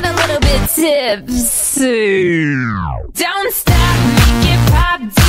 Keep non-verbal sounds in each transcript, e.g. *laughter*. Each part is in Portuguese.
a little bit tipsy. Don't stop, make it pop.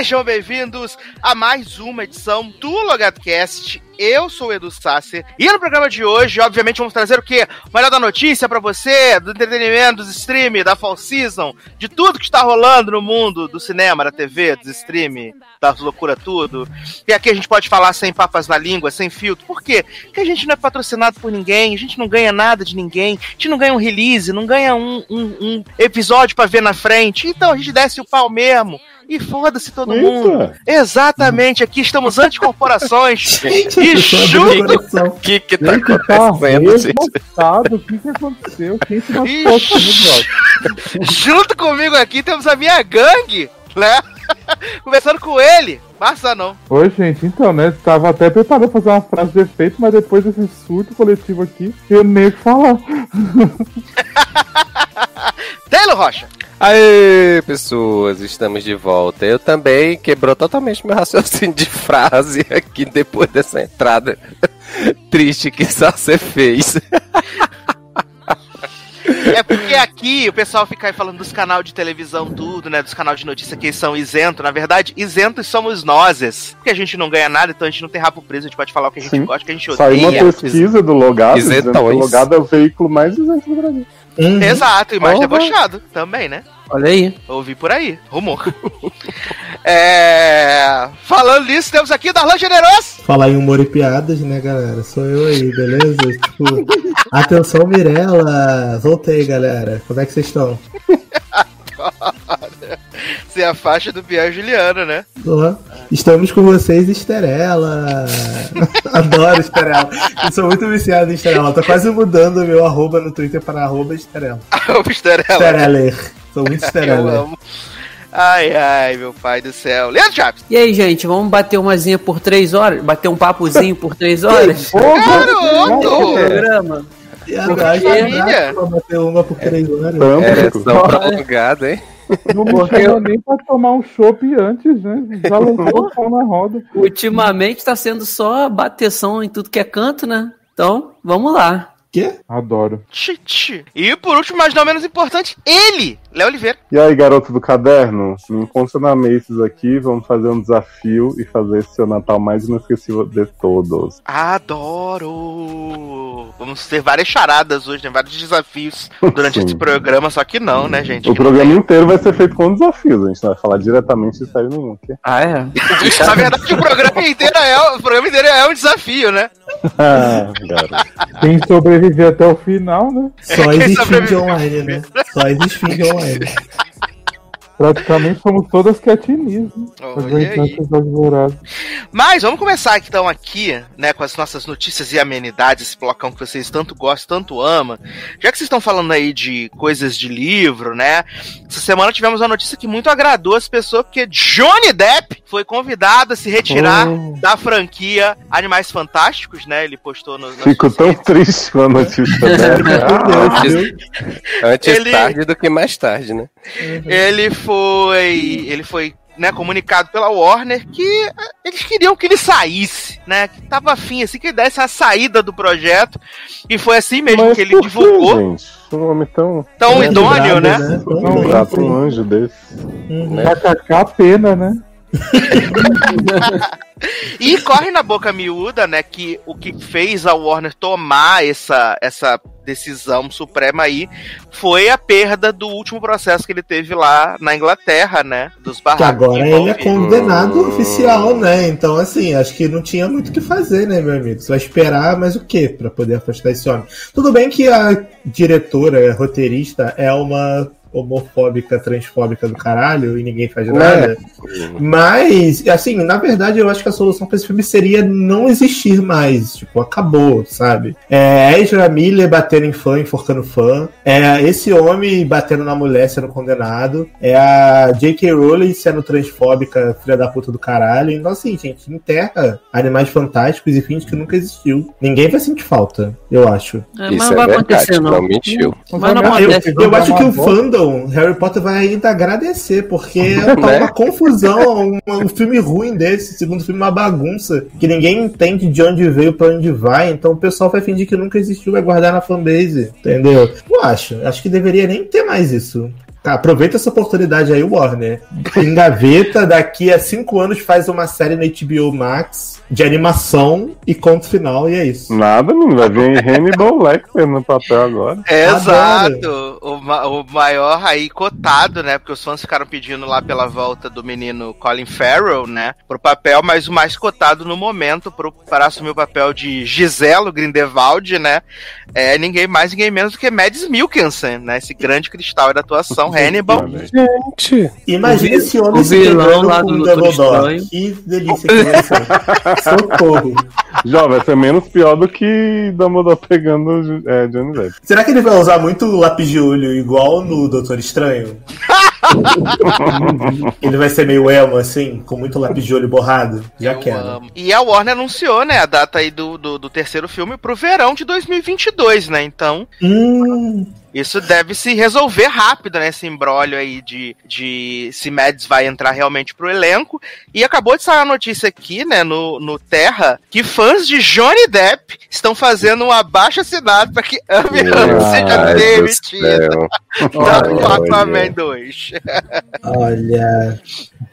Sejam bem-vindos a mais uma edição do LogadoCast. Eu sou o Edu Sasser e no programa de hoje, obviamente, vamos trazer o quê? O melhor da notícia pra você, do entretenimento, dos stream, da fall season, de tudo que está rolando no mundo do cinema, da TV, dos stream, das loucura tudo. E aqui a gente pode falar sem papas na língua, sem filtro. Por quê? Porque a gente não é patrocinado por ninguém, a gente não ganha nada de ninguém, a gente não ganha um release, não ganha um, um- um episódio pra ver na frente. Então a gente desce o pau mesmo. E foda-se todo Eita. mundo. Exatamente, aqui estamos anti-corporações. *laughs* e junto. O que que tá Gente, tá acontecendo, gente? resmoçado. O que que aconteceu? Quem se matou? Junto comigo aqui temos a minha gangue, né? *laughs* Começando com ele, Massa não. Oi, gente, então, né? Tava até preparado pra fazer uma frase de efeito, mas depois desse surto coletivo aqui, eu nem o que falar. *laughs* Taylor Rocha. Aê, pessoas, estamos de volta. Eu também quebrou totalmente meu raciocínio de frase aqui depois dessa entrada *laughs* triste que só você fez. É porque aqui o pessoal fica aí falando dos canais de televisão, tudo, né? Dos canais de notícia que são isentos. Na verdade, isentos somos nós. Porque a gente não ganha nada, então a gente não tem rabo preso, a gente pode falar o que a gente Sim. gosta, o que a gente Saiu uma odeia. pesquisa do Logado, dizendo que o Isentões. Logado é o veículo mais isento do Brasil. Uhum. Exato, e mais Porra. debochado também, né? Olha aí. Ouvi por aí, rumor. *laughs* é... Falando nisso, temos aqui Darlan Generoso. Falar em humor e piadas, né, galera? Sou eu aí, beleza? tipo, *laughs* atenção, Mirella! Voltei, galera. Como é que vocês estão? *laughs* Você é a faixa do Bian Juliano, né? Ó, Estamos com vocês, Esterela! *laughs* Adoro Esterela. Eu sou muito viciado em Esterela. Tô quase mudando meu arroba no Twitter para arroba Esterela. *laughs* o Esterela. Estereler. Sou muito Eu amo. Ai, ai, meu pai do céu. Leandro Chaves. E aí, gente, vamos bater umazinha por três horas? Bater um papozinho por três horas? Garoto! Programa. E agora, família. pra bater uma por três horas. Tâmpico. Ereção prolongada, hein? Não me chama nem pra tomar um chopp antes, né? Já lançou o pau na roda. Ultimamente tá sendo só bateção em tudo que é canto, né? Então, vamos lá. Quê? Adoro. Titi. E por último, mas não menos importante, ele, Léo Oliveira. E aí, garoto do caderno? Me encontra na Macy's aqui, vamos fazer um desafio e fazer esse seu Natal mais inesquecível de todos. Adoro! Vamos ter várias charadas hoje, né? Vários desafios durante Sim. esse programa, só que não, né, gente? O programa inteiro vai ser feito com desafios, a gente não vai falar diretamente de série nenhuma. ok? Ah, é? *laughs* Na verdade, o programa inteiro é, o programa inteiro é um desafio, né? *laughs* Ah, garoto. Quem sobreviver até o final, né? Só *laughs* existe online, né? Só existe online. *laughs* Praticamente somos todas né? Advorados. Mas vamos começar então aqui, né, com as nossas notícias e amenidades, esse blocão que vocês tanto gostam, tanto amam. Já que vocês estão falando aí de coisas de livro, né? Essa semana tivemos uma notícia que muito agradou as pessoas, porque Johnny Depp foi convidado a se retirar Oh. da franquia Animais Fantásticos, né? Ele postou no. Fico tão redes. triste com a notícia *laughs* dessa. Antes, antes Ele- tarde do que mais tarde, né? Ele foi. Ele foi. Né, comunicado pela Warner que eh, eles queriam que ele saísse, né? Que tava afim, assim, que ele desse a saída do projeto. E foi assim mesmo Mas que ele divulgou. gente? Um homem tão, Tão É idôneo, lembrado, né? Tão grato, um anjo desse. Uhum. KKK, pena, né? *laughs* E corre na boca miúda, né, que o que fez a Warner tomar essa, essa decisão suprema aí foi a perda do último processo que ele teve lá na Inglaterra, né? Dos Que barracos. agora ele é condenado oficial, né? Então, assim, acho que não tinha muito o que fazer, né, meu amigo? Você vai esperar mais o quê pra poder afastar esse homem? Tudo bem que a diretora, a roteirista, é uma homofóbica, transfóbica do caralho e ninguém faz nada. Mas, assim, na verdade, eu acho que a solução pra esse filme seria não existir mais. Tipo, acabou, sabe? É Ezra Miller batendo em fã, enforcando fã. É esse homem batendo na mulher sendo condenado. É a J.K. Rowling sendo transfóbica, filha da puta do caralho. Então, assim, gente, enterra animais fantásticos e finge que nunca existiu. Ninguém vai sentir falta, eu acho. É, mas Isso não é vai verdade, acontecer, não. não mentiu. Mas não eu, acho que o Uma fandom Harry Potter vai ainda agradecer, porque *laughs* tá Né? uma confusão, um, um filme ruim desse, segundo filme uma bagunça, que ninguém entende de onde veio pra onde vai, então o pessoal vai fingir que nunca existiu, vai guardar na fanbase, entendeu? Eu acho, acho que deveria nem ter mais isso. Tá, aproveita essa oportunidade aí, Warner. Engaveta, daqui a cinco anos faz uma série na HBO Max de animação e conto final, e é isso. Nada, menino. Vai vir *laughs* Hannibal Lecter no papel agora. Exato! O, ma- o maior aí cotado, né? Porque os fãs ficaram pedindo lá pela volta do menino Colin Farrell, né? Pro papel, mas o mais cotado no momento pro, para assumir o papel de Giselo Grindelwald, né? É ninguém mais, ninguém menos do que Mads Mikkelsen, né? Esse grande cristal da atuação, Hannibal. Gente, Imagina O esse homem o se vilão pegando lá com do o Dumbledore. Estranho. Que delícia que vai ser. *laughs* Socorro. Já vai ser menos pior do que Dumbledore pegando é, Johnny Depp. Será que ele vai usar muito lápis de olho igual no Doutor Estranho? *laughs* ele vai ser meio emo, assim, com muito lápis de olho borrado? Já Eu quero. amo. E a Warner anunciou, né, a data aí do, do, do terceiro filme pro verão de 2022, né? Então, Hum, Isso deve se resolver rápido, né? Esse embrólio aí de, de se Mads vai entrar realmente pro elenco. E acabou de sair a notícia aqui, né, no, no Terra, que fãs de Johnny Depp estão fazendo um abaixo assinado para que Amber Heard seja demitida Olha. Aquaman 2. olha.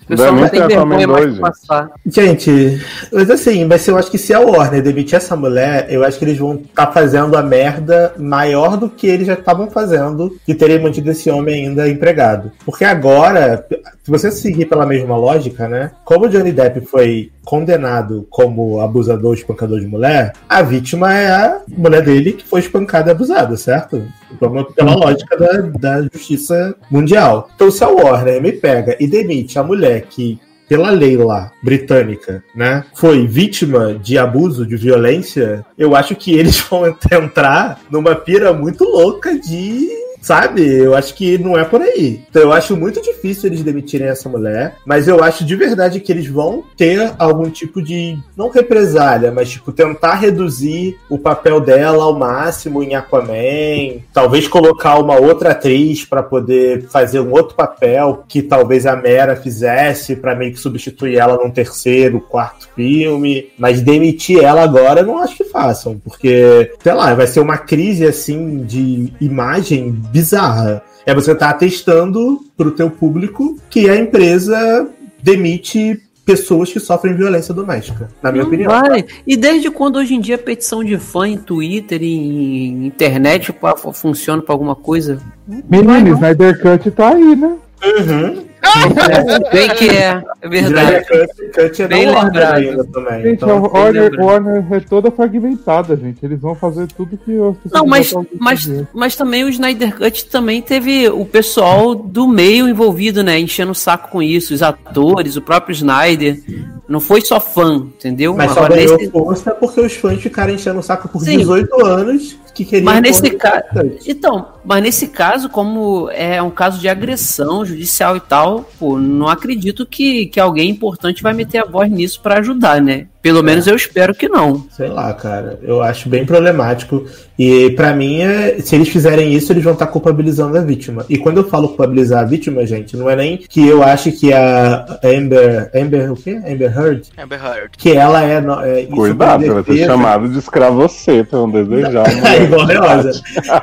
Pessoal Vai não tem nem ter vergonha mais de passar. Gente, mas assim, mas eu acho que se a Warner demitir essa mulher, eu acho que eles vão estar fazendo a merda maior do que eles já estavam fazendo de terem mantido esse homem ainda empregado. Porque agora, se você seguir pela mesma lógica, né? Como Johnny Depp foi condenado como abusador, espancador de mulher, a vítima é a mulher dele que foi espancada e abusada, certo? Pela, pela lógica da, da justiça mundial. Então, se a Warner me pega e demite a mulher que pela lei lá, britânica, né, foi vítima de abuso, de violência, eu acho que eles *laughs* vão entrar numa pira muito louca de. Sabe? Eu acho que não é por aí. Então eu acho muito difícil eles demitirem essa mulher, mas eu acho de verdade que eles vão ter algum tipo de. Não represália, mas tipo, tentar reduzir o papel dela ao máximo em Aquaman. Talvez colocar uma outra atriz pra poder fazer um outro papel que talvez a Mera fizesse pra meio que substituir ela num terceiro, quarto filme. Mas demitir ela agora eu não acho que façam, porque, sei lá, vai ser uma crise assim de imagem bizarra. É você estar testando pro teu público que a empresa demite pessoas que sofrem violência doméstica, na minha Não opinião. vai. E desde quando hoje em dia petição de fã em Twitter e em internet pá, funciona pra alguma coisa? Menino, Snyder Cut tá aí, né? Uhum. *laughs* Bem que é, é verdade. Cut, cut é Bem Warner lembrado. ainda também. Gente, então, a Warner. Warner é toda fragmentada, gente. Eles vão fazer tudo que pessoas Não, mas, mas, mas também o Snyder Cut também teve o pessoal do meio envolvido, né? Enchendo o saco com isso, os atores, o próprio Snyder. Não foi só fã, entendeu? Mas só Agora, ganhou nesse- força porque os fãs ficaram enchendo o saco por Sim. 18 anos que queriam. Mas nesse caso. Então, mas nesse caso, como é um caso de agressão judicial e tal, pô, não acredito que, que alguém importante vai meter a voz nisso pra ajudar, né? Pelo menos eu espero que não. Sei lá, cara. Eu acho bem problemático. E pra mim, é, se eles fizerem isso, eles vão estar culpabilizando a vítima. E quando eu falo culpabilizar a vítima, gente, não é nem que eu acho que a Amber. Amber o quê? Amber Heard? Amber Heard. Que ela é. é isso Cuidado, vai ser chamado de escravoceta, não desejar. *laughs* É igual.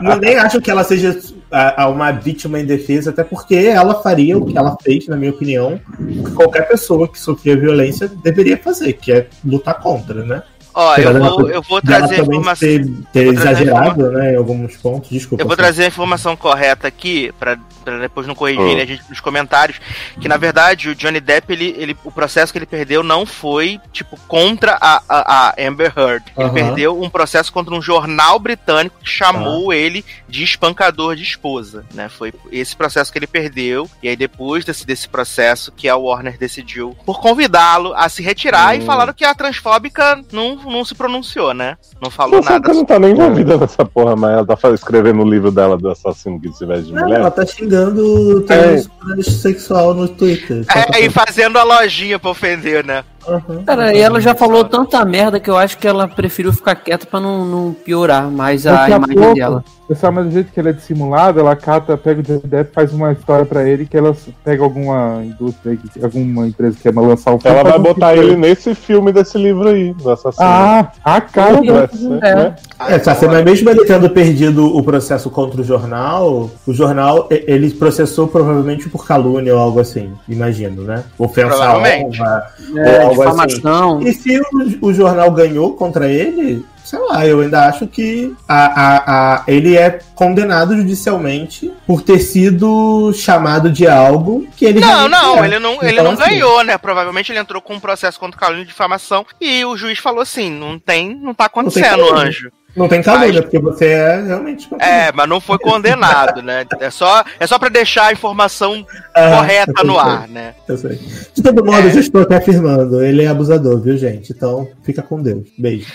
Não nem acho que ela seja a, a uma vítima em defesa, até porque ela faria o que ela fez, na minha opinião, que qualquer pessoa que sofria violência deveria fazer, que é lutar contra, né? Ó, eu vou, eu vou trazer a informação. ter, ter exagerado, né, em alguns pontos. Desculpa. Eu vou trazer a informação correta aqui, pra, pra depois não corrigirem a gente nos comentários, que na verdade o Johnny Depp, ele, ele, o processo que ele perdeu não foi, tipo, contra a, a, a Amber Heard. Ele Aham. perdeu um processo contra um jornal britânico que chamou Ah. ele de espancador de esposa, né? Foi esse processo que ele perdeu, e aí depois desse, desse processo que a Warner decidiu por convidá-lo a se retirar e Hum. falaram que a transfóbica não, não se pronunciou, né? Não falou Você nada. não tá nem envolvida nessa porra, mas ela tá escrevendo o livro dela do assassino que se veste de Não, mulher. ela tá xingando transexual no Twitter. Só pra- É, e fazendo a lojinha pra ofender, né? Aham. Cara, e ela já falou tanta merda que eu acho que ela preferiu ficar quieta pra não, não piorar mais a a imagem pouco, dela. Pessoal, mas do jeito que ele é dissimulado, ela cata, pega o Johnny Depp, faz uma história pra ele que ela pega alguma indústria, alguma empresa que quer lançar um filme. Ela vai um botar filme. ele nesse filme desse livro aí, do assassino. Ah, a cara do. ser, É. né? É, tá, mesmo ele tendo perdido o processo contra o jornal, o jornal ele processou provavelmente por calúnia ou algo assim, imagino, né? Ofensa honra, É. difamação. E se o, o jornal ganhou contra ele, sei lá, eu ainda acho que a, a, a, ele é condenado judicialmente por ter sido chamado de algo que ele Não, não, é. ele não, ele Então, não assim, ganhou, né? Provavelmente ele entrou com um processo contra calúnia de difamação e o juiz falou assim: não tem, não tá acontecendo, calúnia. anjo. Não tem calúnia, Mas- porque você é realmente. É, mas não foi condenado, né? É só, é só pra deixar a informação Ah, correta no sei. ar, né? Eu sei. De todo modo, eu já estou aqui afirmando. Ele é abusador, viu, gente? Então, fica com Deus. Beijo.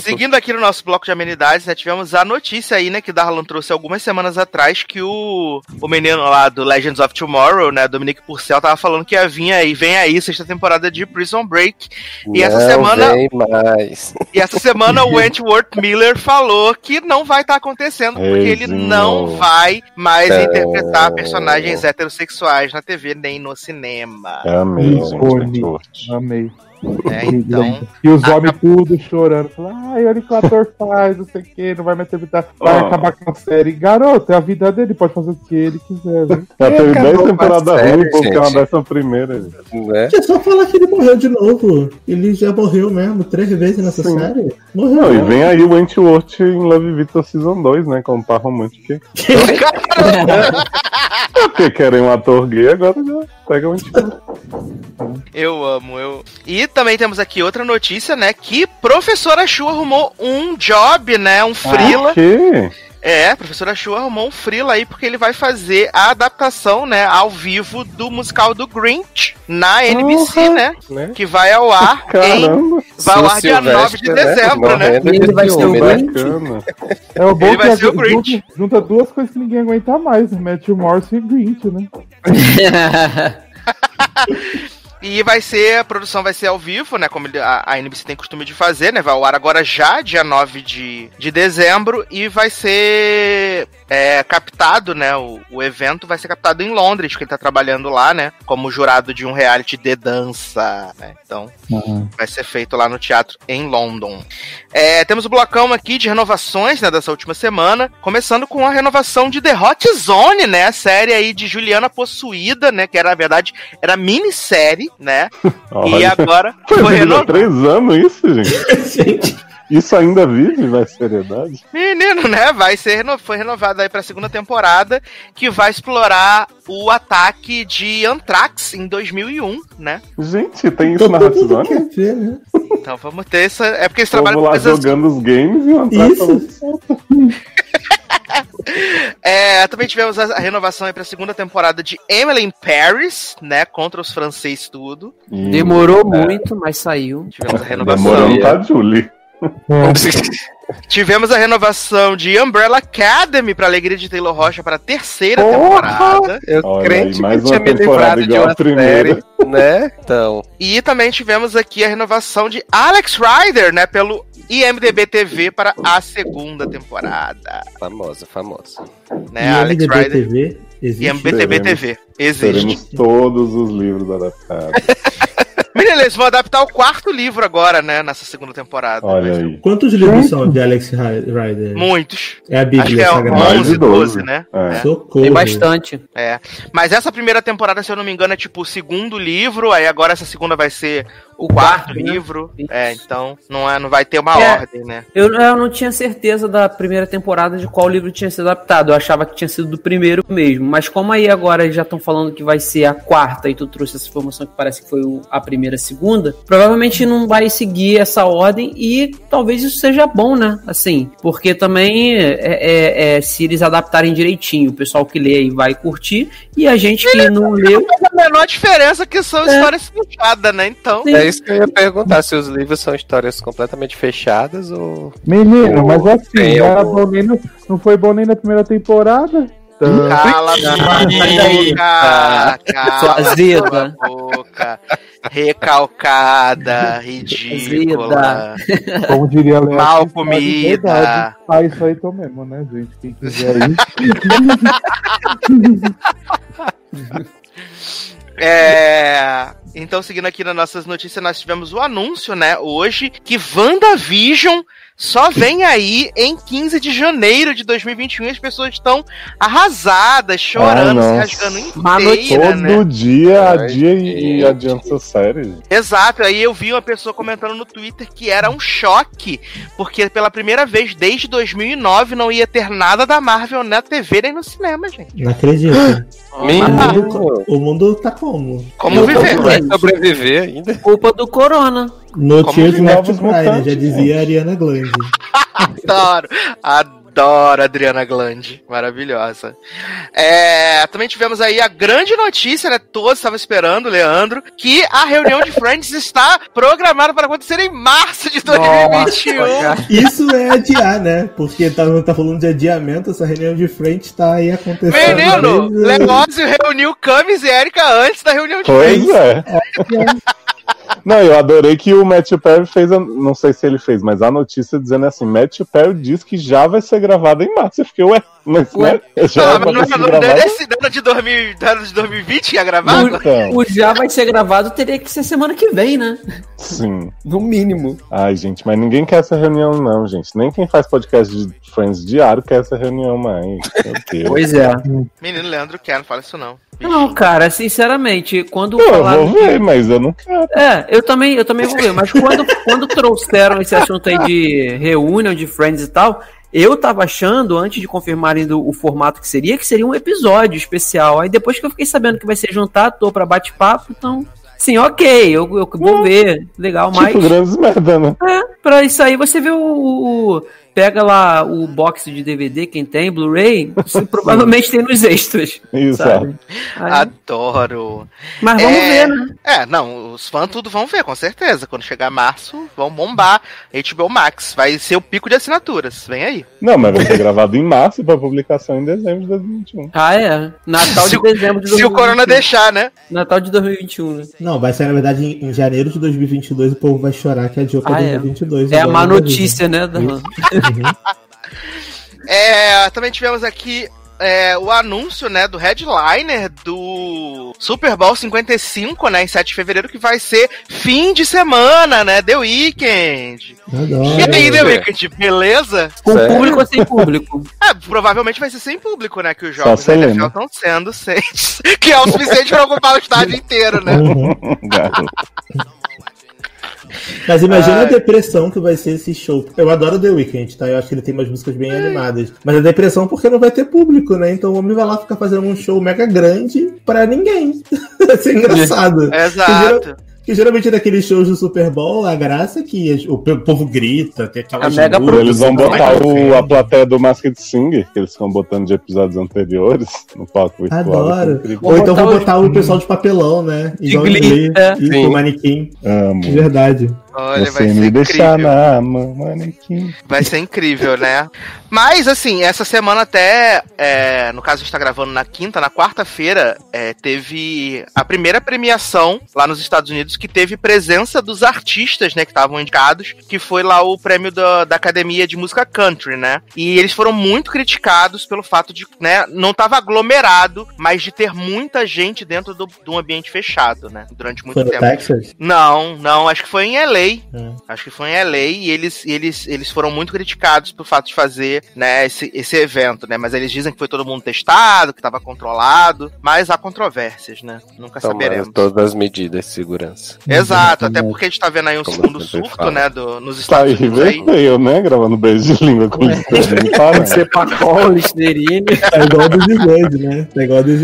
Seguindo aqui no nosso bloco de amenidades, né, tivemos a notícia aí, né, que Darlan trouxe algumas semanas atrás, que o, o menino lá do Legends of Tomorrow, né, Dominique Purcell, tava falando que ia vir aí, vem aí, sexta temporada de Prison Break. E essa Não semana- vem mais. E essa semana o *laughs* Wentworth Miller falou que não vai estar acontecendo, porque ele não vai mais É. interpretar personagens heterossexuais na TV nem no cinema. Amei, gente. Amei. Né? Então, E os homens tudo chorando, falando, ai, olha o que o ator faz, não sei o que, não vai meter vida, vai Ó. acabar com a série. Garoto, é a vida dele, pode fazer o que ele quiser, viu? Já teve Acabou 10 com a temporadas ruins, porque é uma décima primeira. gente. Né? É só falar que ele morreu de novo. Ele já morreu mesmo três vezes nessa Sim. série. Morreu. Não, e mesmo. vem aí o Wentworth em Love Victor Season 2, né? Como par romântico. *laughs* Porque querem um ator gay, agora já Wentworth. eu amo, eu. E também temos aqui outra notícia, né? Que professora Chu arrumou um job, né? Um frila. Quê? É, a professora Chu arrumou um frila aí porque ele vai fazer a adaptação, né, ao vivo do musical do Grinch na NBC, Porra. né? Né? Que vai ao ar em Caramba, vai ao ar dia 9 de né? dezembro, né? De Ele vai ser o né? Grinch? É o bom Ele que vai a- ser o Grinch. junta, duas coisas que ninguém aguenta mais, né? Matthew Morrison e Grinch, né? *laughs* *laughs* E vai ser, a produção vai ser ao vivo, né? Como a, a NBC tem costume de fazer, né? Vai ao ar agora já, dia 9 de, de dezembro, e vai ser é, captado, né? O, o evento vai ser captado em Londres, que ele tá trabalhando lá, né? Como jurado de um reality de dança, né? Então, vai ser feito lá no teatro em London. É, temos o blocão aqui de renovações, né? Dessa última semana, começando com a renovação de The Hot Zone, né? A série aí de Juliana Possuída, né? Que era, na verdade, era minissérie, né? *laughs* E agora Foi renovado. três anos isso, gente. *laughs* *laughs* Gente, Isso ainda vive, vai seriedade. Menino, né? Vai ser reno... foi renovado aí pra segunda temporada, que vai explorar o ataque de Anthrax em 2001, né? Gente, tem isso todo na Ratzone? né? Então vamos ter essa. É porque eles trabalham lá jogando os games e o Antrax Isso. *laughs* É, também tivemos a renovação aí pra segunda temporada de Emily in Paris, né? Contra os franceses tudo. Demorou muito, mas saiu. Tivemos a renovação. Demorando pra Julie. *laughs* Tivemos a renovação de Umbrella Academy pra alegria de Taylor Rocha para a terceira Porra! temporada. Eu Olha crente aí, mais que tinha uma me temporada livrado de uma primeira. série, *laughs* né? Então, E também tivemos aqui a renovação de Alex Rider, né? Pelo IMDB TV para a segunda temporada. famosa, famosa. Né? Alex IMDb Rider. TV existe. IMDB. TV. Existe. Teremos todos os livros adaptados. *laughs* Menina, eles vão adaptar o quarto livro agora, né? Nessa segunda temporada. Olha ser aí. Quantos livros são de Alex Ri- Rider? Muitos. É a Acho que Bíblia é Sagrada. Mais 11, de 12, 12, né? É. Socorro. Tem bastante. É. Mas essa primeira temporada, se eu não me engano, é tipo o segundo livro, aí agora essa segunda vai ser O quarto quarto, né? livro. Isso. É, então não, é, não vai ter uma É. ordem, né? Eu, eu não tinha certeza da primeira temporada de qual livro tinha sido adaptado. Eu achava que tinha sido do primeiro mesmo. Mas como aí agora eles já estão falando que vai ser a quarta e tu trouxe essa informação que parece que foi o- a primeira e a segunda, provavelmente não vai seguir essa ordem e talvez isso seja bom, né? Assim, porque também é, é- é, se eles adaptarem direitinho, o pessoal que lê aí vai curtir e a gente que não leu. A menor diferença é que são É. histórias fechadas, né? Então. Sim. É isso que eu ia perguntar, se os livros são histórias completamente fechadas ou. Menino, Pô, mas assim, tem não, era bom nem no- não foi bom nem na primeira temporada. Cala a boca, cala a boca, recalcada, ridícula, como diria Léo, mal comida. Ah, isso aí tô mesmo, né, gente? Quem quiser aí. *laughs* É. Então, seguindo aqui nas nossas notícias, nós tivemos o anúncio, né, hoje, que WandaVision só vem aí em 15 de janeiro de 2021 e as pessoas estão arrasadas, chorando, se nossa. rasgando inteira, Todo né? dia Ai, adia e, e adianta essa série. Exato, aí eu vi uma pessoa comentando no Twitter que era um choque, porque pela primeira vez desde 2009 não ia ter nada da Marvel na TV nem no cinema, gente. Não acredito. *gasps* Menino, O mundo tá como? Como Eu viver? vai sobreviver ainda? Culpa do Corona. No Como Tears que Left novos né? mutantes, Já dizia a Ariana Grande. *laughs* Adoro, adoro a Adriana Glande, maravilhosa. É, também tivemos aí a grande notícia, né? Todos estavam esperando, Leandro, que a reunião de Friends está programada para acontecer em março de 2021. Isso é adiar, né? Porque tá, tá falando de adiamento, essa reunião de frente tá aí acontecendo. Menino, Leózio reuniu Camis e Erika antes da reunião de Pois Friends. é. *laughs* Não, eu adorei que o Matthew Perry fez, a- não sei se ele fez, mas a notícia dizendo assim, Matthew Perry diz que já vai ser gravado em março. Eu fiquei, ué, mas Ué? né? Já Ah, mas não, sido não, não é gravado? desse ano de, 2000, do ano de 2020 que ia gravar? Então, O já vai ser gravado, teria que ser semana que vem, né? sim. No mínimo. Ai, gente, mas ninguém quer essa reunião, não, gente. Nem quem faz podcast de Friends diário quer essa reunião mais. Meu Deus. Pois é. Menino Leandro quer, não fala isso não. Não, cara, sinceramente, quando Pô, eu falaram vou ver, mas eu não quero. É, eu também, eu também vou ver, mas quando, *laughs* quando trouxeram esse assunto aí de reunião de Friends e tal, eu tava achando, antes de confirmarem do- o formato que seria, que seria um episódio especial. Aí depois que eu fiquei sabendo que vai ser juntar, tô pra bate-papo, então. Sim, ok, eu, eu vou ver, legal, mas. Tipo, grandes merda, né? É, pra isso aí você vê o, o- Pega lá o box de DVD, quem tem, Blu-ray, você provavelmente tem nos extras. Isso, Sabe? Aí- Adoro. mas vamos É. ver, né? É, não, os fãs tudo vão ver, com certeza. Quando chegar março, vão bombar HBO Max. Vai ser o pico de assinaturas. Vem aí. Não, mas vai ser gravado em março para publicação em dezembro de 2021. Ah, é. Natal Se de dezembro de Se o Corona 2021. deixar, né? Natal de 2021, né? Não, vai sair na verdade em, em janeiro de 2022 o povo vai chorar que adiou pra Ah, é. 2022. É a má a WandaVision. notícia, né? da- *laughs* É, também tivemos aqui é, o anúncio, né, do headliner do Super Bowl 55, né, em 7 de fevereiro, que vai ser fim de semana, né, The Weeknd. Adoro. E aí, The. Weeknd, beleza? Com Sério? público ou sem público? É, provavelmente vai ser sem público, né, que os jogos da Selena. NFL estão sendo sem... *laughs* que é o suficiente pra ocupar o estádio inteiro, né? *laughs* Mas imagina Ai. a depressão que vai ser esse show. Eu adoro The Weeknd, tá? Eu acho que ele tem umas músicas bem animadas. Mas a depressão porque não vai ter público, né? Então o homem vai lá ficar fazendo um show mega grande pra ninguém. *laughs* vai ser engraçado. Exato. Que geralmente naqueles shows do Super Bowl, a graça é que o povo grita, tem aquela A mega loucura, Eles vão botar pra o, a plateia do Masked Singer, que eles estão botando de episódios anteriores, no palco virtual. Adoro. incrível. Ou então botar vou o- botar o pessoal de papelão, né? De Igual é. Isso, Sim. o manequim. Amo. De verdade. Olha, Você vai ser me deixar incrível. na ama, manequim. Vai ser incrível, né? Mas, assim, essa semana até, é, no caso a gente tá gravando na quinta, na quarta-feira, é, teve a primeira premiação lá nos Estados Unidos que teve presença dos artistas, né, que estavam indicados, que foi lá o prêmio da, da Academia de Música Country, né? E eles foram muito criticados pelo fato de, né, não tava aglomerado, mas de ter muita gente dentro do, de um ambiente fechado, né? Durante muito Foi no tempo. Texas? Não, não, acho que foi em LA, É. Acho que foi em LA e eles, eles, eles foram muito criticados pelo fato de fazer, né, esse, esse evento, né? Mas eles dizem que foi todo mundo testado, que estava controlado, mas há controvérsias, né? Nunca saberemos. todas as medidas de segurança. Exato, até porque a gente tá vendo aí um Como segundo surto, fala. né, do, nos Tá aí, Estados Unidos aí. veio eu, né? Gravando beijo de língua com Pode né? ser Pacol, Listerine. Tá igual dos Sludge, né? Tá igual dos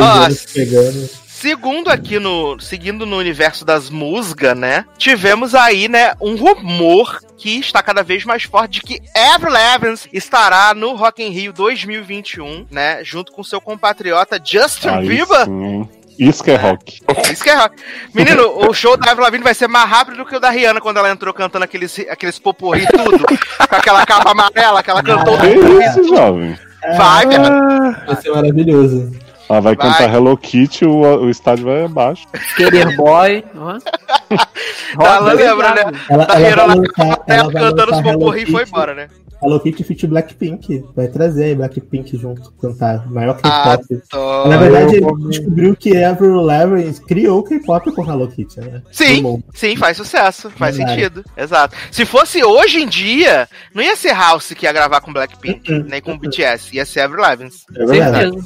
Ó, se pegando. Segundo aqui no. Seguindo no universo das musgas, né? Tivemos aí, né, um rumor que está cada vez mais forte de que Avril Lavigne estará no Rock in Rio 2021, né? Junto com seu compatriota Justin Aí Bieber. sim? Isso que é rock. Isso que é rock. Menino, o show da Avril Lavigne vai ser mais rápido do que o da Rihanna quando ela entrou cantando aqueles, aqueles poporri tudo. com aquela capa amarela que ela cantou. Que isso, jovem? Vai, viado. Vai ser maravilhoso. Ela vai, Vai. cantar Hello Kitty, o, o estádio vai abaixo. Skater Boy. *laughs* ó. Tá, Roda lembra, né? Ela, Da ela ela vai cantando os poporri e foi embora, né? Hello Kitty feat Blackpink. Vai trazer aí Blackpink junto, cantar. Maior K-pop. Na verdade, ele descobriu que Avril Lavigne criou o K-pop com Hello Kitty, né? Sim, sim, faz sucesso, faz Verdade. sentido. Exato. Se fosse hoje em dia, não ia ser House que ia gravar com Blackpink, Uh-uh, nem com BTS, ia ser Avril Lavigne. É verdade.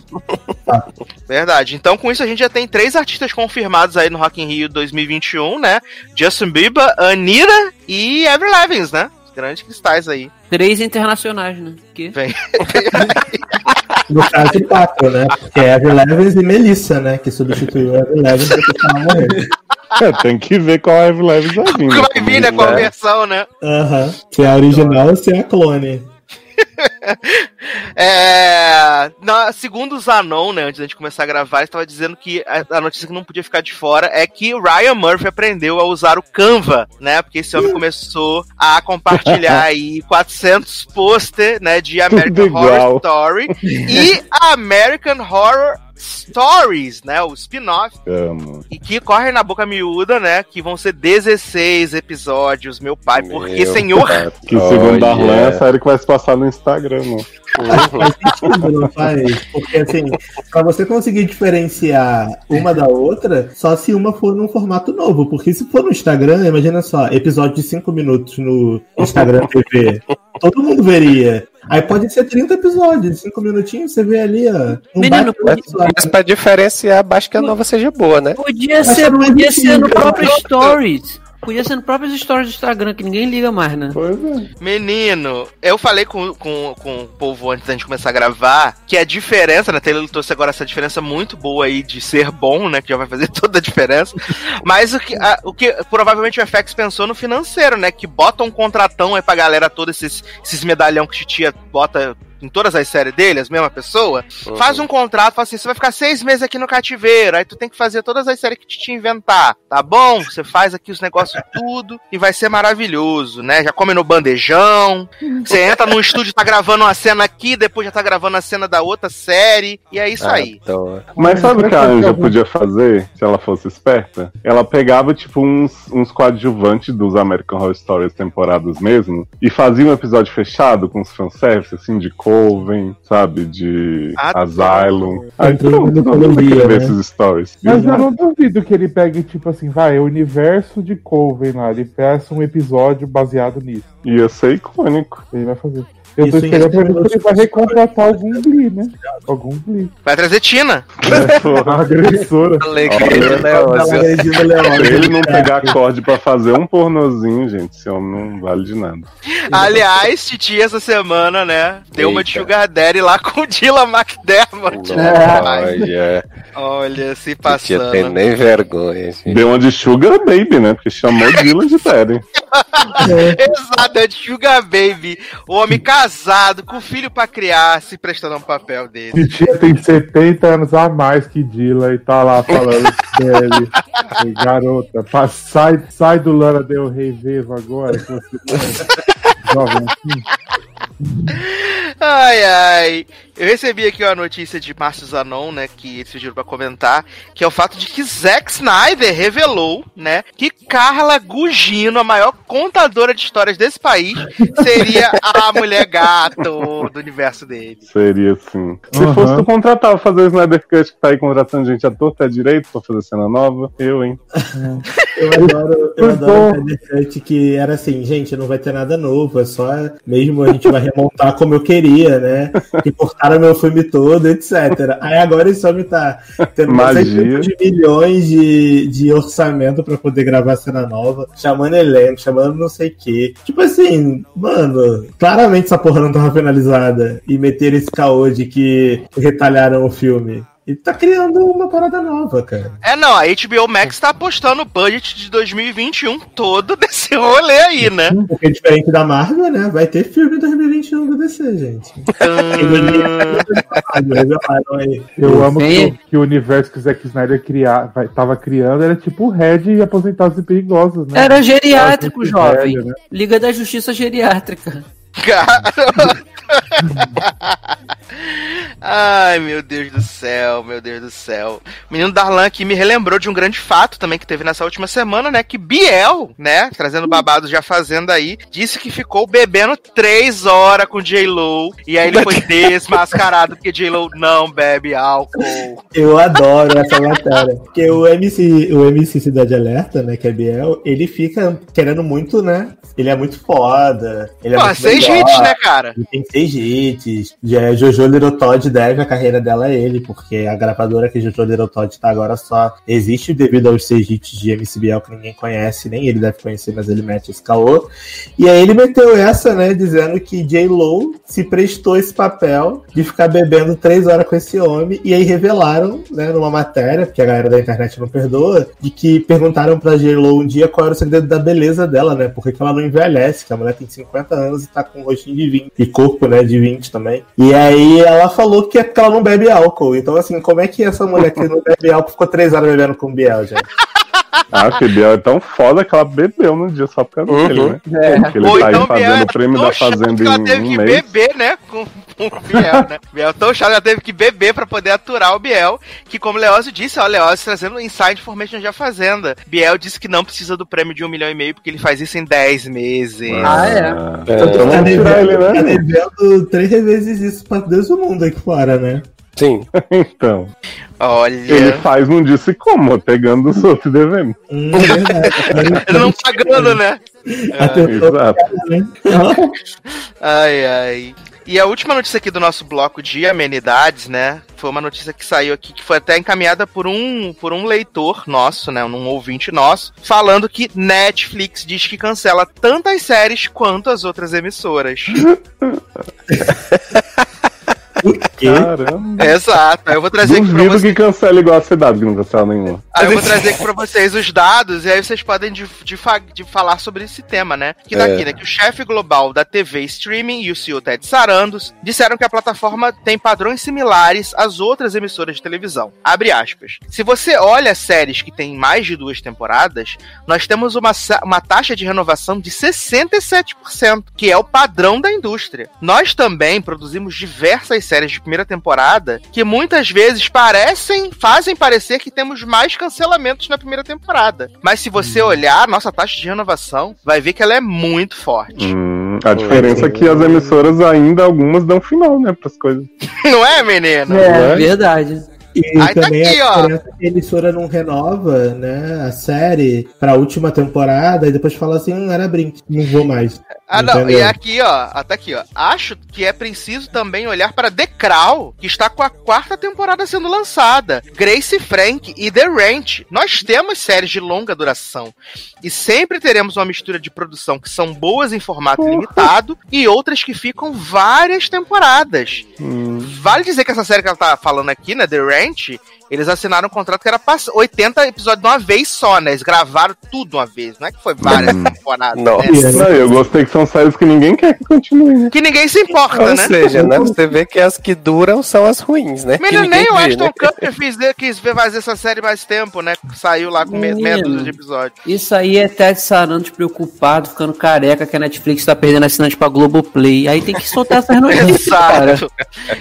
Verdade. Então, com isso, a gente já tem três artistas confirmados aí no Rock in Rio 2021, né? Justin Bieber, Anitta e Avril Lavigne, né? Grandes cristais aí. Três internacionais, né? Que... Vem. No caso, quatro, né? Porque é Avril Lavigne e Melissa, né? Que substituiu a Avril Lavigne porque ela morreu. É, tem que ver qual a Eve Leves vai vir. Vai vir, né? Com a versão, né? Aham. Se é a original ou se é a clone. É, na, segundo o Zanon, né, antes da gente começar a gravar, estava dizendo que a, a notícia que não podia ficar de fora é que o Ryan Murphy aprendeu a usar o Canva, né? Porque esse homem começou a compartilhar *laughs* aí 400 pôster, né, de American Horror. Story *laughs* e American Horror Stories, né, o spin-off e que correm na boca miúda, né, que vão ser 16 episódios, meu pai, porque Meu senhor pai. Que segundo Olha. Darlan é a série que vai se passar no Instagram, não. Faz sentido, não faz? Porque assim, pra você conseguir diferenciar uma da outra, só se uma for num formato novo. Porque se for no Instagram, imagina só, episódio de 5 minutos no Instagram TV. Todo mundo veria. Aí pode ser 30 episódios, 5 minutinhos, você vê ali, ó. Um Menino, bate- Mas pra diferenciar, basta que a nova seja boa, né? Podia ser, é podia ser no cara. próprio Stories. Podia ser no próprio Stories do Instagram, que ninguém liga mais, né? Pois é. Menino, eu falei com, com, com o povo antes da gente começar a gravar que a diferença, né? Taylor trouxe agora essa diferença muito boa aí de ser bom, né? Que já vai fazer *laughs* toda a diferença. Mas o que, a- o que provavelmente o FX pensou no financeiro, né? Que bota um contratão aí pra galera toda, esses, esses medalhão que Titia bota em todas as séries dele, as mesma pessoa, faz um contrato, fala assim, você vai ficar seis meses aqui no cativeiro, aí tu tem que fazer todas as séries que te inventar, tá bom? Você faz aqui os negócios tudo e vai ser maravilhoso, né? Já come no bandejão, você entra no estúdio, tá gravando uma cena aqui, depois já tá gravando a cena da outra série, e é isso aí. Adoro. Mas sabe o que a Anja algum- podia fazer, se ela fosse esperta? Ela pegava, tipo, uns, uns coadjuvantes dos American Horror Stories temporadas mesmo, e fazia um episódio fechado com os fanservice, assim, de Coven, sabe? De Adoro. Asylum. Aí Entrou pronto, todo mundo ver né? esses stories. Mas eu não duvido que ele pegue, tipo assim, vai, o universo de Coven lá, ele peça um episódio baseado nisso. Ia ser icônico. Ele vai fazer. Eu tô Isso esperando pra ver se ele vai recontratar algum Glee, né? Algum Glee. Vai trazer Tina. A agressora. *laughs* Alegria, né, o Leão. Se ele não pegar acorde pra fazer um pornozinho, gente, esse homem não vale de nada. Aliás, Titi essa semana, né, deu uma de. Sugar Daddy lá com o Dylan McDermott, né? Olha, Olha, se passando. tem nem vergonha, gente. Deu uma de Sugar Baby, né? Porque chamou Dylan de Daddy. *laughs* Exato, é de Sugar Baby. O homem casado, com filho pra criar, se prestando um papel dele. Titia tem 70 anos a mais que Dila e tá lá falando *laughs* dele. Ei, Garota, sai, sai do Lana Del Rey Vivo agora, que você tá jovem assim. Ai, ai. Eu recebi aqui uma notícia de Márcio Zanon, né, que eles pediram pra comentar, que é o fato de que Zack Snyder revelou, né, que Carla Gugino, a maior contadora de histórias desse país, seria a mulher gato do universo dele. Seria sim. Se Aham. fosse tu contratar, fazer o Snyder Cut que tá aí contratando gente à torta é direito pra fazer cena nova, eu, hein? Eu adoro, eu adoro o Snyder Cut que era assim, gente, não vai ter nada novo, é só mesmo a gente vai remontar como eu queria, né? Que cortaram meu filme todo, etc. Aí agora esse homem tá tendo Magia. 600 de milhões de, de orçamento pra poder gravar cena nova, chamando elenco, chamando não sei o quê. Tipo assim, mano, claramente essa porra não tava finalizada e meter esse caô de que retalharam o filme. E tá criando uma parada nova, cara. É, não, a HBO Max tá apostando o budget de 2021 todo *laughs* nesse rolê aí, né? Porque diferente da Marvel, né? Vai ter filme em 2021 do DC, gente. Revelaram aí. Eu amo que, que o universo que o Zack Snyder criar, vai, tava criando era tipo o Red e Aposentados e Perigosos, né? Era geriátrico, jovem. velho, né? Liga da Justiça Geriátrica. Cara. *laughs* Ai, meu Deus do céu, meu Deus do céu. O menino Darlan aqui me relembrou de um grande fato também que teve nessa última semana, né? Que Biel, né? Trazendo babado já fazendo aí, disse que ficou bebendo três horas com J-Lo. E aí ele foi *laughs* desmascarado porque J-Lo não bebe álcool. Eu adoro essa matéria. Porque o MC, o MC Cidade Alerta, né? Que é Biel, ele fica querendo muito, né? Ele é muito foda. Ele é Pô, muito seis melhor, hits, né, cara? Ele tem seis hits. Já Jojo Little Todd deve a carreira dela a ele, porque a gravadora que Jojo Little Todd tá agora só existe devido aos seis hits de MC Biel que ninguém conhece, nem ele deve conhecer, mas ele mete esse caô. E aí ele meteu essa, né, dizendo que J-Lo se prestou esse papel de ficar bebendo três horas com esse homem, e aí revelaram, né, numa matéria, porque a galera da internet não perdoa, de que perguntaram pra J-Lo um dia qual era o segredo da beleza dela, né, porque que ela não envelhece, que a mulher tem 50 anos e tá com um rostinho de 20, e corpo, né, de 20 também. E aí ela falou que é porque ela não bebe álcool. Então, assim, como é que essa mulher que não bebe álcool ficou três horas bebendo com Biel, gente? *laughs* Ah, que Biel é tão foda que ela bebeu no dia só causa Uhum. dele, né? É. Porque ele Ou tá aí então Biel fazendo era o prêmio da Fazenda que ela em teve um que mês. beber, né? Com, com o Biel, né? Biel tão chato, ela teve que beber pra poder aturar o Biel. Que, como o Leózio disse, ó, o Leózio trazendo inside information de A Fazenda. Biel disse que não precisa do prêmio de um milhão e meio porque ele faz isso em 10 meses. Ah, é. Então Tá vamos tirar ele, devendo, tá né? devendo três vezes isso pra Deus do mundo aqui fora, né? Sim. *laughs* Então. Olha. Ele faz, não disse como, pegando os outros devendo. Hum, é não pagando, né? Atentou, Exato. né? Ai, ai. E a última notícia aqui do nosso bloco de amenidades, né? Foi uma notícia que saiu aqui, que foi até encaminhada por um, por um leitor nosso, né? Um ouvinte nosso, falando que Netflix diz que cancela tantas séries quanto as outras emissoras. *laughs* Que? Caramba. Exato. Aí eu vou trazer aqui pra Duvido vocês. que cancela igual a cidade, que não cancela nenhuma. Aí eu vou trazer aqui pra vocês os dados, e aí vocês podem de, de, de falar sobre esse tema, né? Que tá É. né? Que o chefe global da TV Streaming e o CEO Ted Sarandos disseram que a plataforma tem padrões similares às outras emissoras de televisão. Abre aspas. Se você olha séries que têm mais de duas temporadas, nós temos uma, uma taxa de renovação de 67%, que é o padrão da indústria. Nós também produzimos diversas séries de primeira temporada que muitas vezes parecem, fazem parecer que temos mais cancelamentos na primeira temporada. Mas se você olhar a nossa taxa de renovação, vai ver que ela é muito forte. Hum, a diferença é que as emissoras ainda, algumas dão final, né, pras coisas. *laughs* Não é, menino? É, É. verdade. E Aí tá também aqui, a ó. diferença é que a emissora não renova, né, a série pra última temporada e depois fala assim, hum, era brinque, não vou mais. Ah, não. E aqui, ó. Ah, tá aqui, ó. Acho que é preciso também olhar para The Crown, que está com a quarta temporada sendo lançada. Grace Frank e The Ranch. Nós temos séries de longa duração. E sempre teremos uma mistura de produção que são boas em formato limitado e outras que ficam várias temporadas. Hum, Vale dizer que essa série que ela tá falando aqui, né, The frente, eles assinaram um contrato que era pra 80 episódios de uma vez só, né? Eles gravaram tudo uma vez, não é que foi várias Hum. temporadas, Nossa. né? Não, eu gostei que são séries que ninguém quer que continue, né? Que ninguém se importa, Ou né? seja, né, você vê que as que duram são as ruins, né? Menino, nem o Ashton né? Kutcher fiz, quis ver fazer essa série mais tempo, né? Saiu lá com me- Menino. meia dúzia de episódios. Isso aí é Ted Sarandos preocupado, ficando careca, que a Netflix tá perdendo assinante pra Globoplay. Aí tem que soltar essas *laughs* notícias, cara.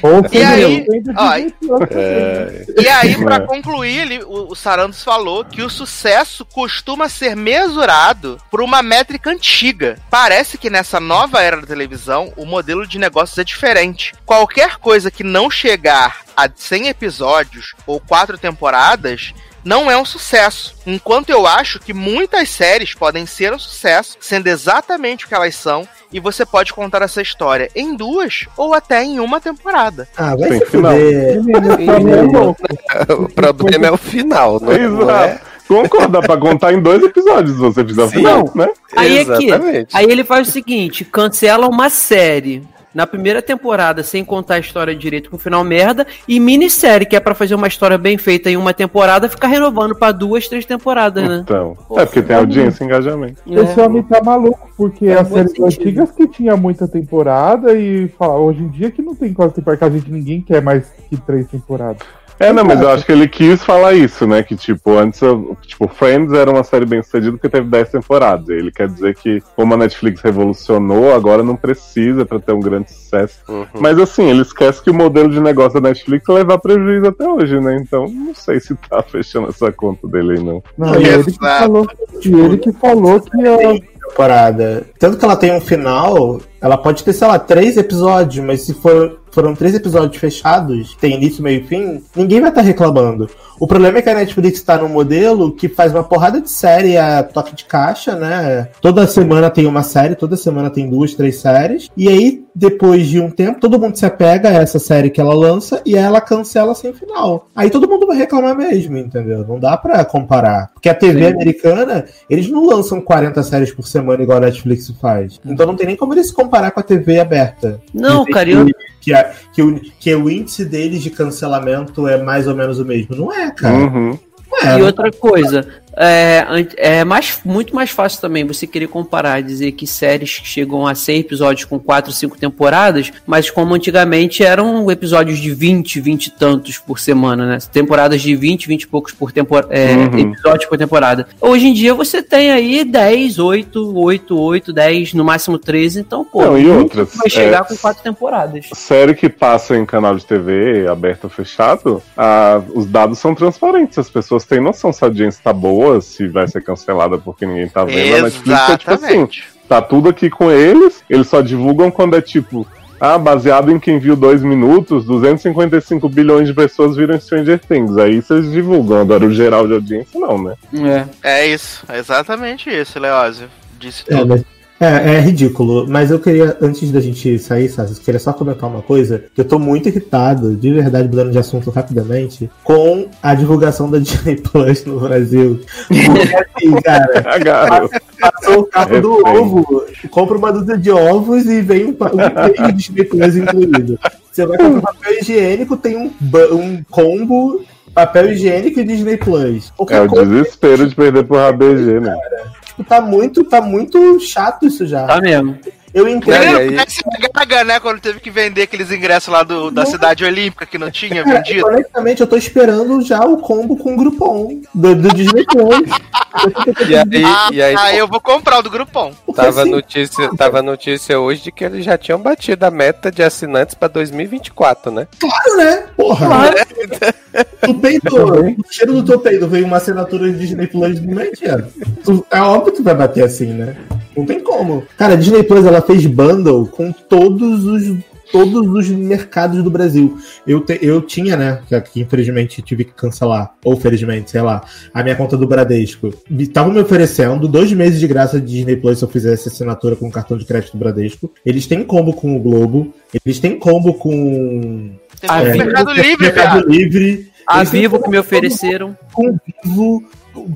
Ou E aí, ó, tem que- É, E aí, pra É. concluir, ele, o, o Sarandos falou que o sucesso costuma ser mesurado por uma métrica antiga. Parece que nessa nova era da televisão, o modelo de negócios é diferente. Qualquer coisa que não chegar a 100 episódios ou 4 temporadas não é um sucesso. Enquanto eu acho que muitas séries podem ser um sucesso, sendo exatamente o que elas são, e você pode contar essa história em duas ou até em uma temporada. Ah, vai Sem se final. fuder. É o problema é o final, não, não é? Exato. Concorda, pra contar em dois episódios se você fizer o final, né? Aí aqui, Exatamente. aí ele faz o seguinte, cancela uma série na primeira temporada sem contar a história direito com o final merda e minissérie que é pra fazer uma história bem feita em uma temporada, ficar renovando pra duas, três temporadas, né? Então. É porque tem audiência e engajamento. Esse É. homem tá maluco, porque Faz as séries sentido. antigas que tinha muita temporada e fala, hoje em dia que não tem quase temporada, que a gente ninguém quer mais que três temporadas. É, não, mas eu acho que ele quis falar isso, né? Que, tipo, antes, tipo, Friends era uma série bem sucedida porque teve 10 temporadas. E Ele quer dizer que, como a Netflix revolucionou, agora não precisa pra ter um grande sucesso. Uhum. Mas, assim, ele esquece que o modelo de negócio da Netflix é levar prejuízo até hoje, né? Então, não sei se tá *laughs* fechando essa conta dele aí, não. Não, e ele que falou, e ele que falou que a, temporada. Tanto que ela tem um final, ela pode ter, sei lá, três episódios, mas se for, foram três episódios fechados, tem início, meio e fim, ninguém vai estar reclamando. O problema é que a Netflix tá num modelo que faz uma porrada de série a toque de caixa, né? Toda semana tem uma série, toda semana tem duas, três séries. E aí, depois de um tempo, todo mundo se apega a essa série que ela lança e ela cancela sem final. Aí todo mundo vai reclamar mesmo, entendeu? Não dá pra comparar. Porque a TV americana, eles não lançam 40 séries por semana igual a Netflix faz. Então não tem nem como eles se comparar com a TV aberta. Não, cara, eu, que, a- que o, que o índice deles de cancelamento é mais ou menos o mesmo. Não é, cara. Uhum. Não é. E outra coisa, é, é mais, muito mais fácil também você querer comparar dizer que séries que chegam a 100 episódios com 4, 5 temporadas, mas como antigamente eram episódios de 20, 20 e tantos por semana, né? Temporadas de 20, 20 e poucos por temporada, Uhum. episódios por temporada. Hoje em dia você tem aí 10, 8, 8, 8, 10, no máximo 13, então, pô, Não, e outras, vai chegar é, com 4 temporadas. Série que passa em canal de TV aberto ou fechado, a- os dados são transparentes. As pessoas têm noção se a audiência tá boa, se vai ser cancelada porque ninguém tá vendo. A Netflix é tipo assim, Exatamente. tá tudo aqui com eles, eles só divulgam quando é tipo, ah, baseado em quem viu dois minutos, 255 bilhões de pessoas viram Stranger Things. Aí vocês divulgam, agora o geral de audiência não, né? É. É isso, é exatamente isso, Leózio. Disse É, tudo. mas- é, é ridículo, mas eu queria, antes da gente sair, Sassi, eu queria só comentar uma coisa, que eu tô muito irritado, de verdade, mudando de assunto rapidamente, com a divulgação da *laughs* Disney Plus no Brasil. Porque assim, *laughs* cara, passou o carro do Respeito. ovo, compra uma dúzia de ovos e vem um, um de Disney Plus incluído. Você vai comprar papel higiênico, tem um, um combo papel higiênico e Disney Plus. É Qualquer o coisa, desespero de perder pro ABG, né? Tipo, tá muito, tá muito chato isso já. Tá mesmo. Eu entendo. Não, Menino, aí- parece Gaga, né? Quando teve que vender aqueles ingressos lá do, da cidade olímpica que não tinha vendido. honestamente, eu tô esperando já o combo com o Groupon do, do Disney Plus. *laughs* E aí, e aí Ah, eu vou comprar o do Grupom. Tava, assim, notícia, tava notícia hoje de que eles já tinham batido a meta de assinantes pra 2024, né? Claro, né? Porra. *laughs* *laughs* Tu peidou. O cheiro do teu peido veio uma assinatura de Disney Plus no meio. Tu- É óbvio que vai bater assim, né? Não tem como. Cara, a Disney Plus ela fez bundle com todos os todos os mercados do Brasil. Eu, te- eu tinha, né, que, que infelizmente tive que cancelar, ou felizmente, sei lá, a minha conta do Bradesco. Estavam me oferecendo dois meses de graça de Disney Plus se eu fizesse assinatura com o cartão de crédito do Bradesco. Eles têm combo com o Globo, eles têm combo com No é. Mercado Livre, Mercado. Livre. A Vivo que me ofereceram. com vivo.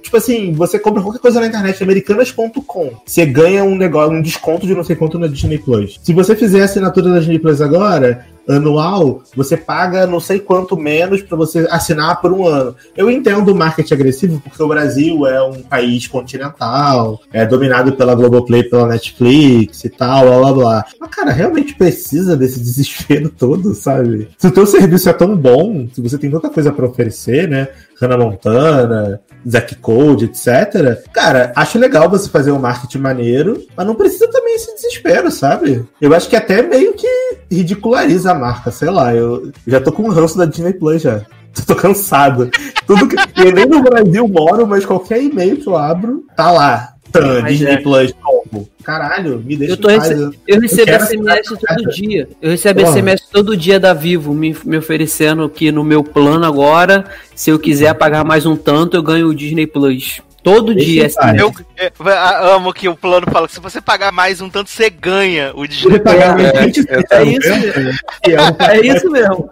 Tipo assim, você compra qualquer coisa na internet, americanas.com. Você ganha um negócio, um desconto de não sei quanto na Disney Plus. Se você fizer a assinatura da Disney Plus agora, anual, você paga não sei quanto menos para você assinar por um ano. Eu entendo o marketing agressivo porque o Brasil é um país continental, é dominado pela Globoplay, pela Netflix e tal, blá blá blá. Mas, cara, realmente precisa desse desespero *laughs* todo, sabe? Se o teu serviço é tão bom, se você tem tanta coisa para oferecer, né? Hannah Montana, Zack Code, etc. Cara, acho legal você fazer um marketing maneiro, mas não precisa também esse desespero, sabe? Eu acho que até meio que ridiculariza a marca, sei lá. Eu já tô com um ranço da Disney Plus já. *laughs* Tô cansado. Tudo que... Eu nem no Brasil moro, mas qualquer e-mail que eu abro, tá lá. Tan, Disney é. Plus novo. Caralho, me deixa Eu, tô rece- eu recebo quero SMS todo dia. Eu recebo Porra. SMS todo dia da Vivo me, me oferecendo que no meu plano agora, se eu quiser pagar mais um tanto, eu ganho o Disney Plus. Todo Deixa dia. em paz. Eu é, a- amo que o plano fala que se você pagar mais um tanto, você ganha o pagar É, 20 *laughs* é isso é, É isso mesmo.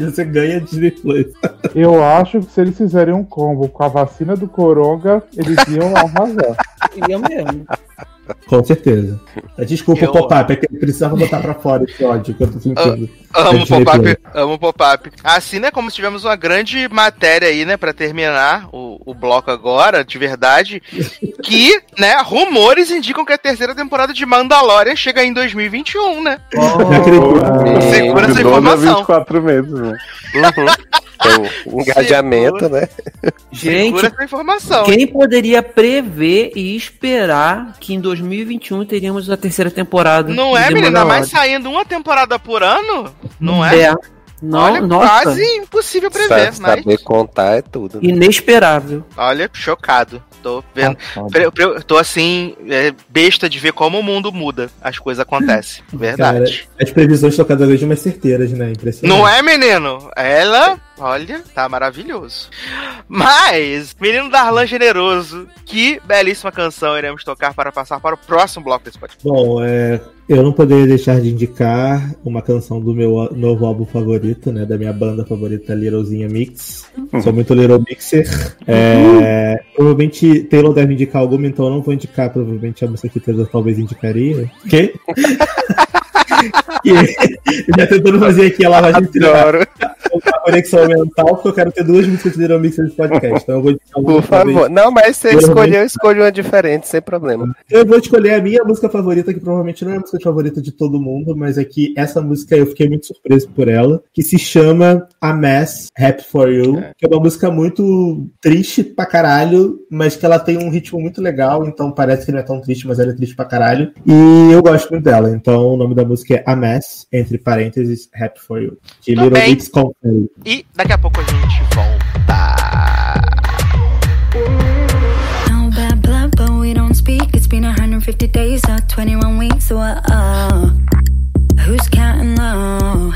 Você ganha Disney Plus. Eu acho que se eles fizerem um combo com a vacina do Coronga, eles iam arrasar. Eu mesmo. Com certeza. Desculpa Eu- o pop-up, é que eu precisava botar pra fora esse ódio que eu tô sentindo. Amo Disney pop-up, amo pop-up. Assim, né, como se tivemos uma grande matéria aí, né, pra terminar o, o bloco agora, de verdade, que, né, rumores indicam que a terceira temporada de Mandalorian chega em 2021, né? Não acredito. Segura essa 12 a informação. 24 meses, né? *laughs* Tem *laughs* um engajamento, né? Gente, Segura essa informação. quem poderia prever e esperar que em 2021 teríamos a terceira temporada? Não é, menina? Mas saindo uma temporada por ano, não é? É. Não, Olha, nossa, quase impossível prever, Sa- mas... Saber contar é tudo. né? inesperável. Olha, chocado. Tô vendo. Pre- Tô assim, é, besta de ver como o mundo muda. As coisas acontecem. *laughs* Verdade. As previsões estão cada vez mais certeiras, né? Impressionante. Não é, menino? Ela, olha, tá maravilhoso. Mas, menino Darlan Generoso, que belíssima canção iremos tocar para passar para o próximo bloco desse podcast. Bom, é, eu não poderia deixar de indicar uma canção do meu novo álbum favorito, né? Da minha banda favorita, Littlezinha Mix. Sou muito Little Mixer. É, provavelmente Taylor deve indicar alguma, então eu não vou indicar. Provavelmente a música que Taylor talvez indicaria. Que? *laughs* já tentando fazer aqui a lavagem cerebral, a conexão mental, porque eu quero ter duas músicas de Mixer nesse podcast. Então eu vou Por favor. Não, mas você escolheu, escolhe uma diferente, sem problema. Eu vou escolher a minha música favorita, que provavelmente não é a música favorita de todo mundo, mas é que essa música eu fiquei muito surpreso por ela, que se chama A Mess, Happy For You, que é uma música muito triste pra caralho, mas que ela tem um ritmo muito legal, então parece que não é tão triste, mas ela é triste pra caralho. E eu gosto muito dela, então o nome da música é A Mess, entre parênteses, Happy For You. De Tá Little bem. Mix Company. E daqui a pouco a gente volta. No bad blood, but we don't speak. It's been 150 days, not 21 weeks. So, uh, uh, who's counting low?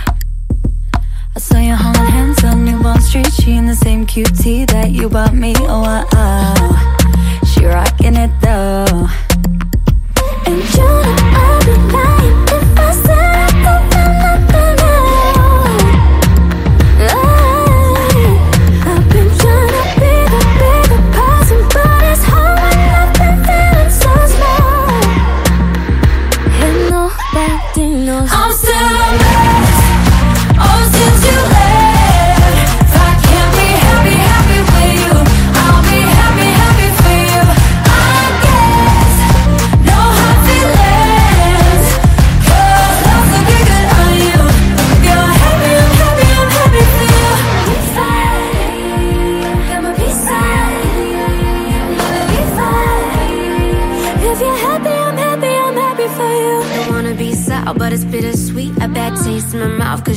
I saw you holding hands on Newborn Street. She in the same QT that you bought me. Oh, uh, uh, she rocking it though. And you know I'd be lying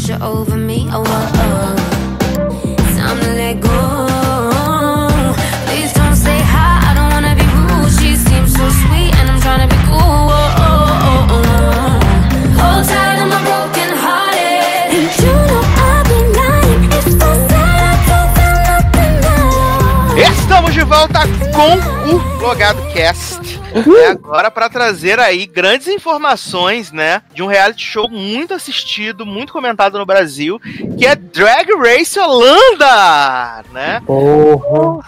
you're over me. Oh, oh, oh. Time to let go. Please don't say hi, I don't wanna be rude. She seems so sweet, and I'm trying to be cool. Oh, oh, oh, oh. Hold tight. Estamos de volta com o Logado Cast. É agora para trazer aí grandes informações, né, de um reality show muito assistido, muito comentado no Brasil, que é Drag Race Holanda, né? Porra.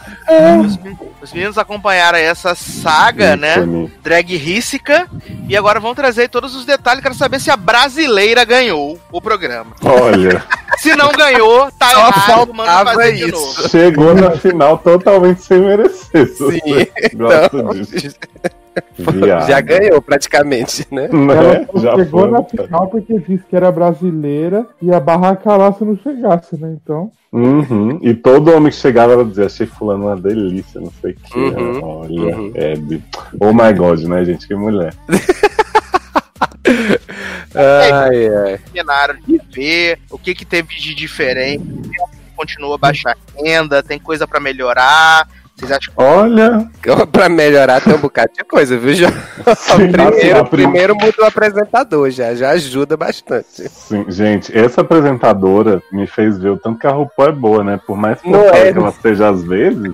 Os, os meninos acompanharam essa saga, né? Drag Ríssica, E agora vão trazer todos os detalhes. Quero saber se a brasileira ganhou o programa. Olha, *laughs* Se não ganhou, tá Só errado, manda faltava fazer de isso. novo. chegou na final totalmente sem merecer. Sim, Gosto Então, disso. Viado. já ganhou praticamente, né? Né? Ela Já chegou foi. na final porque disse que era brasileira e ia barracar lá se não chegasse, né? Então. Uhum. E todo homem que chegava ela dizia, achei fulano uma delícia, não sei o que. Uhum. Olha, Uhum. Hebe. Oh my god, né, gente? Que mulher. *laughs* Ai, ai. Terminaram de ver o que, que teve de diferente. Continua a baixar a renda, tem coisa pra melhorar. Vocês acham que Olha, *laughs* Pra melhorar tem um bocado de coisa, viu, João? Sim, *laughs* primeiro, primeiro muda o apresentador, já, já ajuda bastante. Sim, gente, essa apresentadora me fez ver o tanto que a RuPaul é boa, né? Por mais forçada é. que ela seja às vezes,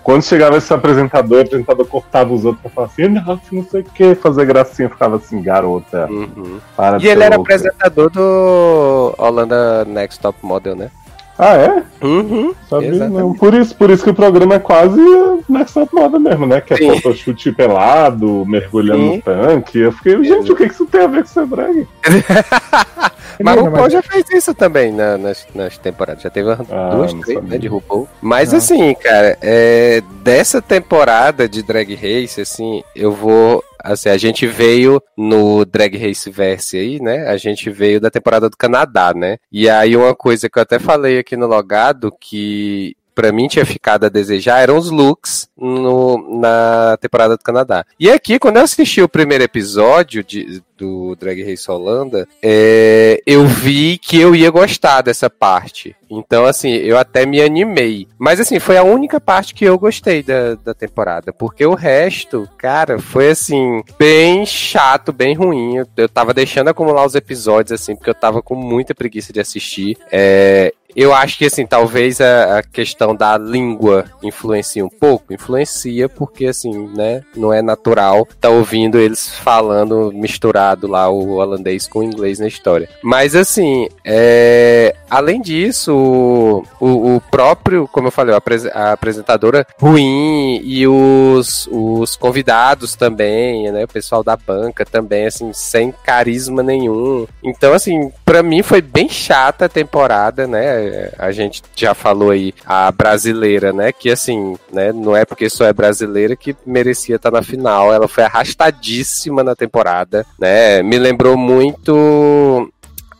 quando chegava esse apresentador, o apresentador cortava os outros pra falar assim, não, não sei o que, fazer gracinha, ficava assim, garota, Uhum. E ele era louca. apresentador do Holanda Next Top Model, né? Ah, é? Uhum. Sabia, Exatamente. não. Por isso, por isso que o programa é quase Next Top Moda mesmo, né? Que é fotochute pelado, mergulhando Sim. no tanque. Eu fiquei, gente, o que que isso tem a ver com ser drag? *laughs* Mas o RuPaul já fez isso também na- nas, nas temporadas. Já teve Ah, duas, três, né, de RuPaul. Mas Ah. assim, cara, é, dessa temporada de Drag Race, assim, eu vou... Assim, a gente veio no Drag Race Verse aí, né? A gente veio da temporada do Canadá, né? E aí uma coisa que eu até falei aqui no logado, que pra mim tinha ficado a desejar, eram os looks no- na temporada do Canadá. E aqui, quando eu assisti o primeiro episódio de- do Drag Race Holanda, é, eu vi que eu ia gostar dessa parte. Então, assim, eu até me animei. Mas, assim, foi a única parte que eu gostei da, da temporada. Porque o resto, cara, foi, assim, bem chato, bem ruim. Eu, eu tava deixando acumular os episódios, assim, porque eu tava com muita preguiça de assistir. É, eu acho que, assim, talvez a, a questão da língua influencia um pouco. Influencia porque, assim, né, não é natural tá ouvindo eles falando misturado lá o holandês com o inglês na história. Mas, assim, é, além disso, o, o, o próprio, como eu falei, a, apres- a apresentadora ruim e os, os convidados também, né, o pessoal da banca também, assim, sem carisma nenhum. Então, assim, pra mim foi bem chata a temporada, né? A gente já falou aí a brasileira, né? Que assim, né? Não é porque só é brasileira que merecia estar na final. Ela foi arrastadíssima na temporada, né? Me lembrou muito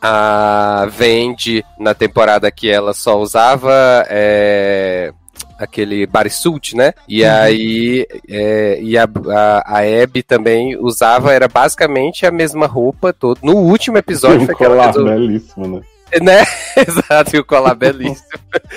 a Vendi na temporada que ela só usava é, aquele bodysuit, né? E aí é, e a, a, a Abby também usava, era basicamente a mesma roupa todo. No último episódio um foi que ela colar resolveu- belíssimo, né? Né? *laughs* Exato, e o colar belíssimo.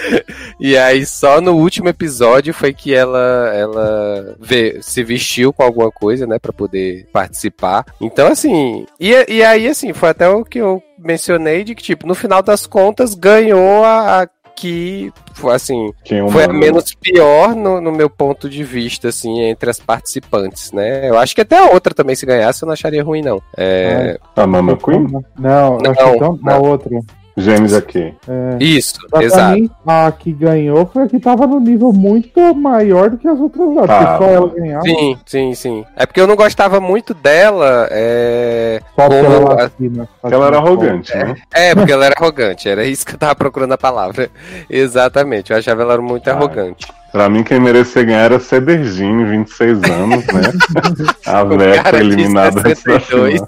*laughs* e aí, só no último episódio foi que ela, ela vê, se vestiu com alguma coisa, né, pra poder participar. Então, assim, e, e aí, assim, foi até o que eu mencionei de que, tipo, no final das contas, ganhou a. a que, foi, assim, é foi a menos pior no, no meu ponto de vista, assim, entre as participantes, né? Eu acho que até a outra também, se ganhasse, eu não acharia ruim, não. É, A Mama Queen? Não, Não, acho que então, a não. outra. Gêmeos aqui. É. Isso, exato. mim, a que ganhou foi a que tava no nível muito maior do que as outras lá. Tá. Porque só ela ganhava. Sim, sim, sim. É porque eu não gostava muito dela. É, Só porque como- ela era latina. Porque ela era arrogante, né? é, porque ela era arrogante. Era isso que eu tava procurando a palavra. *laughs* Exatamente. Eu achava ela muito Ah. arrogante. Pra mim, quem merecia ganhar era Cedergine, 26 anos, né? *laughs* A de eliminada antes da 62.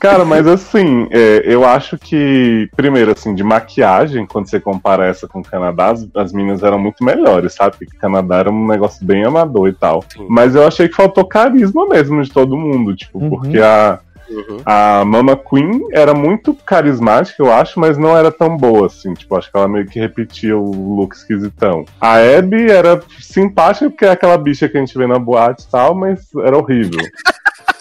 Cara, mas assim, é, eu acho que, primeiro, assim, de maquiagem, quando você compara essa com o Canadá, as, as meninas eram muito melhores, sabe? Porque o Canadá era um negócio bem amador e tal. Sim. Mas eu achei que faltou carisma mesmo de todo mundo, tipo, Uhum. porque a, Uhum. a Mama Queen era muito carismática, eu acho, mas não era tão boa, assim. Tipo, acho que ela meio que repetia o look esquisitão. A Abby era simpática, porque é aquela bicha que a gente vê na boate e tal, mas era horrível. *laughs*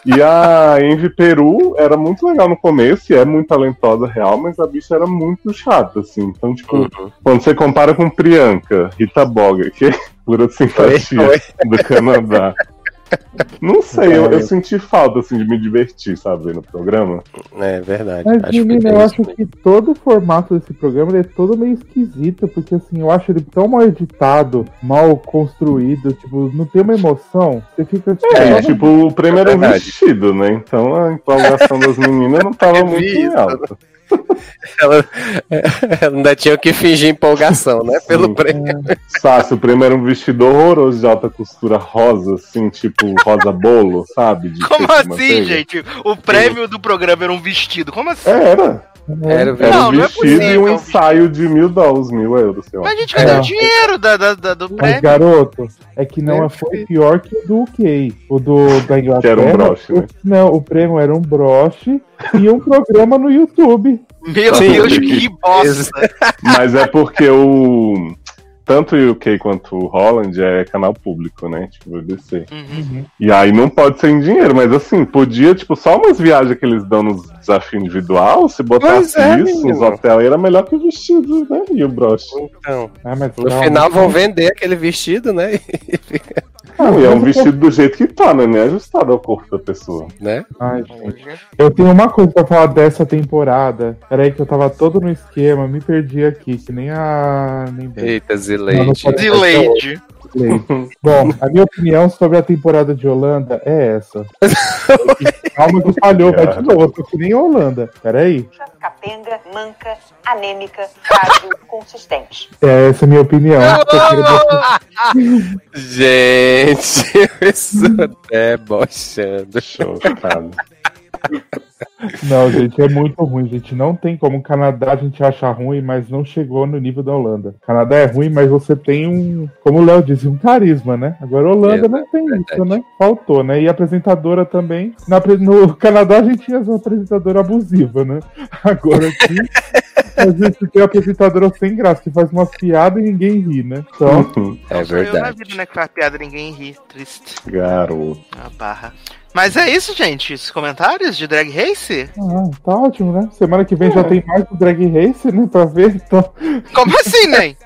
E a Envy Peru era muito legal no começo, e é muito talentosa real, mas a bicha era muito chata, assim. Então, tipo, Uhum. quando você compara com Priyanka, Rita Boga, que é pura simpatia Oi, do Canadá. Não sei, eu, eu senti falta assim, de me divertir, sabe, no programa. É verdade. Mas, acho que menina, tem eu acho mesmo. que todo o formato desse programa ele é todo meio esquisito, porque assim, eu acho ele tão mal editado, mal construído, tipo, não tem uma emoção. Você fica tipo, É, tipo, o prêmio era um Verdade. vestido, né? Então a empolgação das meninas não tava Eu *laughs* muito alta. Ela, ela ainda tinha que fingir empolgação, né? Pelo Sim. prêmio. Sácio, o prêmio era um vestido horroroso de alta costura rosa, assim, tipo rosa bolo, sabe? De Como assim, manteiga. gente? O prêmio do programa era um vestido. Como assim? Era. Era Era Não, um não é vestido e um ensaio de mil dólares, mil euros, sei lá. Mas a gente cadê É. o dinheiro da, da- da- do Mas, prêmio? garoto, é que não foi pior que o do UK. O do, da Inglaterra. Que era um broche, o- né? Não, o prêmio era um broche e um programa no YouTube. Meu Sim. Deus, que bosta. Mas é porque o. Tanto o UK quanto o Holland é canal público, né? Tipo, BBC. Uhum. E aí não pode ser em dinheiro, mas assim, podia, tipo, só umas viagens que eles dão nos desafios individual, se botasse é, isso, menino. os hotéis era melhor que o vestido, né? E o broche. Então, Ah, mas no final vão vender aquele vestido, né? *laughs* Não, e é um vestido do jeito que tá, né? Nem ajustado ao corpo da pessoa. né? Ai, gente. Eu tenho uma coisa pra falar dessa temporada. Peraí, que eu tava todo no esquema, me perdi aqui, que nem a. Nem Eita, não Zileide. Delayed. *laughs* Bom, a minha opinião sobre a temporada de Holanda é essa. *laughs* Calma que falhou, vai de novo. Eu tô que nem a Holanda. Peraí. capenga, manca, anêmica, frágil, *laughs* consistente. É essa a minha opinião. Gente, isso é bochando. Chocado. Não, gente, é muito ruim, gente. Não tem como. O Canadá a gente acha ruim, mas não chegou no nível da Holanda. O Canadá é ruim, mas você tem um, como o Léo disse, um carisma, né? Agora a Holanda É, não tem verdade. isso, né? Faltou, né? E a apresentadora também. Na, no Canadá a gente tinha uma apresentadora abusiva, né? *laughs* Agora aqui. A gente tem uma apresentadora sem graça, que faz uma piada e ninguém ri, né? Então, *laughs* É Sou eu na verdade. vida, né? Que faz piada e ninguém ri. Triste. Garoto. A barra. Mas é isso, gente. Os comentários de Drag Race? ah, tá ótimo, né? Semana que vem já tem mais do Drag Race, né? Pra ver. Então, Como assim, nem?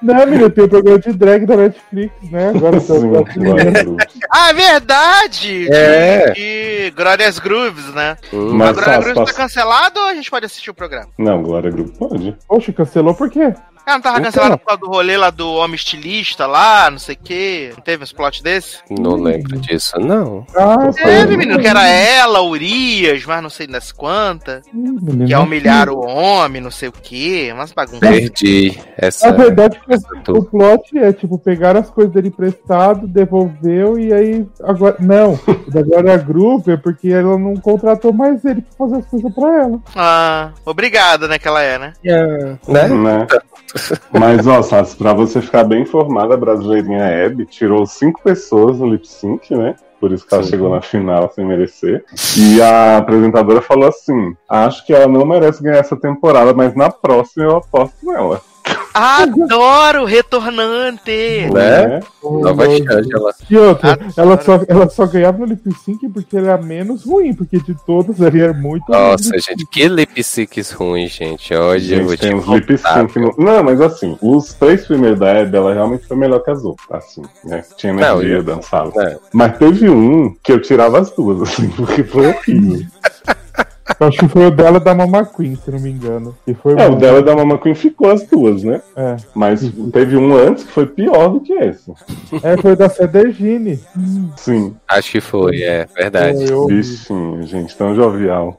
Não, menino, tem o programa de drag da Netflix, né? Agora tô- garoto. *laughs* Ah, verdade! É. De, de Glorious Grooves, né? Hum, A Mas Glória Grooves tá faz... cancelado ou a gente pode assistir o programa? Não, Glória Grupo pode. Poxa, cancelou por quê? Ah, não tava Opa. cancelado por causa do rolê lá do homem estilista lá, não sei o quê. Não teve uns plot desse? Não lembro disso, não. Ah, Teve, menino, que era ela, Urias, mas não sei das quantas. menino. Que é humilhar o homem, não sei o quê. Umas bagunças. Perdi essa. Na verdade, essa o tour. plot é tipo pegar as coisas dele emprestado, devolveu e aí agora não, o da Glória Groove é porque ela não contratou mais ele pra fazer as coisas pra ela. Ah, obrigada, né, que ela é, né? Né? Né? *laughs* Mas, ó, Sassi, pra você ficar bem informada, a brasileirinha Hebe tirou cinco pessoas no lip sync, né? Por isso que ela Sim. chegou na final sem merecer. E a apresentadora falou assim: acho que ela não merece ganhar essa temporada, mas na próxima eu aposto nela. Adoro retornante! Né? Nova Shangela. E outra, ela só, ela só ganhava no lip sync porque ele era menos ruim, porque de todas ele era muito Nossa, ruim. gente, que lip syncs ruins, gente. Hoje eu vou Gente, te tem uns lip sync. No... Não, mas assim, os três primeiros da Hebe, ela realmente foi melhor que as outras, assim, né? Tinha Não, energia, eu- dançava. É. Mas teve um que eu tirava as duas, assim, *laughs* porque foi horrível. *laughs* Eu acho que foi o dela da Mama Queen, se não me engano. E foi É, o bom. dela e da Mama Queen ficou as duas, né? É. Mas teve um antes que foi pior do que esse. É, foi o da Cedergine. Sim, Acho que foi, é verdade. Eu, bichinho, gente, tão jovial.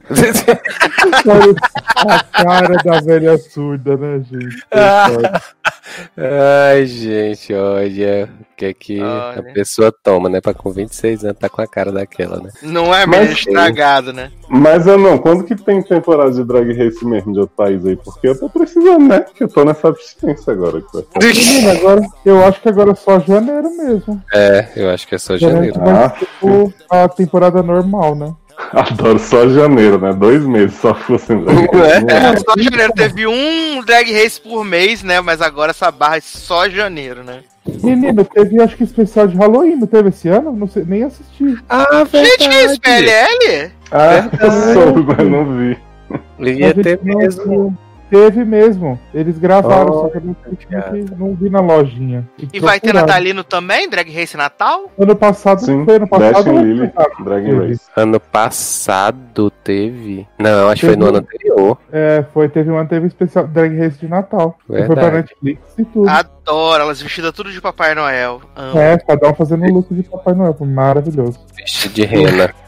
a cara da velha surda, né, gente? *laughs* Ai, gente, olha o que é que Olha. a pessoa toma, né? Pra com 26 anos tá com a cara daquela, né? Não é meio sim. estragado, né? Mas eu não, quando que tem temporada de drag race mesmo de outro país aí? Porque eu tô precisando, né? Porque eu tô nessa abstinência agora. que vai ficar- Menina, agora, eu acho que agora é só janeiro mesmo. É, eu acho que é só Janeiro vai Ah. tipo a temporada normal, né? *laughs* Adoro só janeiro, né? Dois meses só race. *laughs* *laughs* É. Só janeiro teve um drag race por mês, né? Mas agora essa barra é só janeiro, né? Menino, teve acho que especial de Halloween, não teve esse ano? Não sei, nem assisti. Ah, Gente, que é isso, PLL? Ah, eu soube, mas não vi. Ia Mas ter não- mesmo. Teve mesmo. Eles gravaram, Oh, só que eu não, não vi na lojinha. Que E vai ter. Natalino também? Drag Race Natal? Ano passado Sim, foi ano passado. Dash Lily, passado? Drag Teve. Race. Ano passado teve. Não, acho que foi no ano anterior. É, foi, teve um ano, teve especial Drag Race de Natal. Foi pra. Netflix e tudo. Adoro, elas vestidas tudo de Papai Noel. Amo. É, cada um fazendo um look de Papai Noel, foi maravilhoso. Vestido de rena. *laughs*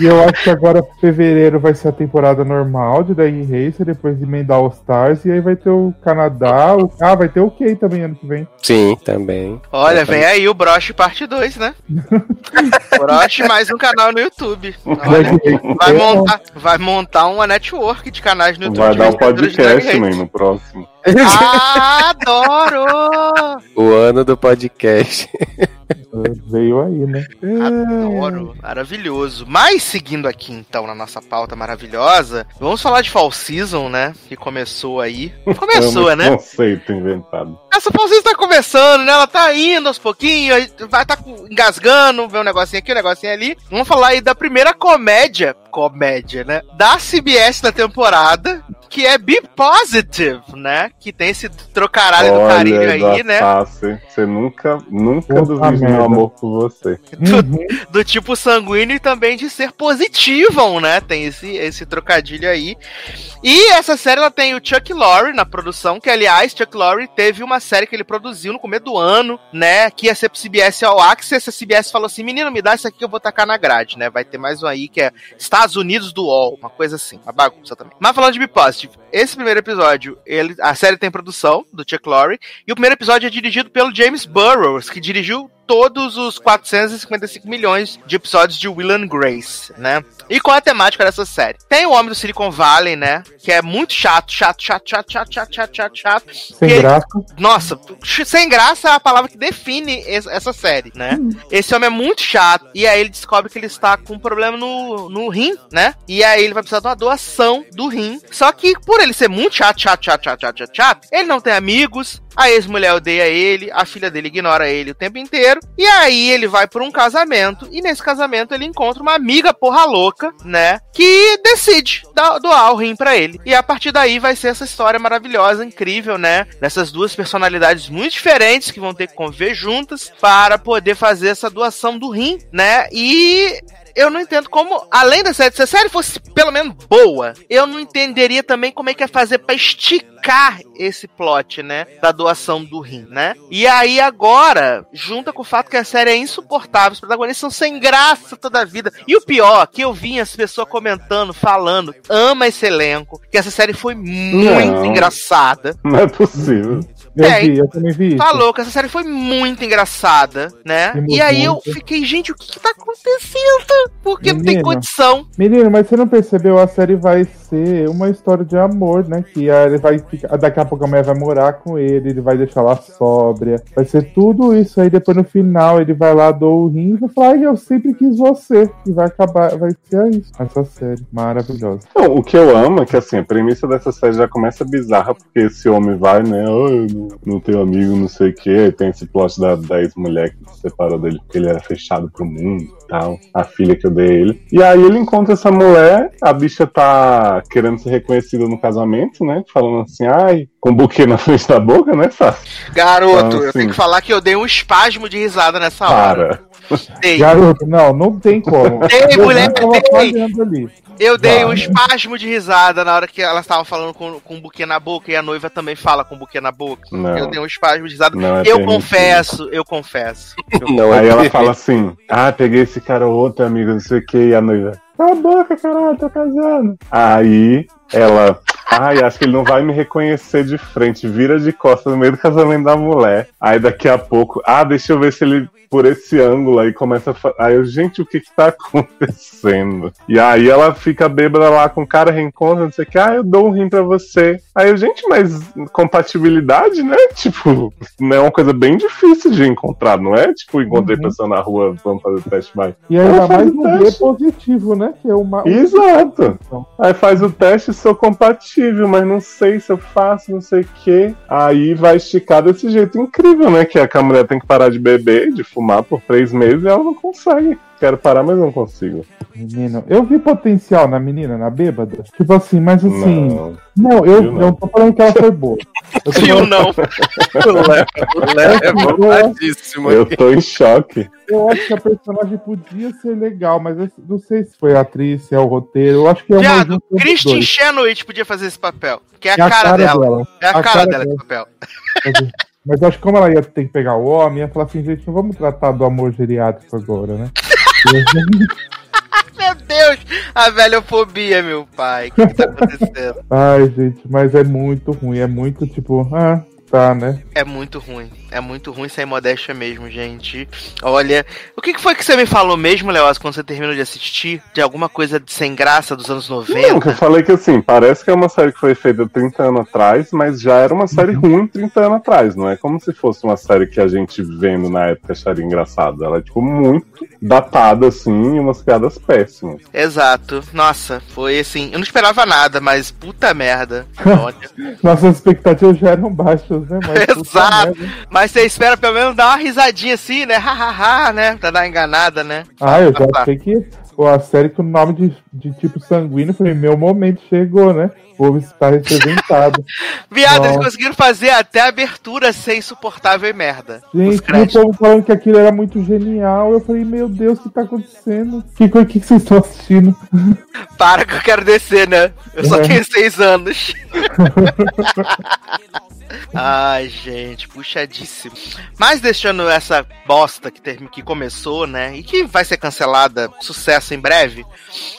E eu acho que agora fevereiro vai ser a temporada normal de Drag Race, depois emendar All Stars, e aí vai ter o Canadá, o... ah, vai ter o K também ano que vem. Sim, também. Olha, vem aí o Broche parte 2, né? *laughs* Broche mais um canal no YouTube. Olha, vai, montar, vai montar uma network de canais no YouTube. Vai de dar um de podcast, man, no próximo. Adoro! O ano do podcast. Veio aí, né? Adoro, maravilhoso. Mas seguindo aqui então na nossa pauta maravilhosa, vamos falar de Fall Season, né? Que começou aí. Começou, É um né? conceito inventado. Essa Fall Season tá começando, né? Ela tá indo aos pouquinhos, vai tá engasgando, vê um negocinho aqui, um negocinho ali. Vamos falar aí da primeira comédia, comédia, né? Da CBS da temporada, que é Be Positive, né? Que tem esse trocaralho do carinho aí, né? Sassi, você nunca, nunca Puta duvide merda. meu amor por você. Uhum. do tipo sanguíneo e também de ser positivam, né? Tem esse, esse trocadilho aí. E essa série ela tem o Chuck Lorre na produção, que aliás, Chuck Lorre teve uma série que ele produziu no começo do ano, né? Que ia ser pro CBS All Access. A CBS falou assim: menino, me dá isso aqui que eu vou tacar na grade, né? Vai ter mais um aí que é Estados Unidos do All, uma coisa assim, uma bagunça também. Mas falando de Be Positive, esse primeiro episódio, ele, a série tem produção do Chuck Lorre, e o primeiro episódio é dirigido pelo James Burrows, que dirigiu todos os 455 milhões de episódios de Will and Grace, né? E qual é a temática dessa série? Tem o Homem do Silicon Valley, né? Que é muito chato, chato, chato, chato, chato, chato, chato, chato, chato. Sem E ele- graça. Nossa, sem graça é a palavra que define es- essa série, né? Esse homem é muito chato. E aí ele descobre que ele está com um problema no, no rim, né? E aí ele vai precisar de uma doação do rim. Só que por ele ser muito chato, chato, chato, chato, chato, chato, chato ele não tem amigos. A ex-mulher odeia ele, a filha dele ignora ele o tempo inteiro. E aí ele vai por um casamento. E nesse casamento ele encontra uma amiga porra louca, né? Que decide dar- doar o rim pra ele. E a partir daí vai ser essa história maravilhosa, incrível, né? Dessas duas personalidades muito diferentes que vão ter que conviver juntas para poder fazer essa doação do rim, né? E eu não entendo como, além da série, se a série fosse pelo menos boa, eu não entenderia também como é que é fazer pra esticar esse plot, né? Da doação do rim, né? E aí agora, junta com o fato que a série é insuportável, os protagonistas são sem graça toda a vida. E o pior, que eu vi as pessoas comentando, falando, ama esse elenco, que essa série foi muito Não. engraçada. Não é possível. Eu É, vi, eu também vi isso. Tá louco, essa série foi muito engraçada, né? Rimos E aí eu fiquei, gente, o que, que tá acontecendo? Porque não tem condição. Menino, mas você não percebeu? A série vai ser uma história de amor, né? Que ele vai ficar. Daqui a pouco a mulher vai morar com ele, ele vai deixar ela sóbria. Vai ser tudo isso aí. Depois no final ele vai lá, doa o rim e vai falar: Ai, eu sempre quis você. E vai acabar, vai ser isso. Essa série maravilhosa. Não, o que eu amo é que assim, a premissa dessa série já começa bizarra, porque esse homem vai, né? Oh, eu não tenho amigo, não sei o. Aí tem esse plot da, da ex-mulher que se separou dele porque ele era fechado pro mundo e tal. A filha que odeia ele. E aí ele encontra essa mulher, a bicha tá querendo ser reconhecida no casamento, né? Falando assim, ai, com buquê na *laughs* frente da boca, né, Sassi? Garoto, Ah, eu sim. tenho que falar que eu dei um espasmo de risada nessa hora. Para. Dei. Garoto, não, não tem como. Ei, Eu mulher, tava ei. falhando ali. Eu dei um espasmo de risada na hora que elas estavam falando com, com um buquê na boca e a noiva também fala com um buquê na boca. Não. Eu dei um espasmo de risada. Não é eu permitido. confesso, eu confesso. *laughs* Não Aí é ela fala assim: Ah, peguei esse cara outro amigo, não sei o que, e a noiva. Cala a boca, caralho, tô casando. Aí ela. Ai, acho que ele não vai me reconhecer de frente. Vira de costas no meio do casamento da mulher. Aí daqui a pouco, ah, deixa eu ver se ele por esse ângulo aí começa a. Aí eu, gente, o que que tá *laughs* acontecendo? E aí ela fica bêbada lá com o cara, reencontra, não sei o que, ah, eu dou um rim pra você. Aí eu, gente, mas compatibilidade, né? *laughs* Tipo, não é uma coisa bem difícil de encontrar, não é? Tipo, encontrei Uhum. pessoa na rua, vamos fazer o teste, vai. E ainda mais no B positivo, né? Que é uma. Exato. Aí faz o teste, sou compatível, mas não sei se eu faço, não sei o quê. Aí vai esticar desse jeito incrível, né? Que é que a mulher tem que parar de beber, de fumar por três meses e ela não consegue. Quero parar, mas não consigo. Menino, eu vi potencial na menina, na bêbada. Tipo assim, mas assim. Não. Não, eu Viu, não. não tô falando que ela foi boa. Eu tô Viu, não? *laughs* O Léo, o Léo é bombadíssimo. Eu tô em choque. Eu acho que a personagem podia ser legal, mas eu não sei se foi a atriz, se é o roteiro. Eu acho que é uma Viado, Christian. Chenoweth podia fazer esse papel. Que é a, É a cara, cara dela. dela. É a, A cara, cara dela esse dela. papel. Mas eu acho que como ela ia ter que pegar o homem, ia falar assim, gente, não vamos tratar do amor geriátrico agora, né? *laughs* *laughs* Meu Deus, a velhofobia, meu pai. O que, que tá acontecendo? Ai, gente, mas é muito ruim, é muito tipo, ah, tá, né? É muito ruim. É muito ruim sem modéstia mesmo, gente. Olha, o que, foi que você me falou mesmo, Leoz, quando você terminou de assistir? De alguma coisa de sem graça dos anos Não, que eu 90? falei que assim, parece que é uma série que foi feita 30 anos atrás, mas já era uma série ruim 30 anos atrás. Não é como se fosse uma série que a gente vendo na época acharia engraçada. Ela é, tipo, muito datada, assim, e umas piadas péssimas. Exato. Nossa, foi assim. Eu não esperava nada, mas puta merda. *laughs* Olha. Nossas expectativas já eram baixas, né? Mas, *laughs* Exato. Mas você espera pelo menos dar uma risadinha assim, né? Hahaha, né? Pra dar uma enganada, né? Ah, eu já achei que a série com nome de, de tipo sanguíneo foi meu momento, chegou, né? O povo está representado. *laughs* Viado, eles conseguiram fazer até a abertura ser insuportável e merda. Gente, e o povo falando que aquilo era muito genial. Eu falei, meu Deus, o que tá acontecendo? Que coisa que vocês estão assistindo? *laughs* Para que eu quero descer, né? Eu só É. tenho seis anos. *laughs* Ai, gente, puxadíssimo. Mas deixando essa bosta que, termi- que começou, né? E que vai ser cancelada, sucesso em breve.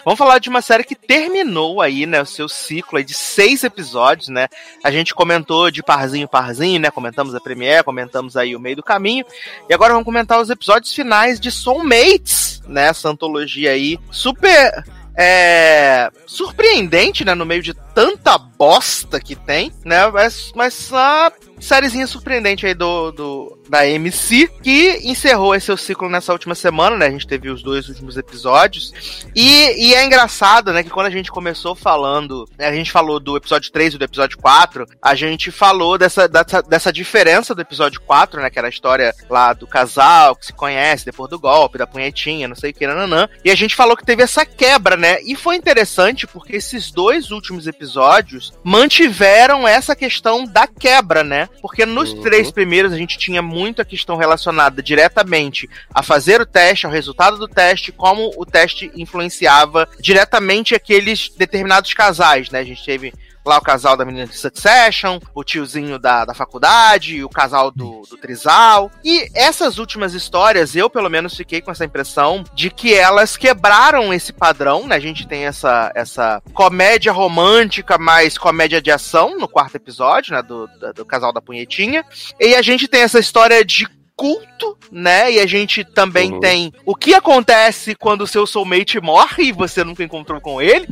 Vamos falar de uma série que terminou aí, né? O seu ciclo aí de seis episódios, né? A gente comentou de parzinho, parzinho, né? Comentamos a Premiere, comentamos aí o meio do caminho. E agora vamos comentar os episódios finais de Soulmates, né? Essa antologia aí super é, surpreendente, né? No meio de tanta bosta que tem, né? Mas, mas uma sériezinha surpreendente aí do, do da MC que encerrou esse seu ciclo nessa última semana, né? A gente teve os dois últimos episódios. E, e é engraçado, né? Que quando a gente começou falando, né, a gente falou do episódio 3 e do episódio 4, a gente falou dessa, dessa, dessa diferença do episódio 4, né? Que era a história lá do casal que se conhece depois do golpe, da punhetinha, não sei o que, nananã. E a gente falou que teve essa quebra, né? E foi interessante porque esses dois últimos episódios mantiveram essa questão da quebra, né? Porque nos Uhum. três primeiros a gente tinha muita questão relacionada diretamente a fazer o teste, ao resultado do teste, como o teste influenciava diretamente aqueles determinados casais, né? A gente teve lá o casal da menina de Succession, o tiozinho da, da faculdade, o casal do, do Trisal. E essas últimas histórias, eu pelo menos fiquei com essa impressão de que elas quebraram esse padrão, né? A gente tem essa, essa comédia romântica mais comédia de ação no quarto episódio, né? Do, do, do casal da punhetinha. E a gente tem essa história de culto, né? E a gente também Uhum. tem o que acontece quando o seu soulmate morre e você nunca encontrou com ele,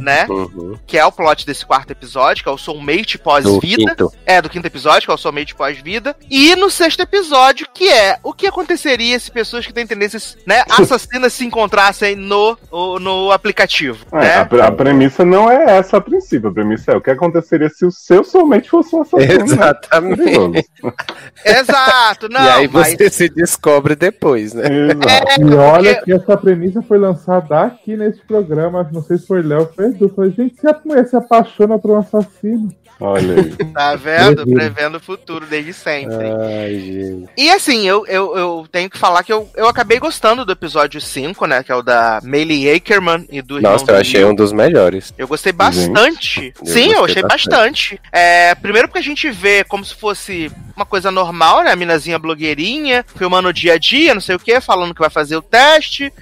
né? Uhum. Que é o plot desse quarto episódio, que é o soulmate pós-vida. É, do quinto episódio, que é o soulmate pós-vida. E no sexto episódio, que é o que aconteceria se pessoas que têm tendências, né, *laughs* assassinas se encontrassem no, no aplicativo, É, né? a, a premissa não é essa a princípio. A premissa é o que aconteceria se o seu somente fosse um assassino. né? Exatamente. Perigoso. *laughs* Exato, não, e aí mas... você se descobre depois, né? Exato. E olha porque- que essa premissa foi lançada aqui nesse programa. Não sei se foi Léo foi Edu. Falei, gente, se a mulher se apaixona por um assassino. Olha aí. *laughs* Tá vendo? Prevendo o futuro desde sempre. Ai, gente. E assim, eu, eu, eu tenho que falar que eu, eu acabei gostando do episódio 5, né? Que é o da Meili Ackerman e do irmão Nossa, eu achei um dos melhores. Eu gostei bastante. eu Sim, eu gostei achei bastante. É, primeiro porque a gente vê como se fosse uma coisa normal, né? A minazinha blogueirinha, filmando o dia a dia, não sei o que, falando que vai fazer o teste.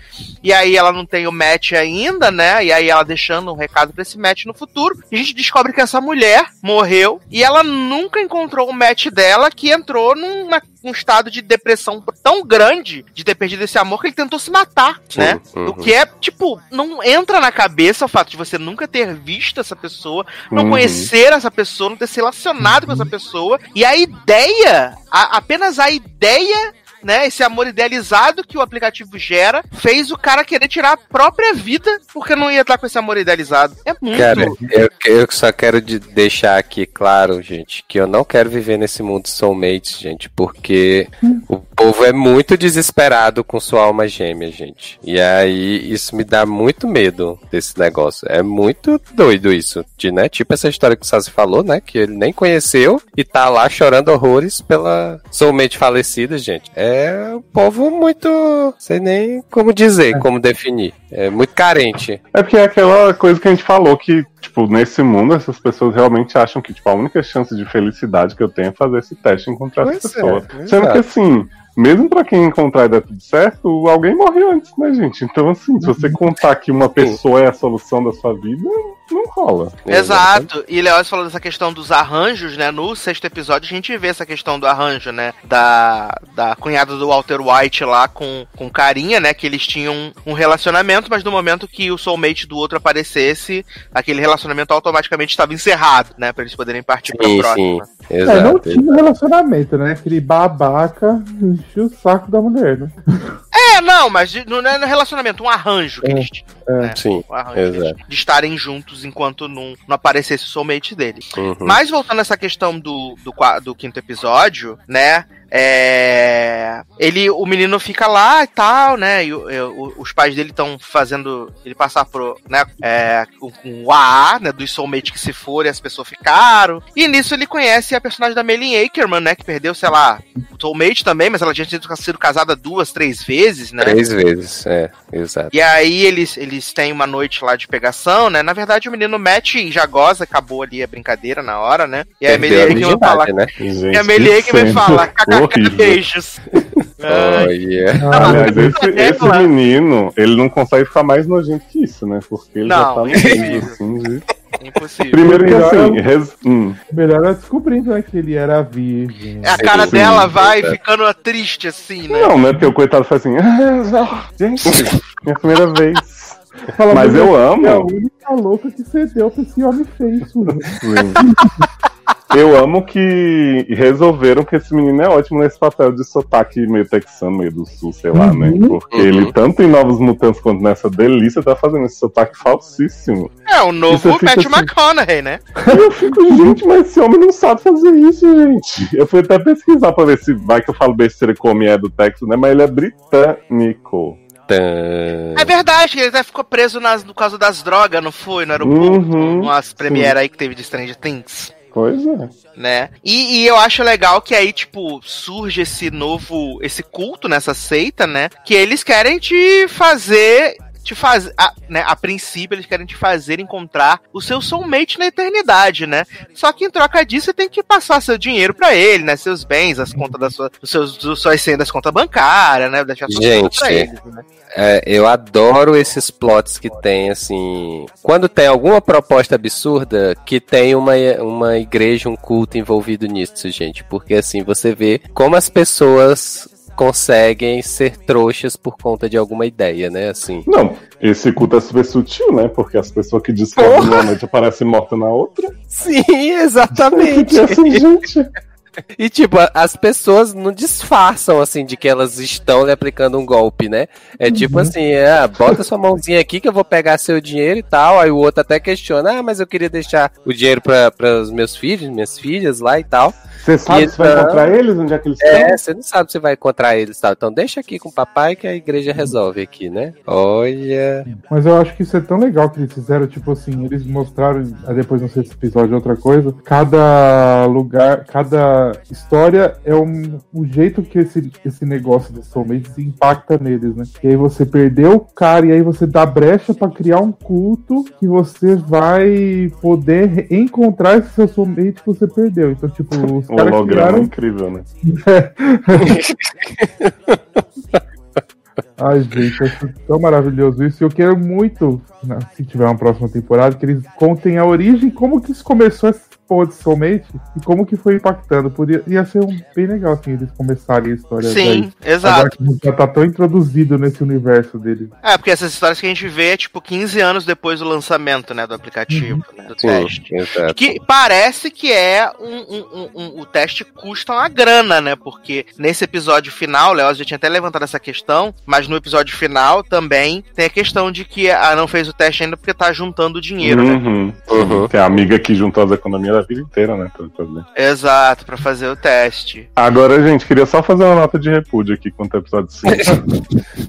E aí ela não tem o match ainda, né? E aí ela deixando um recado pra esse match no futuro. E a gente descobre que essa mulher morreu e ela nunca encontrou o match dela que entrou numa, num estado de depressão tão grande de ter perdido esse amor que ele tentou se matar, né? Uhum. O que é, tipo, não entra na cabeça o fato de você nunca ter visto essa pessoa, não Uhum. conhecer essa pessoa, não ter se relacionado com essa pessoa. E a ideia, a- apenas a ideia. Né, esse amor idealizado que o aplicativo gera fez o cara querer tirar a própria vida porque não ia estar com esse amor idealizado. É muito. Cara, eu, eu só quero de- deixar aqui claro, gente, que eu não quero viver nesse mundo soulmates, gente, porque o povo é muito desesperado com sua alma gêmea, gente. E aí, isso me dá muito medo desse negócio. É muito doido isso. De, né? Tipo essa história que o Sassi falou, né? Que ele nem conheceu e tá lá chorando horrores pela soulmate falecida, gente. É um povo muito. Sei nem como dizer, como definir. É muito carente. É porque é aquela coisa que a gente falou que, tipo, nesse mundo, essas pessoas realmente acham que, tipo, a única chance de felicidade que eu tenho é fazer esse teste e encontrar Pois essa é, pessoa. exato. Sendo que, assim, mesmo pra quem encontrar e der tudo certo, alguém morreu antes, né, gente? Então, assim, se você contar que uma pessoa é a solução da sua vida, não rola. Exato. E Leoz falou dessa questão dos arranjos, né? No sexto episódio a gente vê essa questão do arranjo, né? Da, da cunhada do Walter White lá com, com carinha, né? Que eles tinham um relacionamento, mas no momento que o soulmate do outro aparecesse, aquele relacionamento automaticamente estava encerrado, né? Pra eles poderem partir pra Sim, próxima. sim. É, não Exato. tinha relacionamento, né? Aquele babaca enchia o saco da mulher, né? É, não, mas não é no relacionamento, um arranjo que É, eles tinham. é. né? Sim, Um arranjo exato. de estarem juntos enquanto não, não aparecesse o soulmate dele. Uhum. Mas voltando a essa questão do, do, do quinto episódio, né? É, ele, o menino fica lá e tal, né? E o- e o- os pais dele estão fazendo ele passar por, né? É, com, com o AA, né? Dos soulmates que se foram e as pessoas ficaram. E nisso ele conhece a personagem da Melin Ackerman, né? Que perdeu, sei lá, o soulmate também, mas ela já tinha sido casada duas, três vezes, né? Três vezes, é, exato. E aí eles, eles têm uma noite lá de pegação, né? Na verdade, o menino mete e já goza, acabou ali a brincadeira na hora, né? E aí a Melin Ackerman fala. né? Gente, *laughs* E a Melie que vai cena falar, kkk, horrível. *laughs* beijos. Ai, Olha. Aliás, Ela- esse, esse ela- menino, ele não consegue ficar mais nojento que isso, né? Porque ele já Não, tá no assim, de... impossível. Primeiro que Melhor assim, é res... hum, Melhor é descobrindo né, que ele era virgem. A cara Sim, dela vai é. ficando triste assim, né? Não, né? Porque o coitado faz assim, *laughs* "Ah, gente, minha primeira vez. Fala, Mas eu É a amo. única louca que cedeu pra esse homem feio. Eu amo que resolveram que esse menino é ótimo nesse papel de sotaque meio texano, meio do sul, sei lá, né? Uhum. Porque Uhum. ele, tanto em Novos Mutantes quanto nessa delícia, tá fazendo esse sotaque falsíssimo. É o novo Isso fica Matt assim. McConaughey, né? Eu fico, gente, mas esse homem não sabe fazer isso, gente. Eu fui até pesquisar pra ver se vai que eu falo besteira como é do Texas, né? Mas ele é britânico. É verdade, ele até ficou preso nas, no caso das drogas, não foi? No aeroporto, Uhum, umas premiere aí que teve de Stranger Things. Pois é. né? E, e eu acho legal que aí, tipo, surge esse novo, esse culto nessa seita, né? Que eles querem te fazer. Te fazer, a, né, a princípio, eles querem te fazer encontrar o seu soulmate na eternidade, né? Só que em troca disso, você tem que passar seu dinheiro pra ele, né? Seus bens, as contas das suas, os seus, suas senhas das contas bancárias, né? Deixar tudo Gente, pra eles, né? É, eu adoro esses plots que tem, assim. Quando tem alguma proposta absurda, que tem uma, uma igreja, um culto envolvido nisso, gente. Porque, assim, você vê como as pessoas conseguem ser trouxas por conta de alguma ideia, né? Assim. Não, esse culto é super sutil, né? Porque as pessoas que descobrem uma noite aparecem mortas na outra. Sim, exatamente. *laughs* assim, gente. E tipo, as pessoas não disfarçam assim de que elas estão lhe aplicando um golpe, né? É tipo assim, ah, bota sua mãozinha aqui que eu vou pegar seu dinheiro e tal. Aí o outro até questiona, ah, mas eu queria deixar o dinheiro para os meus filhos, minhas filhas lá e tal. Você sabe E se vai então- encontrar eles? Onde é que eles É, estão? você não sabe se vai encontrar eles e tal. Então deixa aqui com o papai que a igreja resolve aqui, né? Olha. Mas eu acho que isso é tão legal que eles fizeram, tipo assim, eles mostraram, aí depois não sei se episódio é outra coisa, cada lugar, cada história é um, um jeito que esse, esse negócio de soulmates impacta neles, né? E aí você perdeu o cara e aí você dá brecha pra criar um culto que você vai poder encontrar esse seu soulmate que você perdeu. Então, tipo, *laughs* os O caras holograma é criaram incrível, né? *laughs* Ai, gente, acho tão maravilhoso isso. E eu quero muito, né, se tiver uma próxima temporada, que eles contem a origem, como que isso começou essa porra de soulmate e como que foi impactando. Podia, ia ser um, bem legal, assim, eles começarem a história Sim, daí. exato. Agora já tá tão introduzido nesse universo dele. É, porque essas histórias que a gente vê é tipo 15 anos depois do lançamento, né, do aplicativo, né, do teste. Sim, exato. Que parece que é um, um- um- um- O teste custa uma grana, né? Porque nesse episódio final, o Leoz já tinha até levantado essa questão, mas no episódio final também tem a questão de que a não fez o teste ainda porque tá juntando dinheiro, né? Uhum. Uhum. Tem a amiga que juntou as economias a vida inteira, né? Pra fazer. Exato, pra fazer o teste. Agora, gente, queria só fazer uma nota de repúdio aqui quanto ao episódio 5.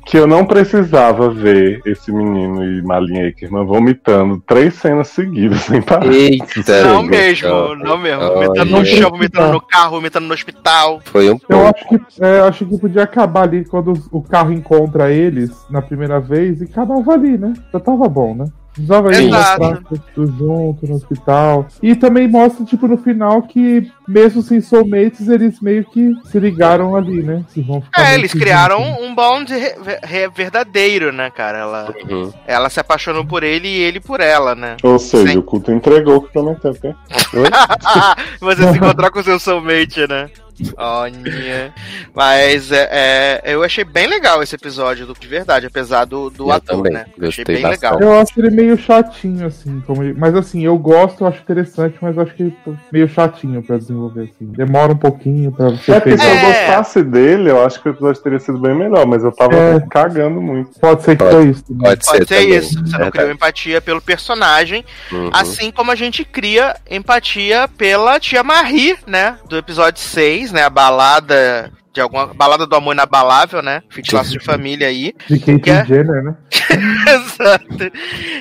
*laughs* que eu não precisava ver esse menino e Malinha Eckerman vomitando três cenas seguidas sem parar. Eita. não mesmo, não mesmo. Olha. Vomitando no chão, vomitando no carro, vomitando no hospital. Foi um Eu acho que, é, eu acho que podia acabar ali quando o carro encontra eles na primeira vez e acabava ali, né? Já tava bom, né? Precisava ir Exato. mostrar tudo junto no hospital. E também mostra, tipo, no final que, mesmo sem soulmates, eles meio que se ligaram ali, né? Que vão ficar É, eles criaram juntos. um bond re- re- verdadeiro, né, cara? Ela, Uhum. ela se apaixonou por ele e ele por ela, né? Ou seja, Sim. o culto entregou o que prometeu, ok? *laughs* Você se encontrar com seu soulmate, né? Olha. Mas é, é, eu achei bem legal esse episódio do de verdade, apesar do, do Eu ator, também, né? gostei achei bem bastante. legal. Eu acho ele meio chatinho, assim. Como ele- Mas assim, eu gosto, eu acho interessante, mas eu acho que tá meio chatinho pra desenvolver, assim. Demora um pouquinho pra você É porque se eu É. gostasse dele, eu acho que o episódio teria sido bem melhor, mas eu tava É. cagando muito. Pode ser que Pode. foi isso. também. Pode, Pode ser isso. Você não criou empatia pelo personagem, Uhum. assim como a gente cria empatia pela tia Marie, né? Do episódio 6, né? A balada de alguma balada do amor inabalável, né? Fit laço de família aí. De Kate Que é? Jenner, né? *laughs* Exato.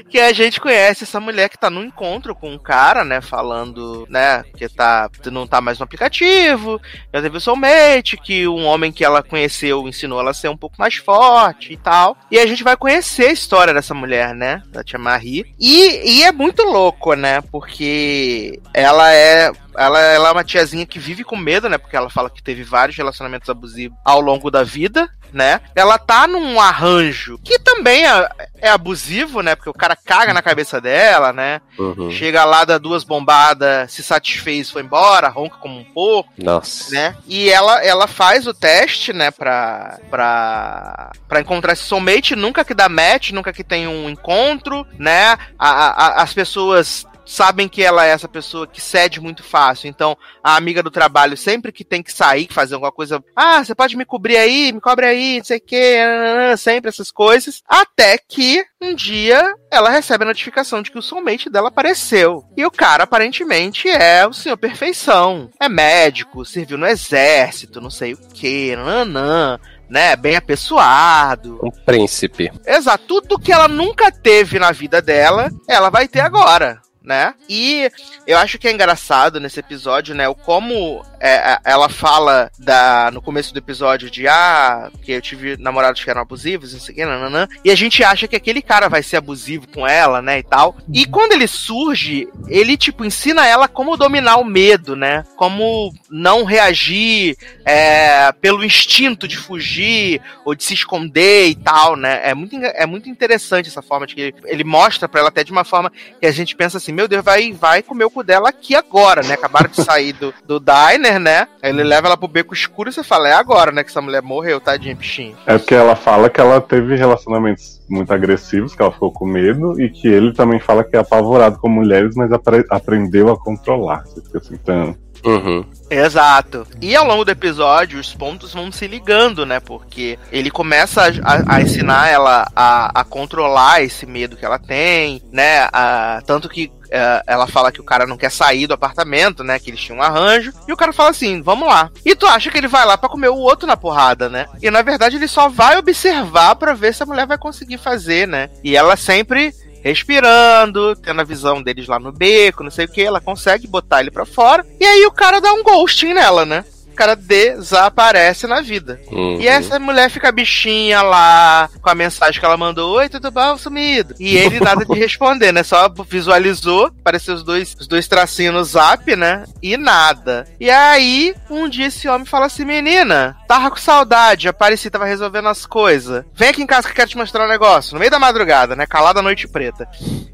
Que a gente conhece essa mulher que tá num encontro com um cara, né? Falando, né? Que tá, não tá mais no aplicativo, já teve o soulmate, que um homem que ela conheceu ensinou ela a ser um pouco mais forte e tal. E a gente vai conhecer a história dessa mulher, né? Da tia Marie. E, e é muito louco, né? Porque ela é. Ela, ela é uma tiazinha que vive com medo, né? Porque ela fala que teve vários relacionamentos abusivos ao longo da vida, né? Ela tá num arranjo que também é, é abusivo, né? Porque o cara caga na cabeça dela, né? Uhum. Chega lá, dá duas bombadas, se satisfez, foi embora, ronca como um porco, Nossa. né? E ela, ela faz o teste, né, pra, pra, pra encontrar esse soulmate, nunca que dá match, nunca que tem um encontro, né? A- a- as pessoas sabem que ela é essa pessoa que cede muito fácil, então a amiga do trabalho, sempre que tem que sair, fazer alguma coisa, ah, você pode me cobrir aí, me cobre aí, não sei o que, sempre essas coisas, até que um dia ela recebe a notificação de que o soulmate dela apareceu. E o cara, aparentemente, é o senhor perfeição. É médico, serviu no exército, não sei o que, nanã, né? Bem apessoado. Um príncipe. Exato, tudo que ela nunca teve na vida dela, ela vai ter agora. Né? E eu acho que é engraçado nesse episódio, né? O como é, é, ela fala da, no começo do episódio de ah, que eu tive namorados que eram abusivos, não sei o que, nananã, e a gente acha que aquele cara vai ser abusivo com ela, né? E tal. E quando ele surge, ele, tipo, ensina ela como dominar o medo, né? Como não reagir é, pelo instinto de fugir ou de se esconder e tal, né? É muito, é muito interessante essa forma de que ele, ele mostra pra ela até de uma forma que a gente pensa assim, meu Deus, vai, vai comer o cu dela aqui agora, né? Acabaram de *laughs* sair do, do diner, né? Aí ele leva ela pro beco escuro e você fala, é agora, né? Que essa mulher morreu, tadinha, bichinho. É porque ela fala que ela teve relacionamentos muito agressivos, que ela ficou com medo, e que ele também fala que é apavorado com mulheres, mas apre- aprendeu a controlar. Você fica assim, então. Uhum. Exato. E ao longo do episódio, os pontos vão se ligando, né? Porque ele começa a, a- a ensinar ela a, a controlar esse medo que ela tem, né? A- tanto que é, ela fala que o cara não quer sair do apartamento, né? Que eles tinham um arranjo. E o cara fala assim: vamos lá. E tu acha que ele vai lá pra comer o outro na porrada, né? E na verdade ele só vai observar pra ver se a mulher vai conseguir fazer, né? E ela sempre respirando, tendo a visão deles lá no beco, não sei o que, ela consegue botar ele pra fora. E aí o cara dá um ghosting nela, né? Cara desaparece na vida. Uhum. E essa mulher fica bichinha lá, com a mensagem que ela mandou: Oi, tudo bom, sumido? E ele nada de responder, né? Só visualizou, apareceu os dois, os dois tracinhos no zap, né? E nada. E aí, um dia esse homem fala assim: Menina, tava com saudade, apareci, tava resolvendo as coisas. Vem aqui em casa que eu quero te mostrar um negócio. No meio da madrugada, né? Calada noite preta.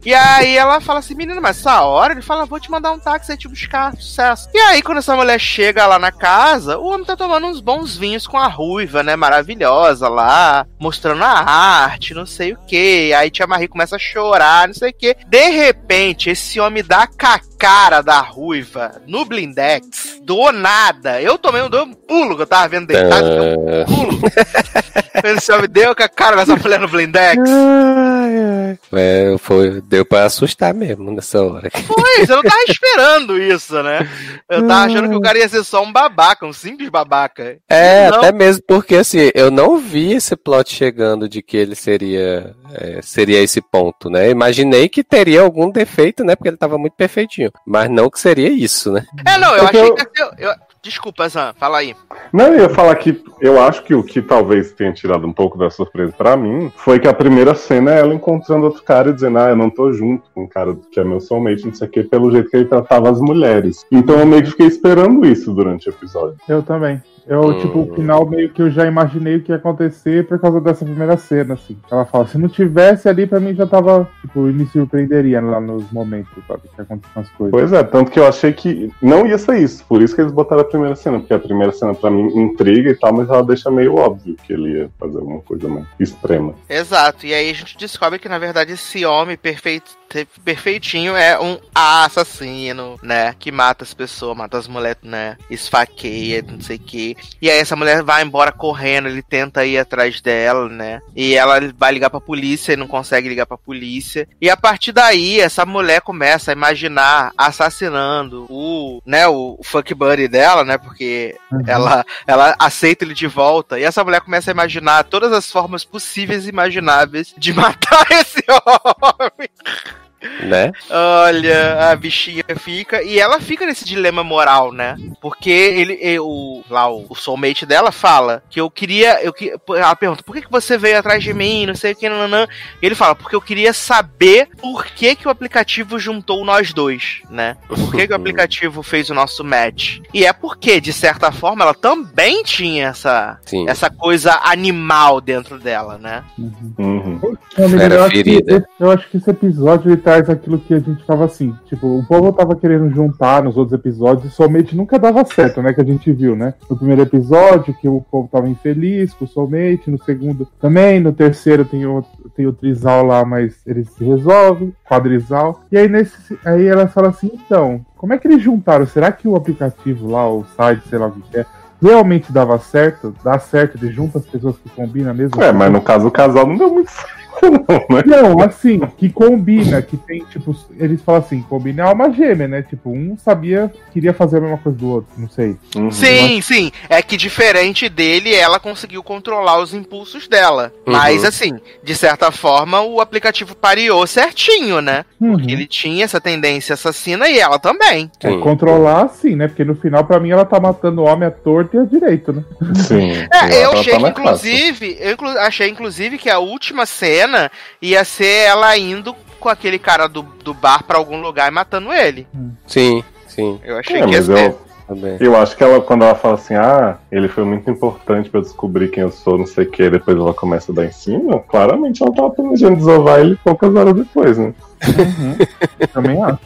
E aí ela fala assim: Menina, mas essa hora? Ele fala: Vou te mandar um táxi aí te buscar. Sucesso. E aí, quando essa mulher chega lá na casa, o homem tá tomando uns bons vinhos com a ruiva, né? Maravilhosa lá, mostrando a arte, não sei o que. Aí tia Marie começa a chorar, não sei o que. De repente, esse homem dá com a cara da ruiva no blindex, do nada. Eu tomei um, um pulo que eu tava vendo deitado, dei um pulo. *laughs* Esse homem deu com a cara dessa mulher no blindex. É, foi, deu pra assustar mesmo nessa hora. Pois, eu não tava esperando isso, né? Eu tava achando que o cara ia ser só um babaca, um simples babaca. É, Não. até mesmo porque assim, eu não vi esse plot chegando de que ele seria é, seria esse ponto, né? Imaginei que teria algum defeito, né? Porque ele tava muito perfeitinho. Mas não que seria isso, né? É, não, eu Porque achei eu- que ia ser- eu- Desculpa, Zan, fala aí. Não, eu ia falar que eu acho que o que talvez tenha tirado um pouco da surpresa pra mim foi que a primeira cena é ela encontrando outro cara e dizendo, ah, eu não tô junto com o cara que é meu soulmate, não sei o que, pelo jeito que ele tratava as mulheres. Então eu meio que fiquei esperando isso durante o episódio. Eu também. Eu, Hum. tipo, o final meio que eu já imaginei o que ia acontecer por causa dessa primeira cena, assim. Ela fala, se não tivesse ali, pra mim já tava, tipo, me surpreenderia lá nos momentos, sabe, que acontecem as coisas. Pois é, tanto que eu achei que não ia ser isso, por isso que eles botaram a primeira cena, porque a primeira cena pra mim intriga e tal, mas ela deixa meio óbvio que ele ia fazer alguma coisa mais extrema. Exato, e aí a gente descobre que na verdade esse homem perfeito, perfeitinho é um assassino, né? Que mata as pessoas, mata as mulheres, né? Esfaqueia, não sei o que. E aí essa mulher vai embora correndo, ele tenta ir atrás dela, né? E ela vai ligar pra polícia e não consegue ligar pra polícia. E a partir daí, essa mulher começa a imaginar assassinando o, né, o fuck buddy dela, né? Porque ela, ela aceita ele de volta. E essa mulher começa a imaginar todas as formas possíveis e imagináveis de *laughs* matar esse homem. Né? Olha, a bichinha fica. E ela fica nesse dilema moral, né? Porque ele, e- o, lá, o, o soulmate dela fala que eu queria. Eu, que- ela pergunta, por que, que você veio atrás de mim? Não sei o que, nananã. E ele fala, porque eu queria saber por que, que o aplicativo juntou nós dois, né? Por que, que o aplicativo fez o nosso match? E é porque, de certa forma, ela também tinha essa, Sim. essa coisa animal dentro dela, né? Uhum. Fera eu, acho que, eu acho que esse episódio ele traz aquilo que a gente tava assim. Tipo, o povo tava querendo juntar nos outros episódios, somente nunca dava certo, né? Que a gente viu, né? No primeiro episódio, que o povo tava infeliz com o soulmate, no segundo também, no terceiro tem o, tem o trisal lá, mas ele se resolve, quadrisal. E aí nesse. Aí ela fala assim, então, como é que eles juntaram? Será que o aplicativo lá, o site, sei lá o que é, realmente dava certo? Dá certo, ele junta as pessoas que combinam mesmo? É, mas no caso o casal não deu muito certo, não? Não, assim, que combina, que tem, tipo, eles falam assim, combina é alma gêmea, né? Tipo, um sabia, queria fazer a mesma coisa do outro, não sei. Uhum. Sim, sim. É que diferente dele, ela conseguiu controlar os impulsos dela. Uhum. Mas, assim, de certa forma, o aplicativo pareou certinho, né? Uhum. Ele tinha essa tendência assassina e ela também. É, controlar, sim, né? Porque no final, pra mim, ela tá matando o homem à torta e à direita, né? Sim. É, eu ela achei tá inclusive, eu inclu- achei, inclusive, que a última cena ia ser ela indo com aquele cara do, do bar pra algum lugar e matando ele. Sim, sim. Eu achei É, que ia ser. eu, Também. eu acho que ela, quando ela fala assim, ah, ele foi muito importante pra eu descobrir quem eu sou, não sei o que, depois ela começa a dar em cima, claramente ela tava planejando desovar ele poucas horas depois, né? Também acho.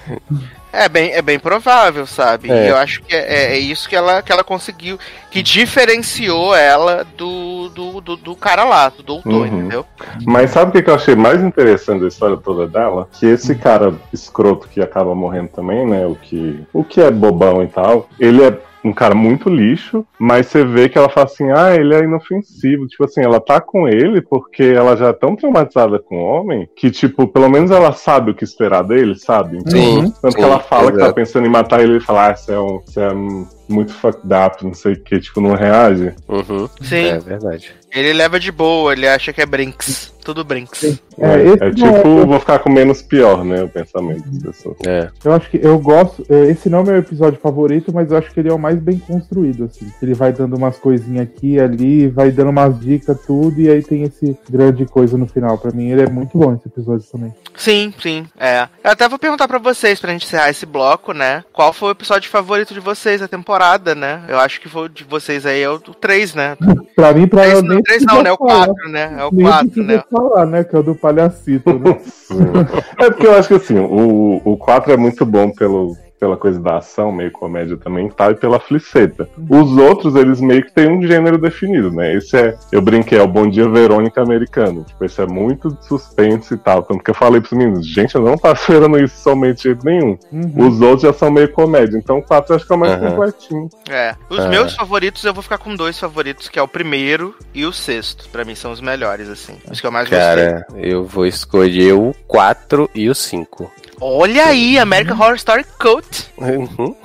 É bem, é bem provável, sabe? É. E eu acho que é, é isso que ela, que ela conseguiu, que diferenciou ela do, do, do, do cara lá, do doutor, Uhum. entendeu? Mas sabe o que que eu achei mais interessante da história toda dela? Que esse cara escroto que acaba morrendo também, né? O que, o que é bobão e tal, ele é um cara muito lixo, mas você vê que ela fala assim, ah, ele é inofensivo. Tipo assim, ela tá com ele porque ela já é tão traumatizada com o homem que, tipo, pelo menos ela sabe o que esperar dele, sabe? Sim. Tanto sim, que ela fala que tá pensando em matar ele e fala, ah, você é, um, você é um- muito fucked up, não sei o que, tipo, não reage. Uhum. Sim. É verdade. Ele leva de boa, ele acha que é Brinks. Tudo Brinks. É, É, é não tipo, é- vou ficar com menos pior, né? O pensamento das pessoas. É. Eu acho que eu gosto. é, Esse não é meu episódio favorito, mas eu acho que ele é o mais bem construído, assim. Ele vai dando umas coisinhas aqui e ali, vai dando umas dicas, tudo, e aí tem esse grande coisa no final. Pra mim, ele é muito bom esse episódio também. Sim, sim, é. Eu até vou perguntar pra vocês, pra gente encerrar esse bloco, né? Qual foi o episódio favorito de vocês da temporada, né? Eu acho que foi o de vocês aí, é o 3, né? Pra mim, pra eu 3 nem não, três não, precisa né? O falar. 4, né? É o Nem 4, precisa né? falar, né? Que é o do palhacito, né? *laughs* É porque eu acho que assim, o, o 4 é muito bom pelo, pela coisa da ação, meio comédia também e tal, e pela fliceta. Os outros, eles meio que têm um gênero definido, né? Esse é, eu brinquei, é o Bom Dia Verônica americano. Tipo, esse é muito de suspense e tal. Tanto que eu falei pros meninos, gente, eu não tá esperando *laughs* isso somente de jeito nenhum. Uhum. Os outros já são meio comédia, então o 4 eu acho que é o mais Aham. completinho. É. Os É. meus favoritos, eu vou ficar com dois favoritos, que é o primeiro e o sexto. Pra mim são os melhores, assim. Os que eu mais gostei. Cara, eu vou escolher o 4 e o 5. Olha aí, American Horror Story Cult. Uhum. *laughs*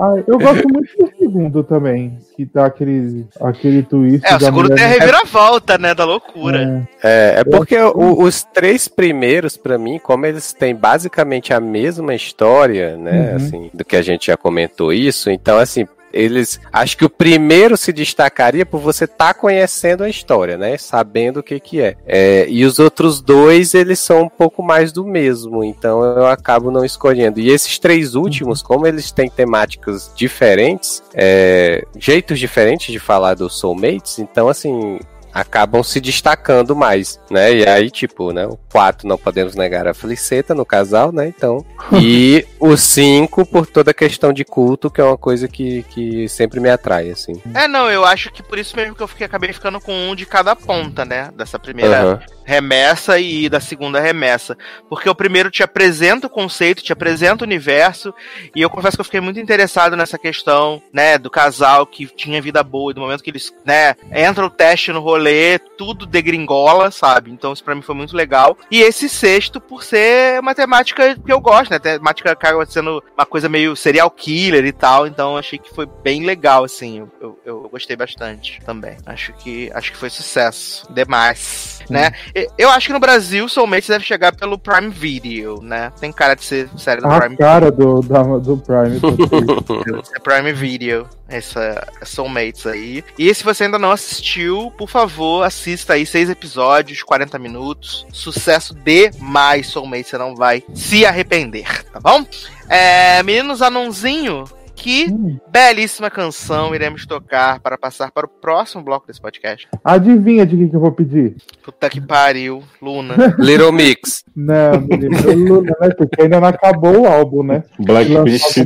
Ah, eu gosto muito do segundo também, que dá aquele, aquele twist. É, o da segundo tem a reviravolta, né? Da loucura. É. É, é porque o- os três primeiros, pra mim, como eles têm basicamente a mesma história, né, Uhum. assim, do que a gente já comentou isso, então, assim, eles. Acho que o primeiro se destacaria por você estar conhecendo a história, né? Sabendo o que que é. É, E os outros dois, eles são um pouco mais do mesmo, então eu acabo não escolhendo. E esses três últimos, como eles têm temáticas diferentes, é, jeitos diferentes de falar dos soulmates, então assim. Acabam se destacando mais, né? E aí, tipo, né? O 4 não podemos negar a Feliceta no casal, né? Então. *laughs* E o 5 por toda a questão de culto, que é uma coisa que, que sempre me atrai, assim. É, não, eu acho que por isso mesmo que eu fiquei, acabei ficando com um de cada ponta, né? Dessa primeira Aham. Remessa e da segunda remessa. Porque o primeiro te apresenta o conceito, te apresenta o universo, e eu confesso que eu fiquei muito interessado nessa questão, né, do casal que tinha vida boa, e do momento que eles, né, entra o teste no rolê, tudo degringola, sabe? Então isso pra mim foi muito legal. E esse sexto, por ser uma temática que eu gosto, né? Temática acaba sendo uma coisa meio serial killer e tal, então achei que foi bem legal, assim. Eu, eu, eu gostei bastante também. Acho que, acho que foi sucesso. Demais, né? Eu acho que no Brasil, Soulmates deve chegar pelo Prime Video, né? Tem cara de ser série do A Prime cara do, da, do Prime. *laughs* Video. É Prime Video, essa Soulmates aí. E se você ainda não assistiu, por favor, assista aí seis episódios, 40 minutos. Sucesso demais, Soulmates. Você não vai se arrepender, tá bom? É, Meninos Anãozinho, que Hum. belíssima canção iremos tocar para passar para o próximo bloco desse podcast. Adivinha de quem que eu vou pedir? Puta que pariu, Luna. *laughs* Little Mix. Não, menino, Luna, né? Porque ainda não acabou o álbum, né?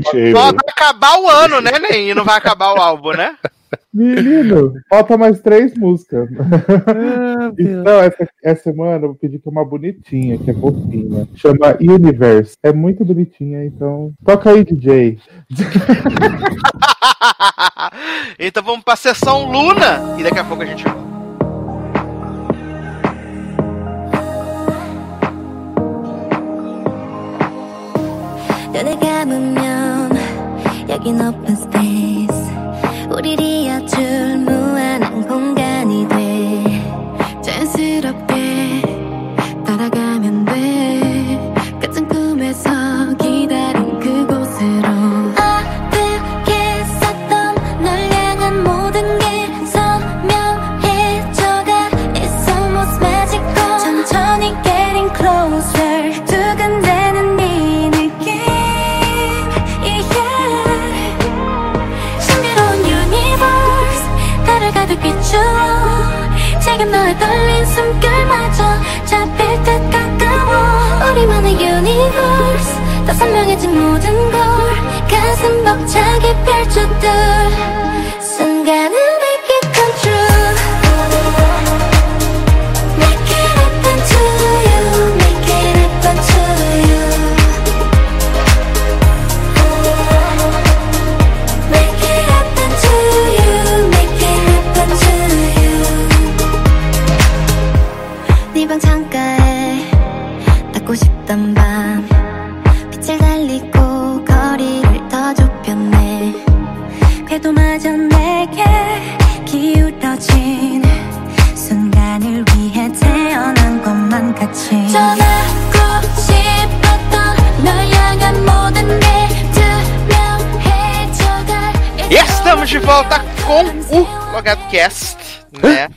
Só Taylor. vai acabar o ano, né, Ney? E não vai acabar o álbum, né? Menino, falta mais três músicas. Então, essa, essa semana eu vou pedir que é uma bonitinha, que é fofinha. Chama Universe. É muito bonitinha, então. Toca aí, DJ. *laughs* então vamos pra sessão Luna e daqui a pouco a gente volta. 눈을 감으면 여긴 open space 우리를 이어줄 무한한 공 지금 너의 떨린 숨결마저 잡힐 듯 가까워. 우리만의 유니버스 더 선명해진 모든 걸 가슴 벅차게 펼쳐둘 Yes.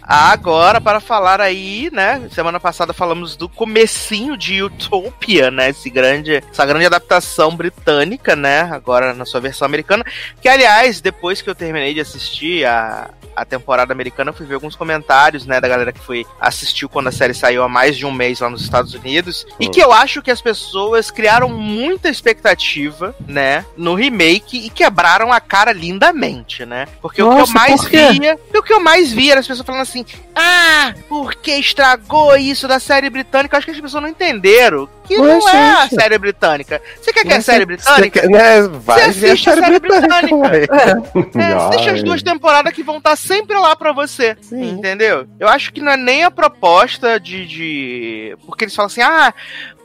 Agora, para falar aí, né? Semana passada falamos do comecinho de Utopia, né? Esse grande, essa grande adaptação britânica, né? Agora na sua versão americana. Que, aliás, depois que eu terminei de assistir a, a temporada americana, eu fui ver alguns comentários, né, da galera que foi assistiu quando a série saiu há mais de um mês lá nos Estados Unidos, e que eu acho que as pessoas criaram muita expectativa, né, no remake e quebraram a cara lindamente, né? Porque o que eu Nossa, mais via, o que eu mais via era as pessoas falando assim: "Ah, porque estragou isso da série britânica?" Eu acho que as pessoas não entenderam que não é a série britânica. Você quer que é Mas série britânica? você- né, vai Você ver a assiste a série série britânica, britânica. É, *laughs* assiste as duas temporadas que vão estar sempre lá pra você. Entendeu? Eu acho que não é nem a proposta de, de. Porque eles falam assim, ah,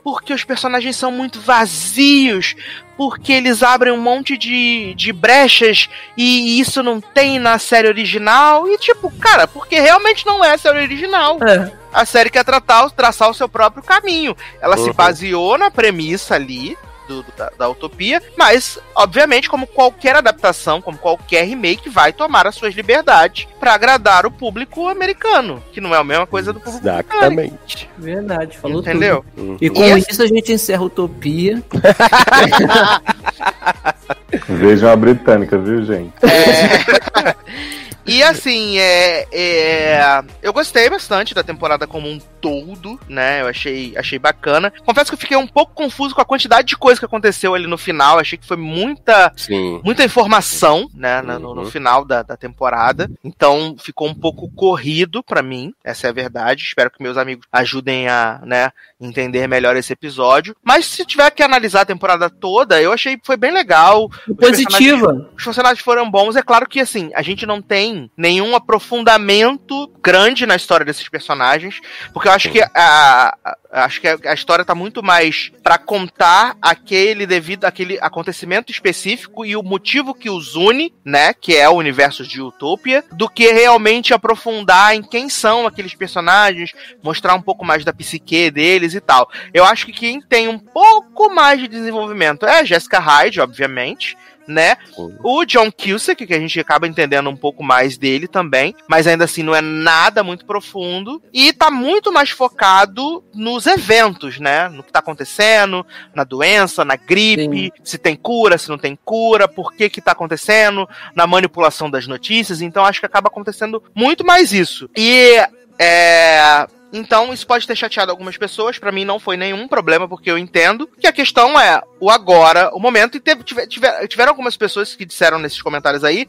porque os personagens são muito vazios. Porque eles abrem um monte de, de brechas e isso não tem na série original. E tipo, cara, porque realmente não é a série original. É. A série quer tratar, traçar o seu próprio caminho. Ela se Uhum. baseou na premissa ali do- do- da, da Utopia, mas, obviamente, como qualquer adaptação, como qualquer remake, vai tomar as suas liberdades pra agradar o público americano, que não é a mesma coisa do público. Exatamente. Verdade, falou Entendeu? tudo. E com E isso a gente encerra a Utopia. *laughs* Vejam a britânica, viu, gente? É. *laughs* E assim, é, é, eu gostei bastante da temporada como um todo, né? Eu achei, achei bacana. Confesso que eu fiquei um pouco confuso com a quantidade de coisa que aconteceu ali no final. Achei que foi muita, Sim. muita informação, né, na- no, no Uhum. final da, da temporada. Então ficou um pouco corrido pra mim, essa é a verdade. Espero que meus amigos ajudem a, né, entender melhor esse episódio. Mas se tiver que analisar a temporada toda, eu achei que foi bem legal. Os Positiva. os personagens foram bons. É claro que, assim, a gente não tem nenhum aprofundamento grande na história desses personagens, porque eu acho que a, a- acho que a, história tá muito mais pra contar aquele devido aquele acontecimento específico e o motivo que os une, né, que é o universo de Utopia, do que realmente aprofundar em quem são aqueles personagens, mostrar um pouco mais da psique deles e tal. Eu acho que quem tem um pouco mais de desenvolvimento é a Jessica Hyde, obviamente, né? O John Cusack, que a gente acaba entendendo um pouco mais dele também, mas ainda assim não é nada muito profundo. E tá muito mais focado nos eventos, né? No que tá acontecendo, na doença, na gripe, se tem cura, se não tem cura, por que que tá acontecendo, na manipulação das notícias. Então acho que acaba acontecendo muito mais isso. E é. Então, isso pode ter chateado algumas pessoas. Pra mim, não foi nenhum problema, porque eu entendo que a questão é o agora, o momento. E teve, tiver- tiver- tiveram algumas pessoas que disseram nesses comentários aí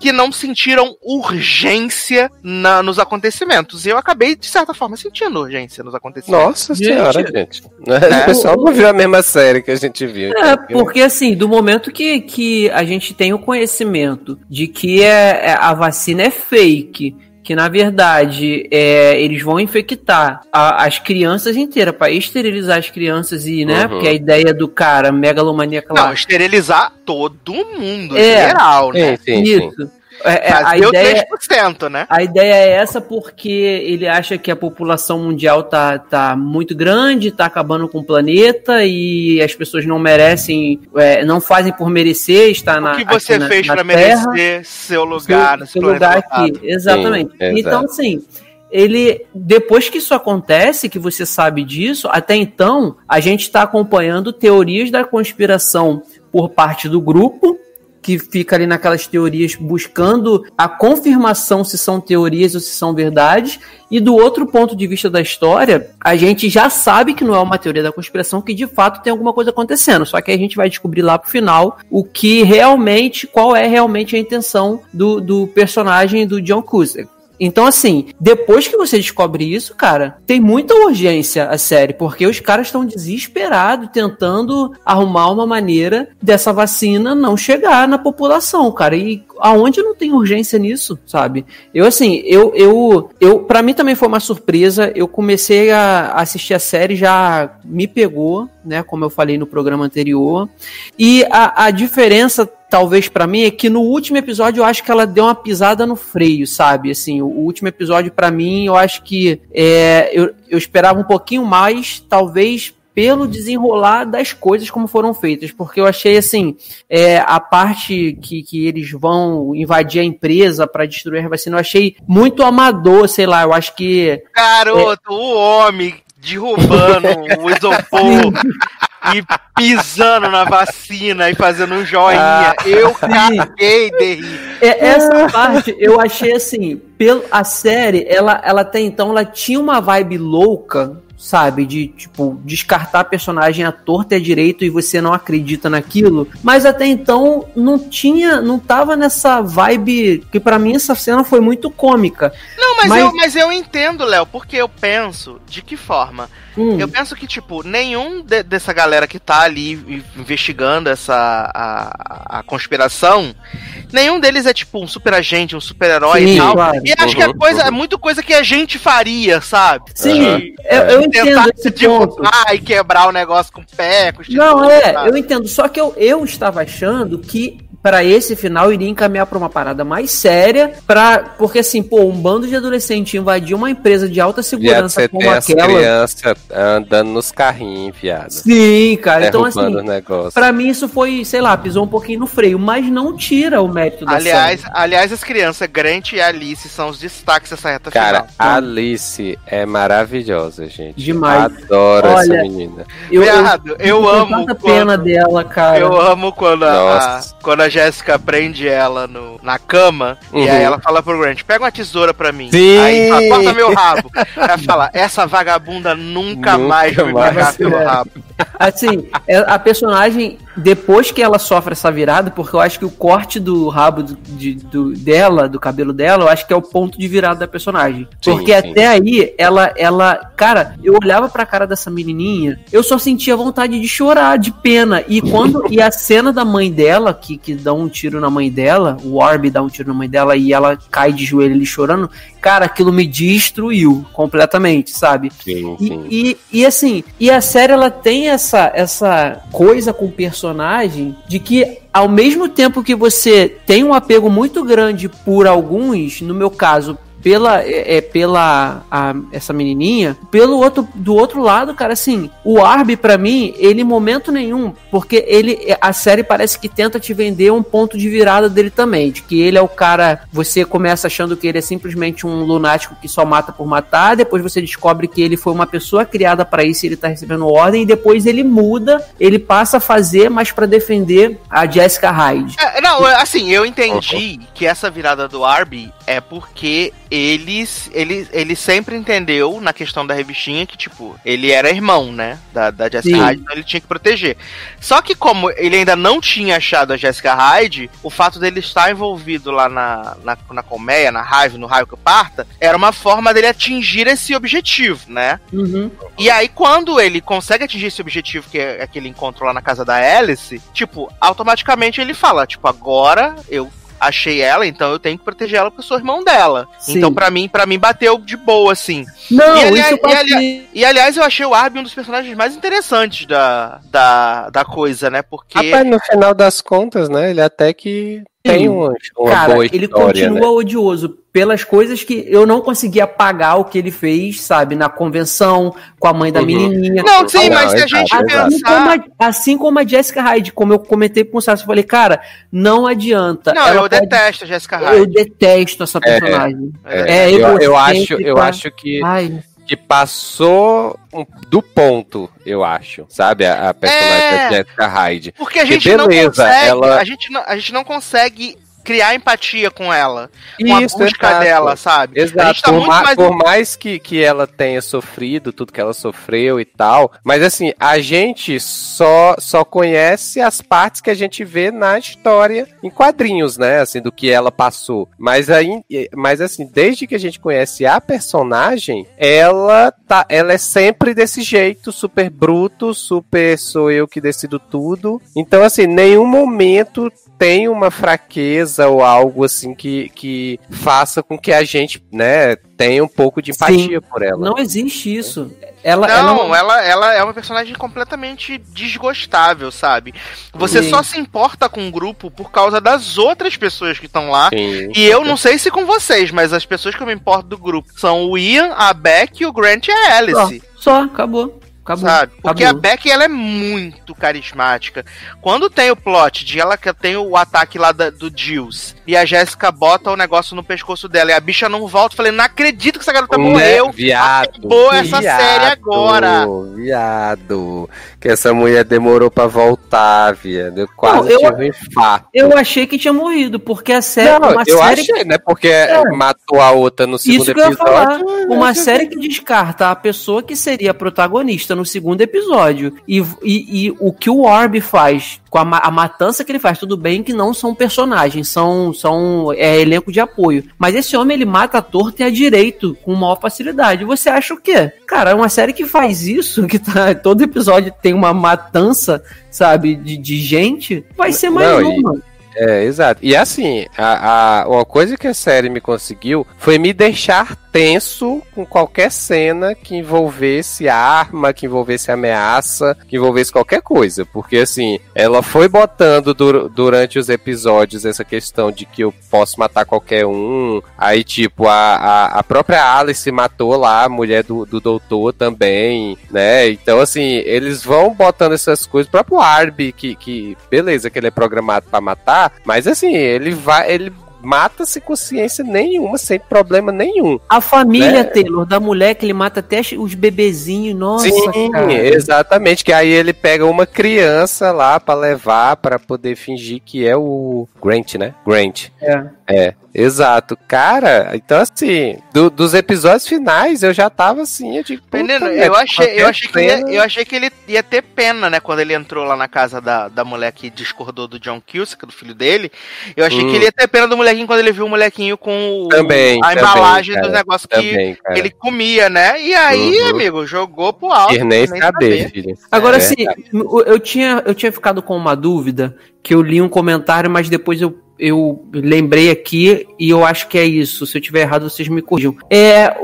que não sentiram urgência na- nos acontecimentos. E eu acabei, de certa forma, sentindo urgência nos acontecimentos. Nossa senhora, gente. É. O pessoal não viu a mesma série que a gente viu. É, porque assim, do momento que, que a gente tem o conhecimento de que é, é- a vacina é fake, que na verdade é, eles vão infectar a- as crianças inteiras para esterilizar as crianças e, né? Uhum. Porque a ideia do cara megalomaníaco Não, lá. esterilizar todo mundo, em É. geral, né? Sim, sim, sim. Isso. É, é, a Fazer o ideia 3%, né? A ideia é essa porque ele acha que a população mundial tá, tá muito grande, tá acabando com o planeta e as pessoas não merecem, é, não fazem por merecer estar na O que você na- fez na pra Terra, merecer seu lugar nesse seu planeta lugar aqui. Exatamente. Sim, então, exato. assim, ele depois que isso acontece, que você sabe disso, até então a gente está acompanhando teorias da conspiração por parte do grupo que fica ali naquelas teorias buscando a confirmação se são teorias ou se são verdades. E do outro ponto de vista da história, a gente já sabe que não é uma teoria da conspiração, que de fato tem alguma coisa acontecendo. Só que a gente vai descobrir lá pro final o que realmente, qual é realmente a intenção do, do personagem do John Cusack. Então, assim, depois que você descobre isso, cara, tem muita urgência a série, porque os caras estão desesperados tentando arrumar uma maneira dessa vacina não chegar na população, cara. E aonde não tem urgência nisso, sabe? Eu, assim, eu, eu, eu para mim também foi uma surpresa. Eu comecei a assistir a série, já me pegou, né? Como eu falei no programa anterior. E a, a diferença talvez pra mim é que no último episódio eu acho que ela deu uma pisada no freio, sabe? Assim, o, o último episódio pra mim eu acho que é, eu, eu esperava um pouquinho mais, talvez pelo desenrolar das coisas como foram feitas, porque eu achei assim, é, a parte que, que eles vão invadir a empresa para destruir a vacina, eu achei muito amador, sei lá, eu acho que Garoto, o homem derrubando *laughs* o isopor e pisando na vacina e fazendo um joinha. Ah, eu caguei de rir. É, essa parte eu achei assim, pelo, a série, ela, ela até então, ela tinha uma vibe louca, sabe? De, tipo, descartar personagem à torta e à direito e você não acredita naquilo. Mas até então não tinha, não tava nessa vibe, que pra mim essa cena foi muito cômica. Mas, Mas- Eu, mas eu entendo, Léo, porque eu penso de que forma. Hum, Eu penso que, tipo, nenhum de- dessa galera que tá ali investigando essa a, a conspiração, nenhum deles é tipo um super agente, um super herói Sim, e tal. claro. E acho que é Uhum, coisa, uhum. é muito coisa que a gente faria, sabe? Sim, De- eu, eu entendo tentar esse se ponto. derrubar e quebrar o negócio com o pé, com os Não, é, sabe? eu entendo. Só que eu, eu estava achando que para esse final iria encaminhar para uma parada mais séria, para porque assim, pô, um bando de adolescente invadir uma empresa de alta segurança você como tem as aquela. crianças andando nos carrinhos, viado. Sim, cara. Então assim. Pra mim isso foi, sei lá, pisou um pouquinho no freio, mas não tira o mérito da Aliás, série. aliás, as crianças, Grant e Alice, são os destaques dessa reta Cara, final. a Alice é maravilhosa, gente. Demais. Adoro Olha, essa menina. eu, eu, Viado, eu fico com amo tanta quando- pena dela, cara. Eu amo quando a, Nossa. quando a Jéssica prende ela no, na cama Uhum. e aí ela fala pro Grant, pega uma tesoura pra mim. Sim. Aí fala, corta meu rabo. Ela fala, essa vagabunda nunca, Nunca mais vai me pegar pelo rabo. Assim, é- a personagem, depois que ela sofre essa virada, porque eu acho que o corte do rabo de- do- dela, do cabelo dela, eu acho que é o ponto de virada da personagem. Sim, porque sim. até aí, ela, ela. Cara, eu olhava pra cara dessa menininha, eu só sentia vontade de chorar, de pena. E quando. e a cena da mãe dela, que, que dá um tiro na mãe dela, o Orb dá um tiro na mãe dela e ela cai de joelho ali chorando, cara, aquilo me destruiu completamente, sabe? Sim, E, sim. e, e, assim, e a série ela tem essa, essa coisa com o personagem de que ao mesmo tempo que você tem um apego muito grande por alguns, no meu caso, pela é, é, pela a- essa menininha, pelo outro do outro lado, cara, assim, o Arby pra mim, ele em momento nenhum, porque ele a série parece que tenta te vender um ponto de virada dele também, de que ele é o cara, você começa achando que ele é simplesmente um lunático que só mata por matar, depois você descobre que ele foi uma pessoa criada pra isso, e ele tá recebendo ordem e depois ele muda, ele passa a fazer mas pra defender a Jessica Hyde. É, não, assim, eu entendi que essa virada do Arby é porque eles, ele, ele sempre entendeu na questão da revistinha que, tipo, ele era irmão, né? Da, da Jessica Sim. Hyde, então ele tinha que proteger. Só que como ele ainda não tinha achado a Jessica Hyde, o fato dele estar envolvido lá na, na, na colmeia, na raiva, no raio que parta, era uma forma dele atingir esse objetivo, né? Uhum. E aí, quando ele consegue atingir esse objetivo, que é aquele encontro lá na casa da Alice, tipo, automaticamente ele fala, tipo, agora eu achei ela, então eu tenho que proteger ela porque eu sou irmão dela. Sim. Então, pra mim, para mim, bateu de boa, assim. Não, E, aliás- isso eu e, ali- E, aliás, eu achei o Arby um dos personagens mais interessantes da, da, da coisa, né? Porque. Rapaz, no final das contas, né? Ele até que tem uma, uma Cara, boa ele história, continua né? odioso pelas coisas que eu não consegui apagar o que ele fez, sabe? Na convenção, com a mãe da Uhum. menininha. Não, sim, Não, mas se a gente exato. Assim como, pensar. a, assim como a Jessica Hyde, como eu comentei com o Sassi, eu falei, cara, não adianta. Não, Ela eu pode- detesto a Jessica Eu Hyde. detesto essa personagem. É, É, eu, eu egocêntrica. acho, eu acho que, Ai, que passou um- do ponto, eu acho, sabe? A, a personagem É. da Jessica Hyde. Porque a Que gente não beleza, consegue. ela- A, gente não, a gente não consegue criar empatia com ela. Com a Isso, busca exato. dela, sabe? A Exato, gente tá por, mais. por mais que, que ela tenha sofrido tudo que ela sofreu e tal, mas assim, a gente só, só conhece as partes que a gente vê na história em quadrinhos, né? Assim, do que ela passou. Mas aí, mas assim, desde que a gente conhece a personagem, ela tá, ela é sempre desse jeito, super bruto, super sou eu que decido tudo. Então, assim, nenhum momento tem uma fraqueza ou algo assim que, que faça com que a gente, né, tenha um pouco de empatia por ela. não existe isso. Ela, Não, ela, ela, ela é uma personagem completamente desgostável, sabe? Você Sim. só se importa com o grupo por causa das outras pessoas que estão lá. Sim. E eu não sei se com vocês, mas as pessoas que eu me importo do grupo são o Ian, a Beck, o Grant e a Alice. só, acabou. Acabou. Sabe? Porque Acabou. a Beck, ela é muito carismática. Quando tem o plot de ela que tem o ataque lá da- do Jules e a Jéssica bota o negócio no pescoço dela e a bicha não volta, eu falei, não acredito que essa garota Né? morreu. Viado. Acabou essa viado, série agora. Viado. Que essa mulher demorou pra voltar, viado. Eu quase eu- tive um infarto. Eu achei que tinha morrido, porque a série. Não, uma eu série achei, né? Porque matou a outra no segundo Isso que eu ia episódio. falar. Uma série que descarta a pessoa que seria a protagonista no segundo episódio. E, e, e o que o Orb faz, com a, ma- a matança que ele faz, tudo bem que não são personagens, são, são é, elenco de apoio. Mas esse homem, ele mata a torta e a direito, com maior facilidade. Você acha o quê? Cara, uma série que faz isso, que tá, *laughs* todo episódio tem uma matança, sabe, de, de gente, vai ser mais Não, e- uma. É, exato. E assim, a, a- uma coisa que a série me conseguiu foi me deixar tenso com qualquer cena que envolvesse arma, que envolvesse ameaça, que envolvesse qualquer coisa. Porque assim, ela foi botando dur- durante os episódios essa questão de que eu posso matar qualquer um. Aí, tipo, a, a, a própria Alice matou lá, a mulher do, do doutor também, né? Então, assim, eles vão botando essas coisas. O próprio Arby, que, que beleza, que ele é programado pra matar, mas assim, ele vai. Ele mata sem consciência nenhuma, sem problema nenhum. A família, Né? Taylor, da mulher que ele mata até os bebezinhos, nossa, Sim, cara. exatamente. Que aí ele pega uma criança lá pra levar pra poder fingir que é o Grant, né? Grant. É. É, exato. Cara, então assim, do- dos episódios finais eu já tava assim, eu digo, Menino, merda, eu achei, eu, achei que ia- eu achei que ele ia ter pena, né? Quando ele entrou lá na casa da, da mulher que discordou do John Cusack, do filho dele. Eu achei Hum. que ele ia ter pena do molequinho quando ele viu o molequinho com o- Também, a também, embalagem cara, dos negócios que também, cara. ele comia, né? E aí, Uhum. amigo, jogou pro alto. Quis nem saber, saber. filho. Agora, É assim, eu eu tinha, eu tinha ficado com uma dúvida, que eu li um comentário, mas depois eu, eu lembrei aqui e eu acho que é isso. Se eu tiver errado, vocês me corrijam. É,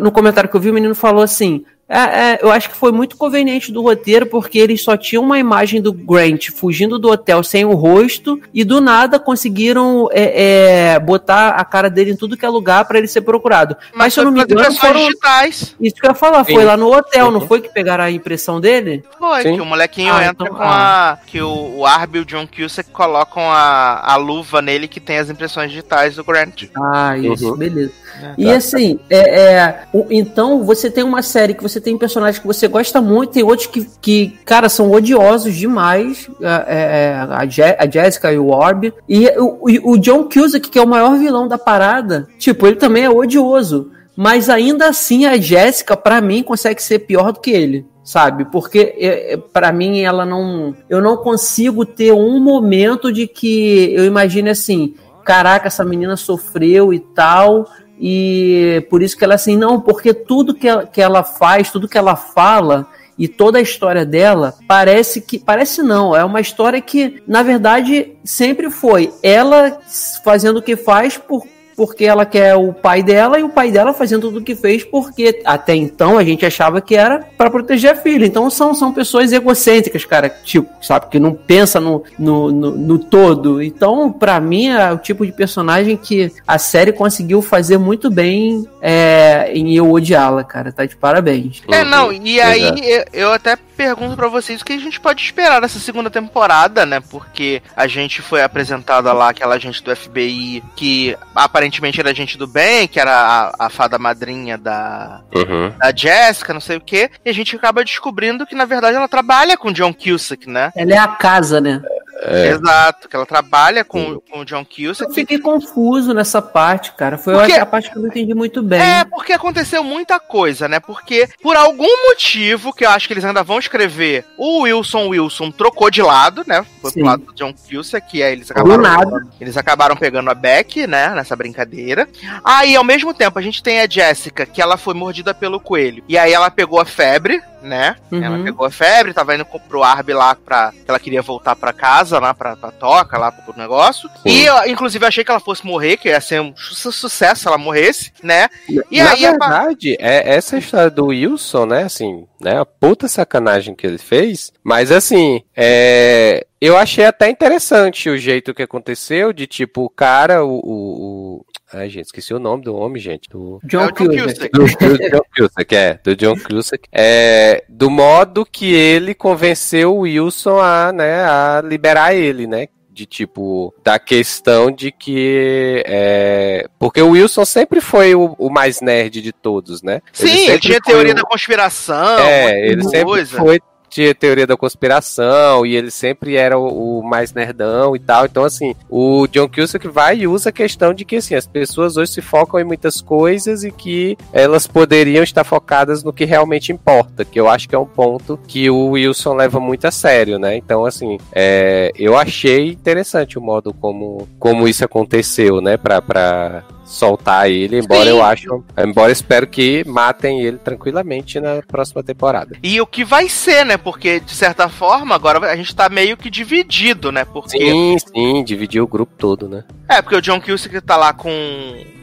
no comentário que eu vi, o menino falou assim. "É, é, eu acho que foi muito conveniente do roteiro, porque eles só tinham uma imagem do Grant fugindo do hotel sem o rosto, e do nada conseguiram é, é, botar a cara dele em tudo que é lugar para ele ser procurado. Mas, se eu não me foi engano, impressões foram. digitais. Isso que eu ia falar, Sim. foi lá no hotel, não Uhum. foi que pegaram a impressão dele? Foi, Sim. que o molequinho Ah, entra então- com a. Que o, o Arby e o John Cusack colocam a, a luva nele que tem as impressões digitais do Grant. Ah, isso, Uhum. beleza. E assim, é, é, o- então você tem uma série que você tem personagens que você gosta muito, tem outros que, que cara, são odiosos demais. é, é, a, Je- a Jessica e o Orb. E o, o John Cusack, que é o maior vilão da parada, tipo, ele também é odioso. Mas ainda assim, a Jéssica, pra mim, consegue ser pior do que ele. Sabe? Porque é, é, pra mim ela não. Eu não consigo ter um momento de que eu imagine assim: caraca, essa menina sofreu e tal. E por isso que ela assim, não, porque tudo que ela, que ela faz, tudo que ela fala e toda a história dela parece que. Parece não, é uma história que, na verdade, sempre foi ela fazendo o que faz por. Porque ela quer o pai dela e o pai dela fazendo tudo o que fez, porque até então a gente achava que era para proteger a filha. Então são, são pessoas egocêntricas, cara, tipo, sabe, que não pensa no, no, no, no todo. Então, pra mim, é o tipo de personagem que a série conseguiu fazer muito bem é, em eu odiá-la, cara. Tá de parabéns. É, não, e aí eu, eu até pergunto pra vocês o que a gente pode esperar dessa segunda temporada, né? Porque a gente foi apresentada lá aquela gente do FBI que aparentemente era gente do bem, que era a, a fada madrinha da, Uhum. da Jessica, não sei o quê, e a gente acaba descobrindo que na verdade ela trabalha com John Cusack, né? Ela é a casa, né? É. Exato, que ela trabalha com, com o John Eu Cusack. fiquei confuso nessa parte, cara. Foi Porque- a parte que eu não entendi muito bem. É, porque aconteceu muita coisa, né? Porque, por algum motivo, que eu acho que eles ainda vão escrever, o Wilson Wilson trocou de lado, né? Foi Sim. pro lado do John Cusack, que aí eles acabaram, nada. eles acabaram pegando a Beck, né? Nessa brincadeira. Aí, ao mesmo tempo, a gente tem a Jessica, que ela foi mordida pelo coelho. E aí ela pegou a febre, né? Uhum. Ela pegou a febre, tava indo pro Arby lá pra. que ela queria voltar pra casa, lá pra, pra toca, lá pro negócio. E eu, inclusive, achei que ela fosse morrer, que ia ser um su- sucesso se ela morresse, né? E Na aí a- verdade, é essa história do Wilson, né, assim, né, a puta sacanagem que ele fez, mas assim, é, eu achei até interessante o jeito que aconteceu, de tipo, o cara, o- o- Ai, gente, esqueci o nome do homem, gente. Do, John É Cusack. Do, do John Cusack, é. Do John Cusack. É, do modo que ele convenceu o Wilson a, né, a liberar ele, né? De tipo, da questão de que. É, porque o Wilson sempre foi o, o mais nerd de todos, né? Sim, ele, sempre tinha teoria o- da conspiração. É, ele sempre coisa. foi tinha teoria da conspiração e ele sempre era o, o mais nerdão e tal. Então, assim, o John Cusack vai e usa a questão de que, assim, as pessoas hoje se focam em muitas coisas e que elas poderiam estar focadas no que realmente importa, que eu acho que é um ponto que o Wilson leva muito a sério, né? Então, assim, é, eu achei interessante o modo como, como isso aconteceu, né? Pra, pra soltar ele, embora Sim. eu acho, embora eu espero que matem ele tranquilamente na próxima temporada. E o que vai ser, né? Porque, de certa forma, agora a gente tá meio que dividido, né? Porque. Sim, sim, dividiu o grupo todo, né? É, porque o John Cusack tá lá com,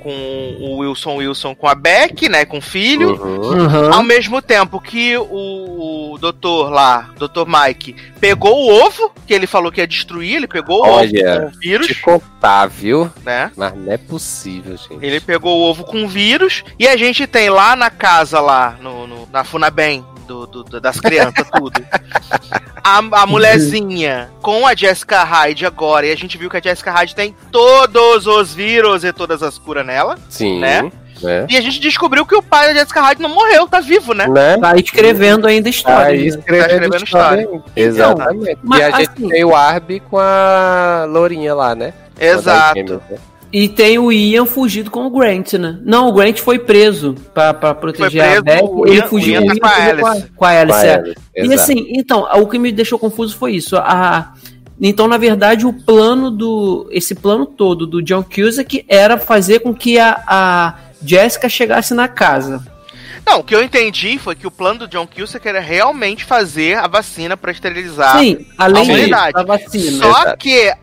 com o Wilson Wilson com a Beck, né? Com o filho. Uhum. Aham. Ao mesmo tempo que o, o doutor lá, doutor Mike, pegou o ovo, que ele falou que ia destruir, ele pegou o Olha, ovo com o vírus, Te contar, viu? né? Mas não é possível, gente. Ele pegou o ovo com vírus e a gente tem lá na casa, lá no, no- na Funabem, do, do- do- das crianças, tudo. *laughs* A, a mulherzinha com a Jessica Hyde agora, e a gente viu que a Jessica Hyde tem todos os vírus e todas as curas nela. Sim, né? né? E a gente descobriu que o pai da Jessica Hyde não morreu, tá vivo, né? Né? Tá escrevendo ainda Tá história. aí né? escrevendo, Tá escrevendo história. ainda. Exatamente. mas e a gente assim- tem o Arby com a Lourinha lá, né? Exato. Né? E tem o Ian fugido com o Grant, né? Não, o Grant foi preso pra, pra proteger preso, a Beck. o Ele Ian- fugiu, o Ian tá com a fugiu com a, Alice. com a Alice. Com a é. Alice, E exato. assim, então, o que me deixou confuso foi isso. A, então, na verdade, o plano do. Esse plano todo do John Cusack era fazer com que a, a Jessica chegasse na casa. Não, o que eu entendi foi que o plano do John Cusack era realmente fazer a vacina pra esterilizar Sim, além a disso, humanidade. a vacina. Só Exato. que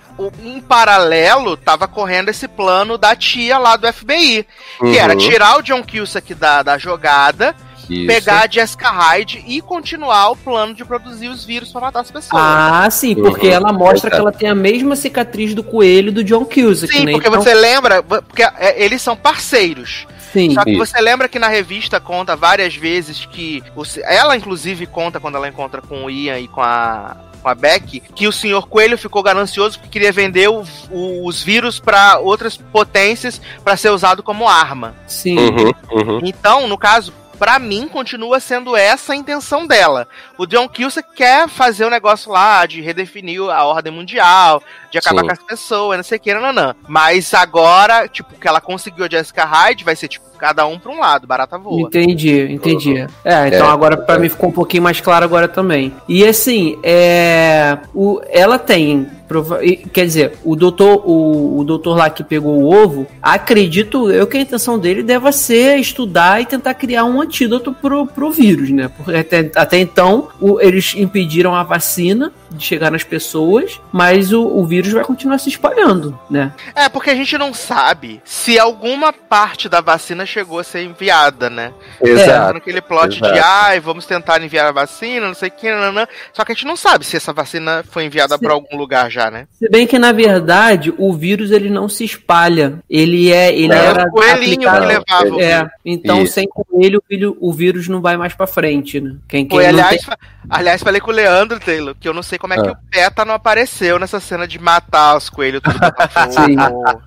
em paralelo tava correndo esse plano da tia lá do FBI, que era Uhum. tirar o John Cusack da, da jogada, Isso. pegar a Jessica Hyde e continuar o plano de produzir os vírus pra matar as pessoas. Ah, sim, porque Uhum, ela mostra exato. que ela tem a mesma cicatriz do coelho do John Cusack, Sim, né? porque Então, você lembra, porque é, eles são parceiros. sim. Só que Isso. você lembra que na revista conta várias vezes que. ela, inclusive, conta quando ela encontra com o Ian e com a. Com a Beck, que o senhor Coelho ficou ganancioso porque queria vender o- o- os vírus para outras potências para ser usado como arma. Sim. Uhum, uhum. Então, no caso, pra mim, continua sendo essa a intenção dela. O John Cusack quer fazer o negócio lá de redefinir a ordem mundial, de acabar Sim. com as pessoas, não sei o que, nananã. Mas agora, tipo, que ela conseguiu a Jessica Hyde, vai ser, tipo, cada um pra um lado, barata voa. Entendi, entendi. É, então É. agora pra mim ficou um pouquinho mais claro agora também. E assim, é, o, ela tem, quer dizer, o doutor, o, o doutor lá que pegou o ovo, acredito eu que a intenção dele deva ser estudar e tentar criar um antídoto pro, pro vírus, né? Porque até, até então o- eles impediram a vacina de chegar nas pessoas, mas o, o vírus vai continuar se espalhando, né? É, porque a gente não sabe se alguma parte da vacina chegou a ser enviada, né? Exato. Naquele plot de, exato. ai, vamos tentar enviar a vacina, não sei o que, nananã. Só que a gente não sabe se essa vacina foi enviada pra algum lugar já, né? Se bem que na verdade o vírus ele não se espalha, ele é ele É, era o coelhinho aplicado- que levava É, então Isso. sem coelho o, filho- o vírus não vai mais pra frente, né? Quem, quem Foi, não aliás, tem- fa- aliás, falei com o Leandro Taylor, que eu não sei como é que Ah. o PETA não apareceu nessa cena de matar os coelhos tudo. *laughs*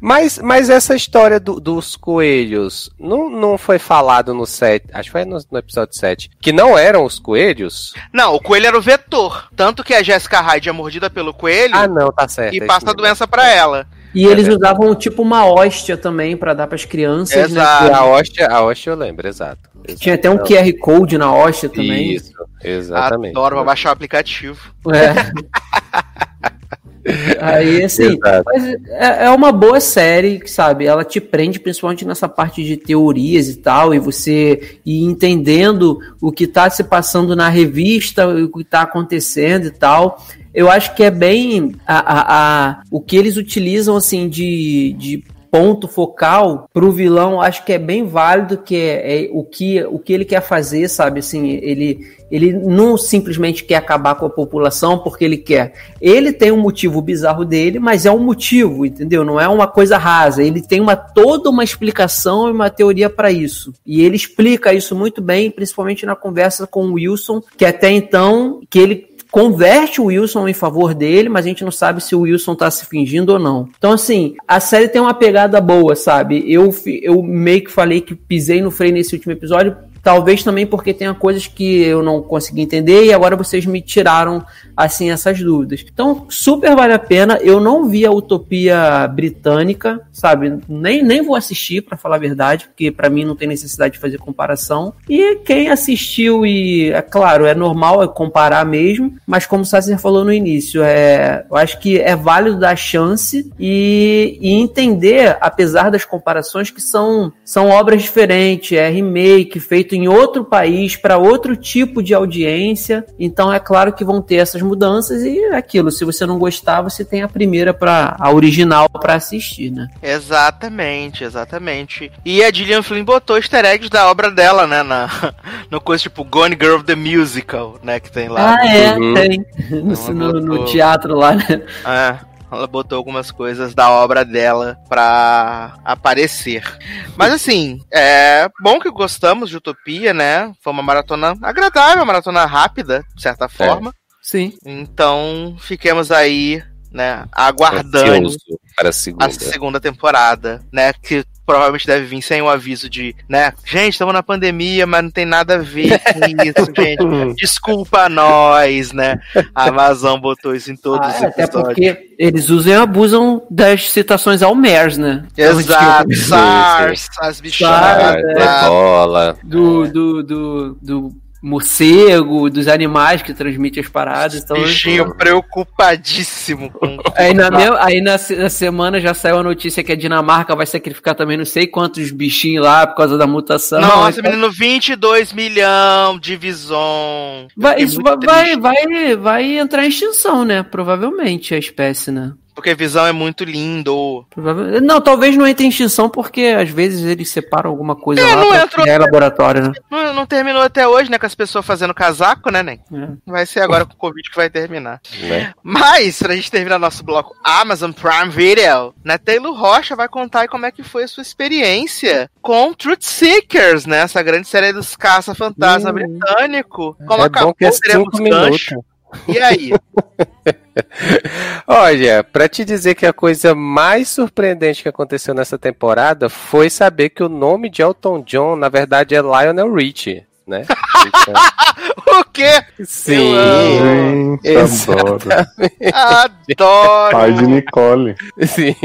Mas, mas essa história do- dos coelhos não, não foi falado no 7, acho que foi no, no episódio 7, que não eram os coelhos? Não, o coelho era o vetor. Tanto que a Jessica Hyde é mordida pelo coelho Ah, não, tá certo. e é passa a doença pra ela. E eles usavam tipo uma hóstia também pra dar pras crianças, né? Exato. E a hóstia, a hóstia eu lembro, exato. Tinha até um. QR Code na hóstia também. Isso, exatamente. Adoro, vou baixar o aplicativo. É. Aí, assim, é, é uma boa série, sabe? Ela te prende principalmente nessa parte de teorias e tal, e você ir entendendo o que tá se passando na revista, o que tá acontecendo e tal. Eu acho que é bem a, a, a- o que eles utilizam, assim, de, de ponto focal pro vilão, acho que é bem válido, que é, é o, que, o que ele quer fazer, sabe? Assim, ele, ele não simplesmente quer acabar com a população porque ele quer. Ele tem um motivo bizarro dele, mas é um motivo, entendeu? Não é uma coisa rasa. Ele tem uma toda uma explicação e uma teoria para isso. E ele explica isso muito bem, principalmente na conversa com o Wilson, que até então que ele converte o Wilson em favor dele, mas a gente não sabe se o Wilson tá se fingindo ou não. Então, assim, a série tem uma pegada boa, sabe? Eu, eu meio que falei que pisei no freio nesse último episódio, talvez também porque tenha coisas que eu não consegui entender e agora vocês me tiraram, assim, essas dúvidas. Então, super vale a pena. Eu não vi a Utopia britânica, sabe? Nem, nem vou assistir, pra falar a verdade, porque pra mim não tem necessidade de fazer comparação. E quem assistiu e, é claro, é normal é comparar mesmo, mas como o Sasser falou no início, é, eu acho que é válido dar chance e, e entender, apesar das comparações, que são, são obras diferentes, é remake, feito em outro país, para outro tipo de audiência. Então é claro que vão ter essas mudanças e é aquilo. Se você não gostar, você tem a primeira para a original para assistir, né? Exatamente, exatamente. E a Gillian Flynn botou easter eggs da obra dela, né? Na, *laughs* no coisa tipo Gone Girl the Musical, né? Que tem lá. Ah, é, Uhum. tem. No, no- no teatro lá, né? É, ela botou algumas coisas da obra dela pra aparecer. Mas assim, é bom que gostamos de Utopia, né? Foi uma maratona agradável, uma maratona rápida, de certa forma. Sim. Então, fiquemos aí, né, aguardando Ansioso para a segunda. a segunda temporada, né? Que provavelmente deve vir sem o aviso de, né? Gente, estamos na pandemia, mas não tem nada a ver com isso, *laughs* gente. Desculpa nós, né? A Amazon botou isso em todos Ah, os é, até episódios. porque eles usam e abusam das citações ao MERS, né? Exato, Sim, sim. SARS, as bichadas. é. tá? bola. Do, do, do, do morcego, dos animais que transmitem as paradas. Então, Bichinho preocupadíssimo com. *laughs* Aí, na, me- aí na, na semana já saiu a notícia que a Dinamarca vai sacrificar também não sei quantos bichinhos lá por causa da mutação. Nossa, Então, menino, 22 milhão de Vison. vai, isso vai, triste, vai, vai entrar em extinção, né? Provavelmente a espécie, né? Porque Visão é muito lindo. Não, talvez não entre em extinção porque às vezes eles separam alguma coisa É, lá não pra entrou- criar laboratório, né? Não, não terminou até hoje, né? Com as pessoas fazendo casaco, né, Nen? É. Vai ser agora com o Covid que vai terminar. Né? Mas, pra gente terminar nosso bloco Amazon Prime Video, né, Taylor Rocha vai contar aí como é que foi a sua experiência com Truth Seekers, né? Essa grande série dos caça-fantasma Hum. britânico. Como é acabou, bom que é cinco minutos. gancho. E aí? *laughs* Olha, pra te dizer que a coisa mais surpreendente que aconteceu nessa temporada foi saber que o nome de Elton John, na verdade, é Lionel Richie, né? *laughs* O quê? sim. amo. Gente, adoro. Adoro! Pai de Nicole. Sim. *laughs*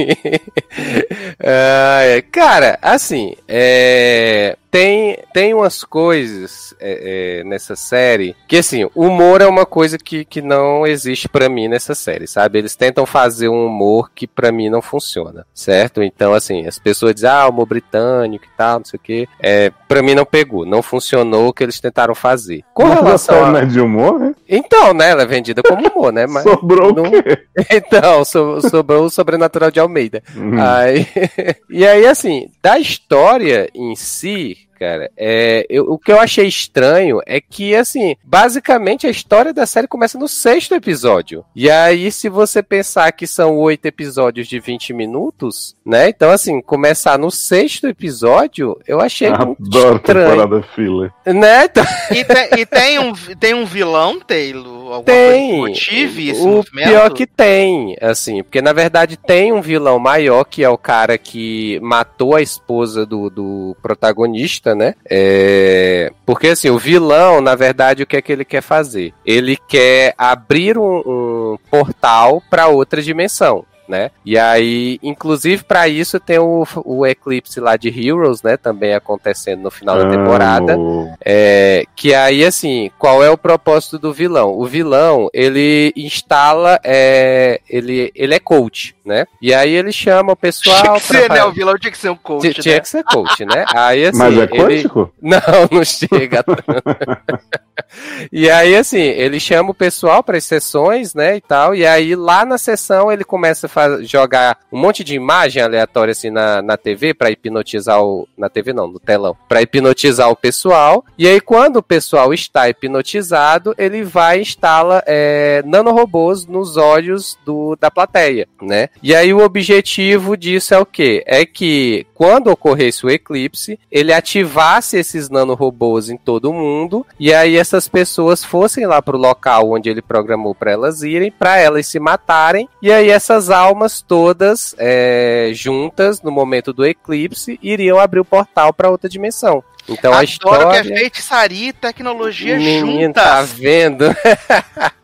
É. Cara, assim, é, tem, tem umas coisas é, é, nessa série que, assim, humor é uma coisa que, que não existe pra mim nessa série, sabe? Eles tentam fazer um humor que pra mim não funciona, certo? Então, assim, as pessoas dizem, ah, humor britânico e tal, não sei o quê. É, pra mim não pegou, não funcionou o que eles tentaram fazer. Com Mas relação a... não é de humor, né? Então, né, ela é vendida como humor, né? Mas Sobrou não- o quê? *laughs* então, so- sobrou o sobrenatural de Almeida. Hum. Aí, *laughs* e aí, assim, da história em si, cara, é, eu- o que eu achei estranho é que, assim, basicamente a história da série começa no sexto episódio. E aí, se você pensar que são oito episódios de 20 minutos, né? Então, assim, começar no sexto episódio, eu achei muito Adoro estranho. temporada filler. Né? Então, E, tem, e *laughs* tem, um, tem um vilão, Taylor? Alguma Tem. coisa que motive esse o movimento? pior que tem, assim, porque na verdade tem um vilão maior que é o cara que matou a esposa do, do protagonista, né? É, porque assim, o vilão, na verdade, o que é que ele quer fazer? Ele quer abrir um, um portal para outra dimensão. Né? E aí, inclusive para isso tem o, o eclipse lá de Heroes, né? Também acontecendo no final da temporada. Amo. É, que aí, assim, qual é o propósito do vilão? O vilão, ele instala, é, ele, ele é coach, né? E aí ele chama o pessoal Tinha que ser, né? O vilão tinha que ser um coach, Ti- Tinha né? que ser coach, né? Aí, *laughs* assim, Mas é ele-? *laughs* Não, não chega. *laughs* E aí, assim, ele chama o pessoal para as sessões, né, e tal, e aí lá na sessão ele começa a jogar um monte de imagem aleatória, assim, na, na TV para hipnotizar o... Na TV não, no telão. para hipnotizar o pessoal. E aí, quando o pessoal está hipnotizado, ele vai e instala é, nanorobôs nos olhos do, da plateia, né? E aí o objetivo disso é o quê? É que quando ocorresse o eclipse, ele ativasse esses nanorobôs em todo mundo e aí essas pessoas fossem lá pro local onde ele programou para elas irem, para elas se matarem e aí essas almas todas é, juntas no momento do eclipse iriam abrir o portal para outra dimensão. Então a Adoro história que é feitiçaria e tecnologia Menino, juntas. tá vendo?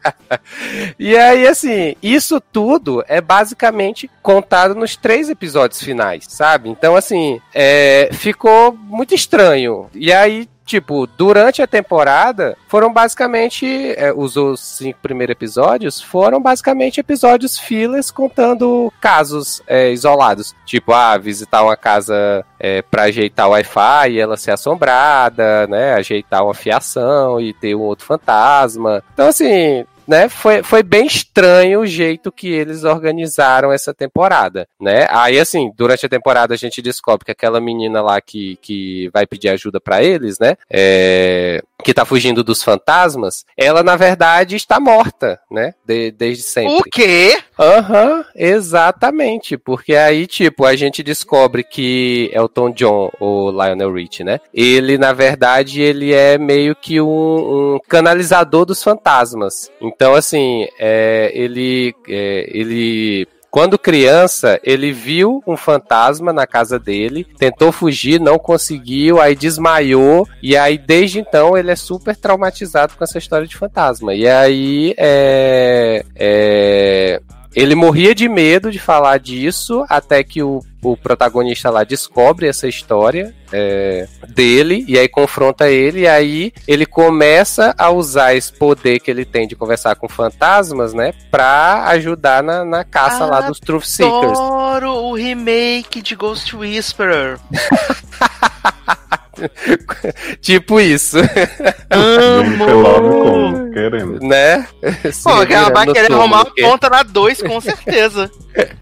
*laughs* e aí, assim, isso tudo é basicamente contado nos três episódios finais, sabe? Então, assim, é, ficou muito estranho. E aí, tipo, durante a temporada, foram basicamente. é, os, os cinco primeiros episódios foram basicamente episódios fillers contando casos é, isolados. Tipo, ah, visitar uma casa é, para ajeitar o Wi-Fi e ela ser assombrada, né? Ajeitar uma fiação e ter um outro fantasma. Então, assim. Né, foi, foi bem estranho o jeito que eles organizaram essa temporada, né? Aí, assim, durante a temporada a gente descobre que aquela menina lá que, que vai pedir ajuda pra eles, né? É, que tá fugindo dos fantasmas, ela, na verdade, está morta, né? De- desde sempre. O quê? Aham, exatamente. Porque aí, tipo, a gente descobre que Elton John, ou Lionel Rich, né? Ele, na verdade, ele é meio que um, um canalizador dos fantasmas. Então, assim, é, ele, é, ele quando criança, ele viu um fantasma na casa dele, tentou fugir, não conseguiu, aí desmaiou, e aí desde então ele é super traumatizado com essa história de fantasma. E aí é, é, ele morria de medo de falar disso, até que o, o protagonista lá descobre essa história é, dele, e aí confronta ele, e aí ele começa a usar esse poder que ele tem de conversar com fantasmas, né, pra ajudar na, na caça lá dos Truth Seekers. Adoro o remake de Ghost Whisperer. *laughs* *laughs* tipo isso, Amo! Querendo. né? Se Pô, que ela vai querer arrumar túmulo, a ponta na 2, com certeza. *laughs*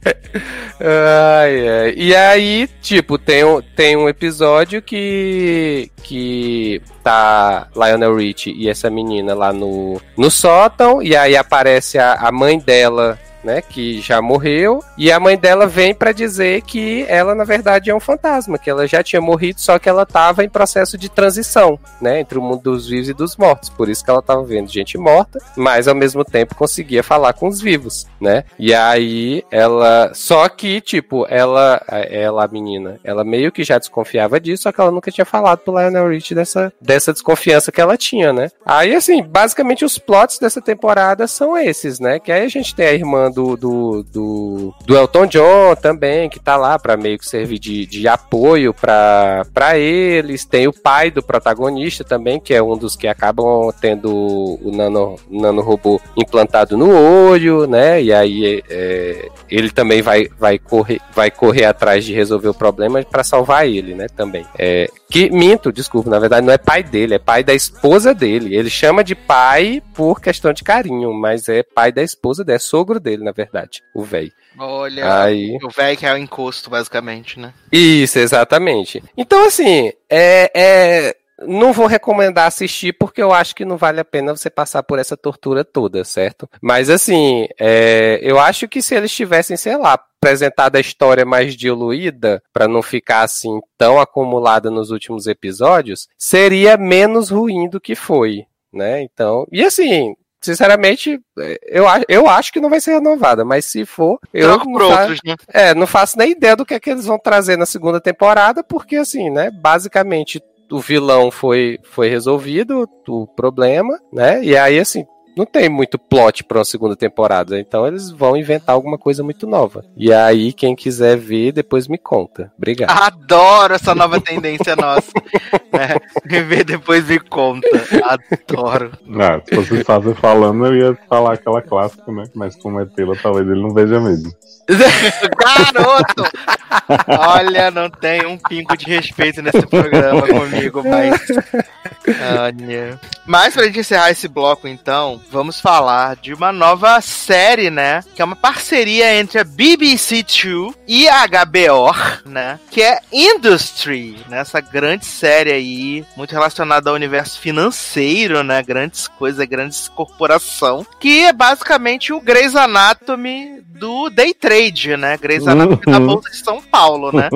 Ai, ai. E aí, tipo, tem, um- tem um episódio que. que tá Lionel Rich e essa menina lá no, no sótão, e aí aparece a, a mãe dela. Né, que já morreu, e a mãe dela vem pra dizer que ela, na verdade, é um fantasma, que ela já tinha morrido, só que ela tava em processo de transição, né, entre o mundo dos vivos e dos mortos. Por isso que ela tava vendo gente morta, mas ao mesmo tempo conseguia falar com os vivos, né? E aí ela. Só que, tipo, ela, ela, a menina, ela meio que já desconfiava disso, só que ela nunca tinha falado pro Lionel Rich dessa, dessa desconfiança que ela tinha, né? Aí, assim, basicamente os plots dessa temporada são esses, né? Que aí a gente tem a irmã do, do, do, do Elton John também, que tá lá pra meio que servir de, de apoio pra eles. Tem o pai do protagonista também, que é um dos que acabam tendo o nano, nano robô implantado no olho, né? E aí é, ele também vai, vai, correr, vai correr atrás de resolver o problema pra salvar ele, né? Também. É, que minto, desculpa, na verdade não é pai dele, é pai da esposa dele. Ele chama de pai por questão de carinho, mas é pai da esposa dele, é sogro dele, na verdade, o velho. Olha, Aí. o velho que é o encosto, basicamente, né? Isso, exatamente. Então, assim, é, é, não vou recomendar assistir porque eu acho que não vale a pena você passar por essa tortura toda, certo? Mas, assim, é, eu acho que se eles tivessem, sei lá, apresentado a história mais diluída, pra não ficar assim tão acumulada nos últimos episódios, seria menos ruim do que foi, né? Então, e assim. Sinceramente, eu, eu acho que não vai ser renovada, mas se for, eu não fa- outros, né? é, não faço nem ideia do que é que eles vão trazer na segunda temporada, porque assim, né, basicamente o vilão foi, foi resolvido, o problema, né, e aí assim, não tem muito plot pra uma segunda temporada, então eles vão inventar alguma coisa muito nova. E aí, quem quiser ver, depois me conta. Obrigado. Adoro essa nova tendência nossa. *laughs* É, ver depois me conta. Adoro. Ah, se fosse fazer falando, eu ia falar aquela clássica, né? Mas como é tela, talvez ele não veja mesmo. *laughs* Garoto! Olha, não tem um pingo de respeito nesse programa comigo, mas *laughs* Olha. Mas pra gente encerrar esse bloco, então, vamos falar de uma nova série, né? Que é uma parceria entre a BBC Two e a HBO, né? Que é Industry, né? Essa grande série aí, muito relacionada ao universo financeiro, né? Grandes coisas, grandes corporação. Que é basicamente o Grey's Anatomy do Day Trade, né? Grey's Anatomy da. Bolsa de São Paulo, né?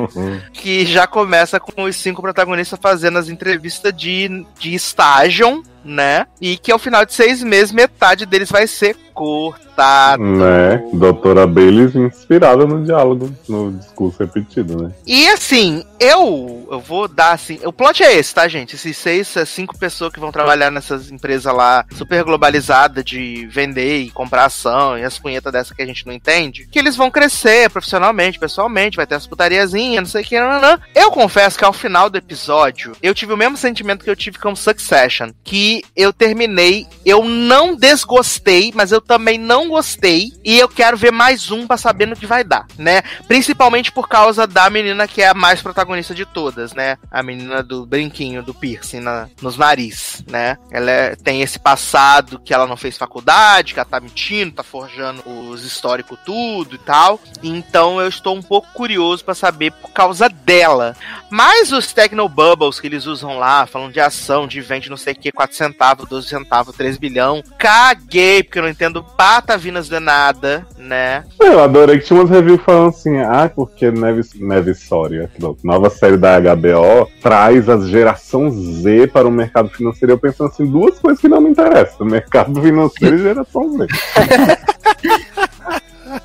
*laughs* que já começa com os cinco protagonistas fazendo as entrevistas de, de estágio, né? E que ao final de seis meses, metade deles vai ser cortado. né? Doutora Bailey inspirada no diálogo, no discurso repetido, né? E assim, eu, eu vou dar assim. O plot é esse, tá, gente? Esses seis, cinco pessoas que vão trabalhar nessas empresas lá super globalizadas de vender e comprar ação e as punhetas dessa que a gente não entende, que eles vão crescer profissionalmente, pessoalmente, vai ter as putariazinhas, não sei o que, não, não, não. Eu confesso que ao final do episódio, eu tive o mesmo sentimento que eu tive com Succession, que eu terminei, eu não desgostei, mas eu também não gostei, e eu quero ver mais um pra saber no que vai dar, né? Principalmente por causa da menina que é a mais protagonista de todas, né? A menina do brinquinho, do piercing na, nos nariz, né? Ela é- tem esse passado que ela não fez faculdade, que ela tá mentindo, tá forjando os históricos tudo e tal. Então eu estou um pouco curioso pra saber por causa dela. Mas os Technobubbles que eles usam lá, falando de ação, de vende não sei o que, 4 centavos, 12 centavos, 3 bilhão. Caguei, porque eu não entendo patavinas de nada, né? Eu adorei que tinha umas reviews falando assim, ah, porque Neves, Neves Sorry, aquela nova série da HBO traz a geração Z para o mercado financeiro. Eu pensando assim, duas coisas que não me interessam, mercado financeiro e geração Z. *laughs*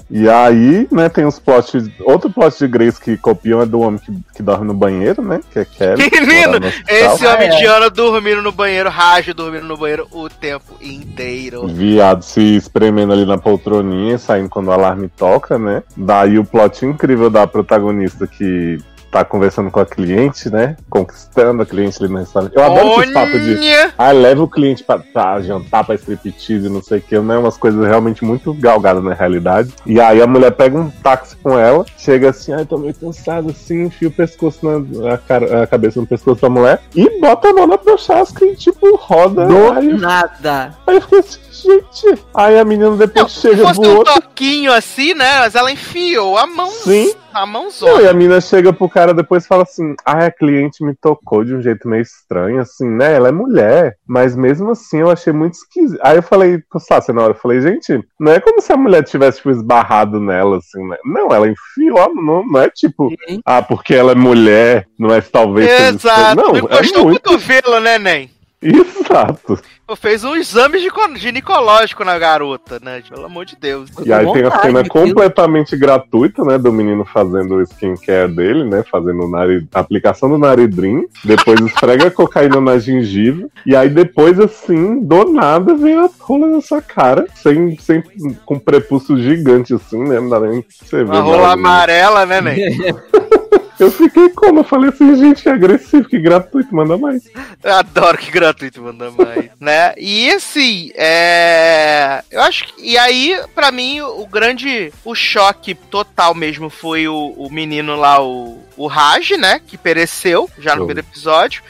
E aí, né, tem os plots. Outro plot de Grace que copiam é do homem que, que dorme no banheiro, né? Que é Kelly. Menino. Esse homem de Ana dormindo no banheiro, Raj dormindo no banheiro o tempo inteiro. Viado se espremendo ali na poltroninha, saindo quando o alarme toca, né? Daí o plot incrível da protagonista que tá conversando com a cliente, né? Conquistando a cliente ali no restaurante. Eu adoro esse papo de. Olha! Ah, leva o cliente pra, pra jantar, pra striptease, não sei o que, né? Umas coisas realmente muito galgadas na realidade. E aí a mulher pega um táxi com ela, chega assim, ai, tô meio cansado assim, enfia o pescoço na a, cara- a cabeça no pescoço da mulher e bota a mão na prochasca e tipo roda. Do Aí, nada. aí eu fiquei assim, gente. Aí a menina depois Se chega fosse pro um outro. toquinho assim, né? Mas ela enfiou a mão. Sim. A Não, e mãozona. a mina chega pro cara depois e fala assim: Ah, a cliente me tocou de um jeito meio estranho, assim, né? Ela é mulher, mas mesmo assim eu achei muito esquisito. Aí eu falei pro Sácia na hora, eu falei, gente, não é como se a mulher tivesse, tipo, esbarrado nela, assim, né? Não, ela enfiou a mão, não é tipo, Sim. ah, porque ela é mulher, não é talvez. Exato. Não, Encostou é o muito. cotovelo, né, Nen? Exato. Fez um exame gico- ginecológico na garota, né? Pelo amor de Deus. E aí tem a cena completamente gratuita, né, do menino fazendo o skincare dele, né, fazendo a aplicação do naridrim, depois *laughs* esfrega a cocaína na gengiva, e aí depois, assim, do nada, vem a rola na sua cara, sem, sem, com prepúcio gigante, assim, né, não dá nem pra você ver. Uma rola nada. amarela, né, Nen? *laughs* Eu fiquei como? Eu falei assim, gente, que agressivo, que gratuito, manda mais. Adoro que gratuito manda mais, *laughs* né? E assim, é. Eu acho que. E aí, pra mim, o grande. O choque total mesmo foi o, o menino lá, o, o Raj, né? Que pereceu já no Show. primeiro episódio.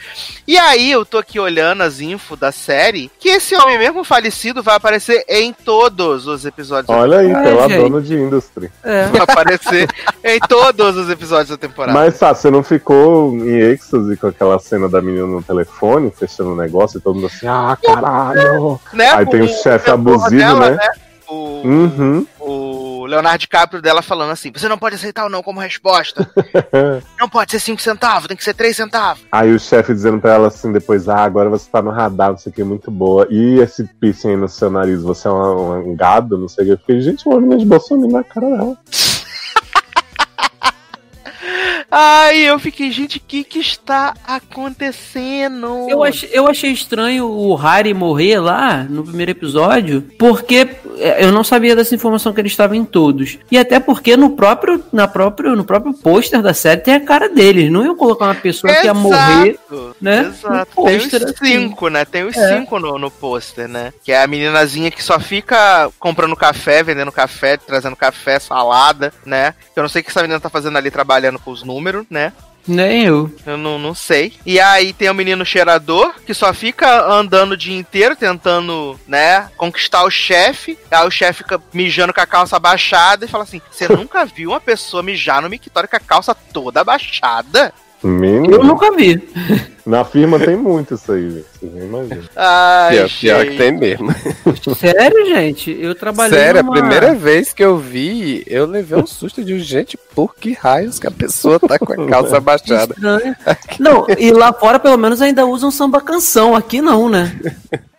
E aí, eu tô aqui olhando as info da série. Que esse homem, mesmo falecido, vai aparecer em todos os episódios. da Olha aí, Ai, pela gente. dona de industry. É. Vai aparecer em todos os episódios da temporada. Mas, tá, você não ficou em êxtase com aquela cena da menina no telefone, fechando o negócio e todo mundo assim, ah, caralho. né? Aí tem o chefe abusivo, né? O, Uhum. o Leonardo DiCaprio dela falando assim: você não pode aceitar o não como resposta. *laughs* não pode ser 5 centavos, tem que ser 3 centavos. Aí o chefe dizendo pra ela assim depois, ah, agora você tá no radar, sei o que, muito boa. E esse piercing aí no seu nariz, você é um, um gado, não sei o que. Eu fiquei, gente, uma menina de Bolsonaro na cara dela. Aí eu fiquei, gente, o que que está acontecendo? Eu achei, eu achei estranho o Harry morrer lá no primeiro episódio, porque é, eu não sabia dessa informação que ele estava em todos. E até porque no próprio, na próprio, no próprio pôster da série tem a cara dele. Eles não iam colocar uma pessoa que ia morrer. né? Exato. Tem os assim. cinco, né? Tem os É. cinco no, no pôster, né? Que é a meninazinha que só fica comprando café, vendendo café, trazendo café, salada, né? Eu não sei o que essa menina tá fazendo ali trabalhando com os números, né? Nem eu. Eu não, não sei. E aí tem o menino cheirador, que só fica andando o dia inteiro tentando, né, conquistar o chefe. Aí o chefe fica mijando com a calça abaixada e fala assim: Você *laughs* nunca viu uma pessoa mijar no mictório com a calça toda abaixada? Menino, Eu nunca vi. *laughs* na firma tem muito isso aí, gente. Vocês nem imaginam. Ai, Pior, pior que tem mesmo. *laughs* Sério, gente? Eu trabalhei Sério, numa... a primeira vez que eu vi, eu levei um susto de gente, por que raios que a pessoa tá com a calça abaixada? Estranho. Não, e lá fora pelo menos ainda usam samba canção, aqui não, né?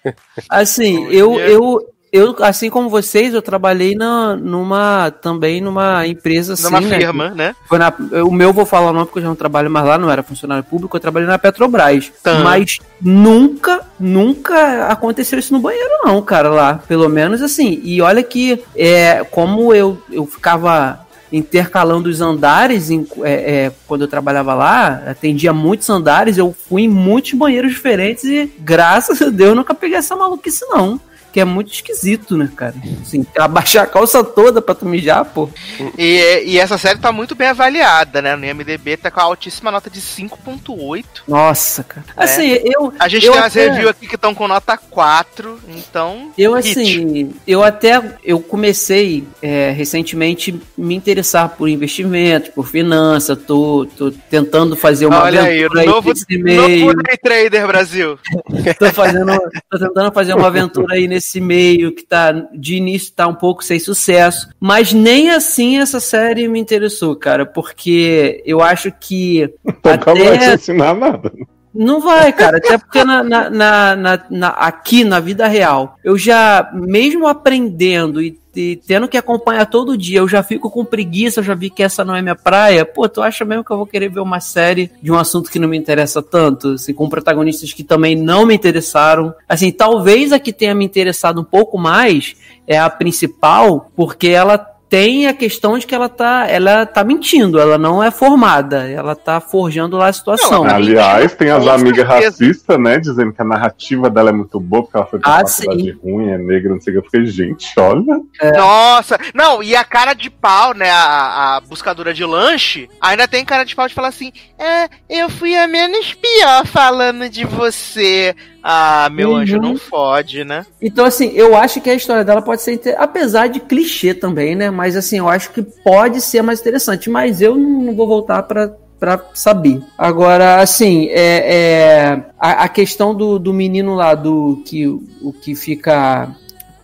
*laughs* Assim, eu, eu, eu, assim como vocês, eu trabalhei na, numa, também numa empresa assim, Numa né? firma, né? Foi na, o meu vou falar o nome porque eu já não trabalho mais lá, não era funcionário público, eu trabalhei na Petrobras. Tá. Mas nunca, nunca aconteceu isso no banheiro, não, cara, lá. Pelo menos assim. E olha que é, como eu, eu ficava intercalando os andares em- é, é, quando eu trabalhava lá, atendia muitos andares, eu fui em muitos banheiros diferentes e graças a Deus nunca peguei essa maluquice, não. Que é muito esquisito, né, cara? Assim, *laughs* abaixar a calça toda pra tu mijar, pô. E, e essa série tá muito bem avaliada, né? No IMDB tá com a altíssima nota de 5.8. Nossa, cara. Assim, eu. A gente eu tem umas até- reviews aqui que estão com nota 4, então. Eu hit. assim, eu até eu comecei é, recentemente me interessar por investimentos, por finanças, tô, tô tentando fazer uma Olha aventura aí novo, novo Day Trader Brasil. *laughs* tô fazendo, tô tentando fazer uma aventura aí nesse meio que tá de início tá um pouco sem sucesso, mas nem assim essa série me interessou, cara, porque eu acho que Então não vai te até ensinar nada. Não vai, cara. Até porque na, na- na- na- aqui na vida real, eu já, mesmo aprendendo e, e tendo que acompanhar todo dia, eu já fico com preguiça, eu já vi que essa não é minha praia. Pô, tu acha mesmo que eu vou querer ver uma série de um assunto que não me interessa tanto? Assim, com protagonistas que também não me interessaram. Assim, talvez a que tenha me interessado um pouco mais é a principal, porque ela tem a questão de que ela tá, ela tá mentindo, ela não é formada, ela tá forjando lá a situação. Não, Aliás, tem as amigas racistas, né? Dizendo que a narrativa dela é muito boa, porque ela foi pra Ah, faculdade ruim, é negra, não sei o que. Eu fiquei, gente, olha. Nossa! Não, e a cara de pau, né? A, a buscadora de lanche, ainda tem cara de pau de falar assim: É, eu fui a menos pior falando de você. Ah, meu Uhum. anjo, não fode, né? Então, assim, eu acho que a história dela pode ser, inte- apesar de clichê também, né? Mas, assim, eu acho que pode ser mais interessante. Mas eu não vou voltar pra, pra saber. Agora, assim, é, é, a, a questão do, do menino lá, do que, o que fica.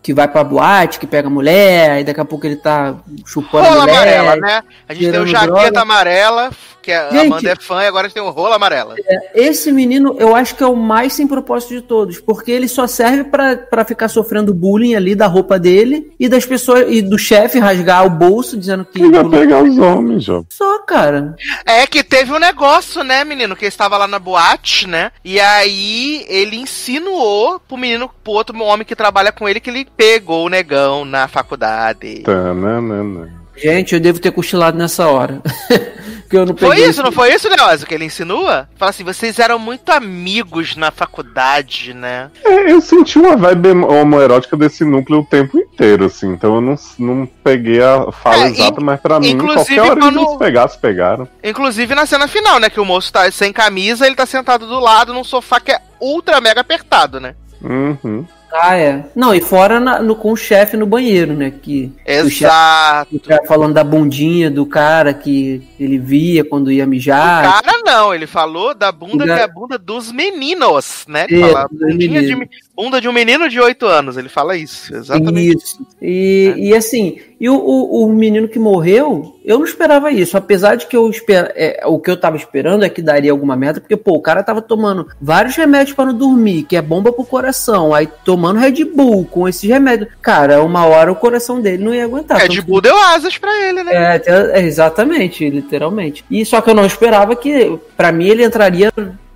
Que vai pra boate, que pega mulher, e daqui a pouco ele tá chupando a Rola mulher. amarela, né? A gente tem o jaqueta droga. amarela, que a Gente. Amanda é fã, e agora tem o rola amarela. Esse menino, eu acho que é o mais sem propósito de todos, porque ele só serve pra pra ficar sofrendo bullying ali da roupa dele e das pessoas e do chefe rasgar o bolso dizendo que Quem vai pegar os homens, Job? só, cara. É que teve um negócio, né, menino? Que ele estava lá na boate, né? E aí ele insinuou pro menino, pro outro homem que trabalha com ele, que ele pegou o negão na faculdade. Tananana. Gente, eu devo ter cochilado nessa hora. *laughs* que eu não Foi peguei isso, esse- não foi isso, Leózio, que ele insinua? Fala assim, vocês eram muito amigos na faculdade, né? É, eu senti uma vibe homoerótica desse núcleo o tempo inteiro, assim. Então eu não, não peguei a fala É, exata, mas pra mim, inclusive, qualquer hora quando- eles pegar, se pegaram. Inclusive na cena final, né? Que o moço tá sem camisa, ele tá sentado do lado num sofá que é ultra mega apertado, né? Uhum. Ah, é. Não, e fora na- no, com o chefe no banheiro, né? Que o chefe Exato. fica falando da bundinha do cara que ele via quando ia mijar. Cara, não, ele falou da bunda Da- que é a bunda dos meninos, né? É, fala, bundinha de, meninos. me- bunda de um menino de 8 anos, ele fala isso, exatamente. Isso. E, e assim, e o, o, o menino que morreu, eu não esperava isso. Apesar de que eu esper, é, o que eu tava esperando é que daria alguma merda, porque, pô, o cara tava tomando vários remédios para não dormir, que é bomba pro coração, aí tomando Red Bull com esses remédios. Cara, uma hora o coração dele não ia aguentar. É, de Bull deu asas pra ele, né? é, é, exatamente, literalmente. E só que eu não esperava que, pra mim, ele entraria,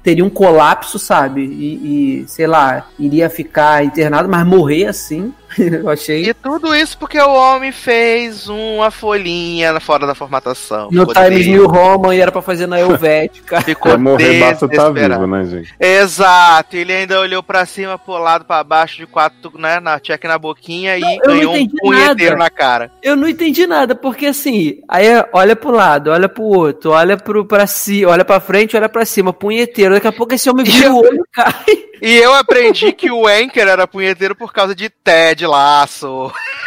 teria um colapso, sabe? E, e, sei lá, iria ficar internado, mas morrer assim. *laughs* Eu achei. E tudo isso porque o homem fez uma folhinha fora da formatação. No Times de- New Roman e era pra fazer na Helvética. *laughs* Ficou Pra morrer basta tá desesperado. vivo, né, gente? Exato, ele ainda olhou pra cima, pro lado, pra baixo, de quatro, né, na check na boquinha Não, e eu não ganhou um entendi punheteiro nada. na cara. Eu não entendi nada, porque assim, aí olha pro lado, olha pro outro, olha pro, pra si, olha pra frente, olha pra cima, punheteiro. Daqui a pouco esse homem vira o olho e cai. E eu aprendi que o Anchor era punheteiro por causa de Ted Laço. *laughs*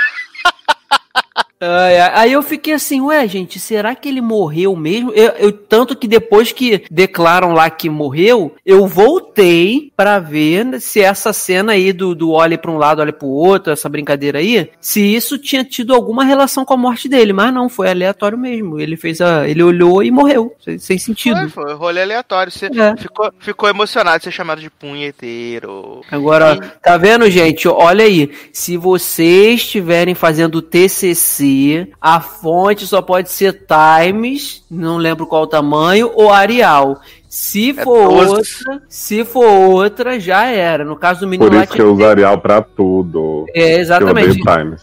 Aí eu fiquei assim, ué, gente, será que ele morreu mesmo? Eu, eu- tanto que depois que declaram lá que morreu, eu voltei pra ver se essa cena aí do, do olha pra um lado, olha pro outro, essa brincadeira aí, se isso tinha tido alguma relação com a morte dele, mas não, foi aleatório mesmo. Ele fez a, ele olhou e morreu, sem, sem sentido. Foi, foi, rolê aleatório. Você É. ficou, ficou emocionado de ser chamado de punheteiro. Agora, tá vendo, gente? Olha aí. Se vocês estiverem fazendo TCC, a fonte só pode ser Times, não lembro qual o tamanho, ou Arial. Se É for 12. outra, se for outra, já era. No caso do menino Por lá isso que eu uso Arial pra tudo. É, exatamente.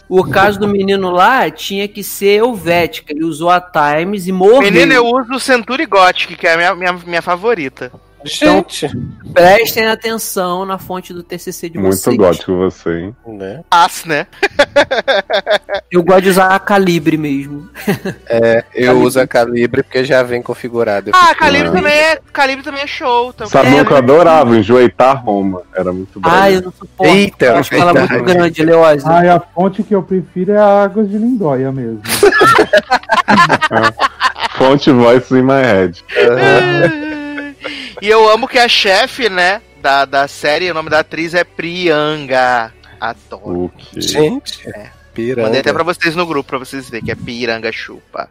O caso do menino lá tinha que ser Helvética. Ele usou a Times e morreu. Menino, eu uso o Century Gothic, que é a minha, minha, minha favorita. Gente, Prestem atenção na fonte do TCC de Muito vocês. gótico você, hein? né? As, né? *laughs* Eu gosto de usar a calibre mesmo. *laughs* É, eu uso a calibre porque já vem configurado. Ah, Calibre Ah. também é, Calibre também é show. Também. Sabe É, um que eu adorava? Enjoeitar Roma. Era muito bom. Ai, eu não suporto. Eita, Eu acho ela verdade. muito grande, Leose. Ai, a fonte que eu prefiro é a Águas de Lindóia mesmo. *laughs* Fonte Voice in my head. E eu amo que a chefe, né, da, da série, o nome da atriz é Prianga. Adoro. O que? Gente, É. piranga. Mandei até pra vocês no grupo, pra vocês verem que é Piranga Chupa.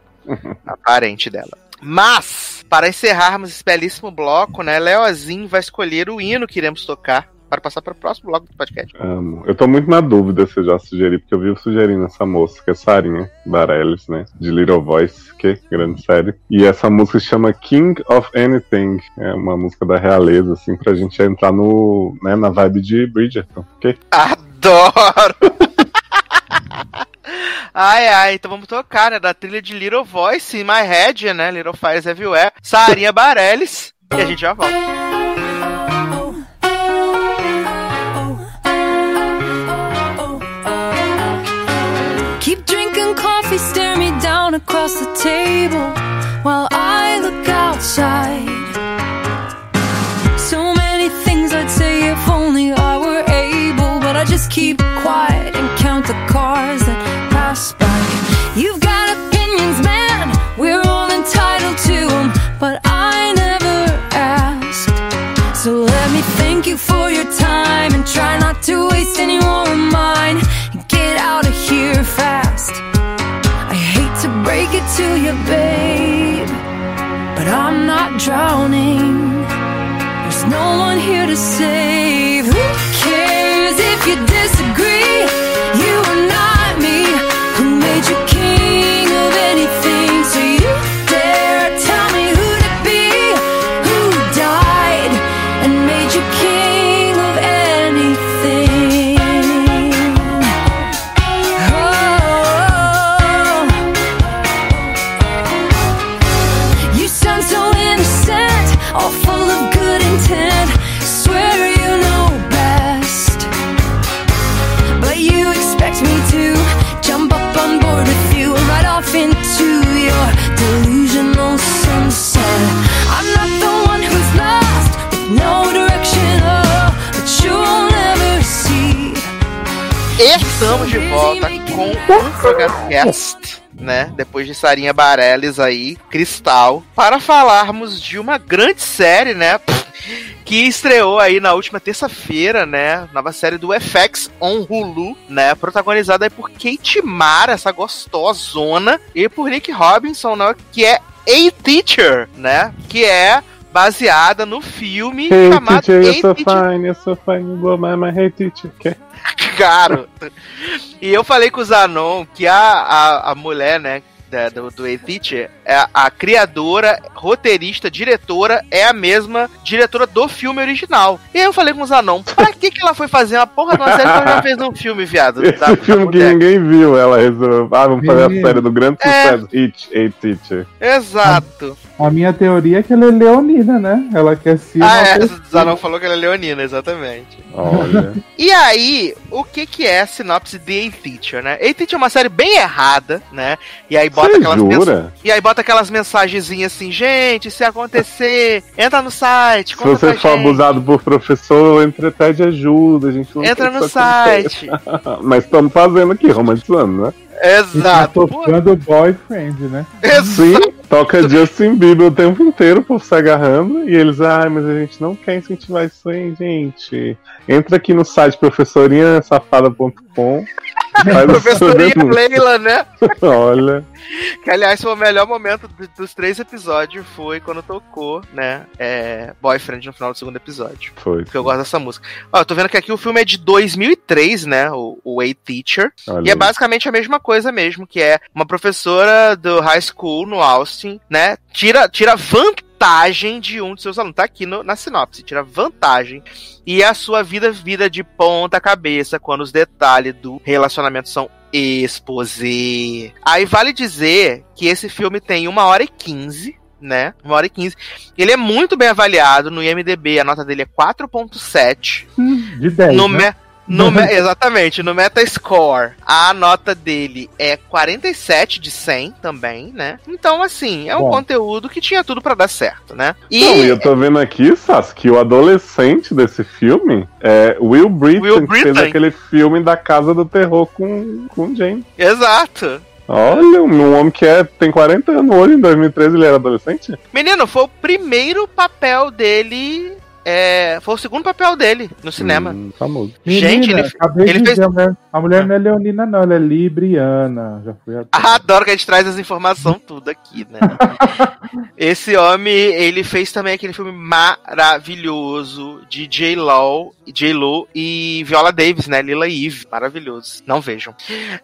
a parente dela. Mas, para encerrarmos esse belíssimo bloco, né, Leozinho vai escolher o hino que iremos tocar para passar para o próximo bloco do podcast. Amo. Eu tô muito na dúvida se eu já sugeri, porque eu vivo sugerindo essa moça, que é Sarinha Bareilles, né? De Little Voice, que grande série. E essa música se chama King of Anything. É uma música da realeza, assim, pra gente entrar no, né, na vibe de Bridgerton. ok? Adoro! *laughs* ai, ai, então vamos tocar, né? Da trilha de Little Voice in My Head, né? Little Fires Everywhere. Sarinha Bareilles. E a gente já volta. Across the table while I look outside. So many things I'd say if only I were able, but I just keep quiet and count the cars that pass by. You've got opinions, man, we're all entitled to them, but I never asked. So let me thank you for your time and try not to waste any more of mine. Get out of here fast. Break it to you, babe, but I'm not drowning. There's no one here to save. Who cares if you disagree? Estamos de volta com o Frogcast, né? Depois de Sarinha Bareilles aí, Cristal, para falarmos de uma grande série, né? Que estreou aí na última terça-feira, né? Nova série do FX on Hulu, né? Protagonizada aí por Kate Mara, essa gostosona, e por Nick Robinson, né? Que é A Teacher, né? Que é baseada no filme Hey, chamado teacher, you're A so Teacher fine, you're so fine, you blow my mind. Hey, teacher. Okay. Garoto. E eu falei com o Zanon que a, a, a mulher, né, da- do, do A-Teacher, é a criadora, roteirista, diretora é a mesma diretora do filme original. E aí eu falei com os anão, pra que, que ela foi fazer uma porra de uma série que ela já fez um filme, viado? Esse da- da filme que boneca? ninguém viu, ela resolveu. Ah, vamos fazer a série do grande É. sucesso Hit, A Teacher. Exato. A minha teoria é que ela é leonina, né? Ela quer ser. Ah, é, o Zanon falou que ela é leonina, exatamente. Olha. *laughs* E aí, o que que é a sinopse de A-Teacher, né? A-Teacher é uma série bem errada, né? E aí bota Você aquelas jura? E aí bota aquelas mensagenzinhas assim, gente, se acontecer, entra no site, Se você pra for gente. abusado por professor, entre pede ajuda, a gente não Entra no site. *laughs* Mas estamos fazendo aqui, romantizando, né? Exato. Tá tocando boyfriend, né? Sim, toca Justin Bieber o tempo inteiro, o povo se agarrando, e eles, ai, mas a gente não quer incentivar isso aí, gente. Entra aqui no site professorinhasafada.com. Professorinha. Leila, né? *laughs* Olha. Que aliás foi o melhor momento do- dos três episódios foi quando tocou, né? É, Boyfriend no final do segundo episódio. Foi. Porque eu gosto dessa música. Ó, eu tô vendo que aqui o filme é de 2003, né? O, o A-Teacher. Olha E é basicamente a mesma coisa mesmo, que é uma professora do high school no Austin, né? Tira, tira vantagem de um de seus alunos. Tá aqui no- na sinopse, tira vantagem. E a sua vida vira de ponta cabeça quando os detalhes do relacionamento são exposé. Aí vale dizer que esse filme tem uma hora e quinze. Né? Uma hora e quinze. Ele é muito bem avaliado no IMDB, a nota dele é 4.7. De 10. No, né? No me- exatamente, no Metascore, a nota dele é 47 de 100 também, né? Então, assim, é um Bom. conteúdo que tinha tudo pra dar certo, né? E Não, eu tô vendo aqui, Sas, que o adolescente desse filme é Will Britton, Will que fez Britton. aquele filme da Casa do Terror com, com James. exato. Olha, um homem que é, tem 40 anos hoje, em 2013 ele era adolescente? Menino, foi o primeiro papel dele. É, foi o segundo papel dele no cinema. Hum, famoso. Gente, Menina, ele- ele fez- dizer, a mulher, a mulher não é leonina, não, ela é libriana. Já fui. *laughs* Ah, adoro que a gente traz as informações tudo aqui, né? *laughs* Esse homem, ele fez também aquele filme maravilhoso de J-Lo, J-Lo e Viola Davis, né? Lila Eve. Maravilhoso. Não vejam.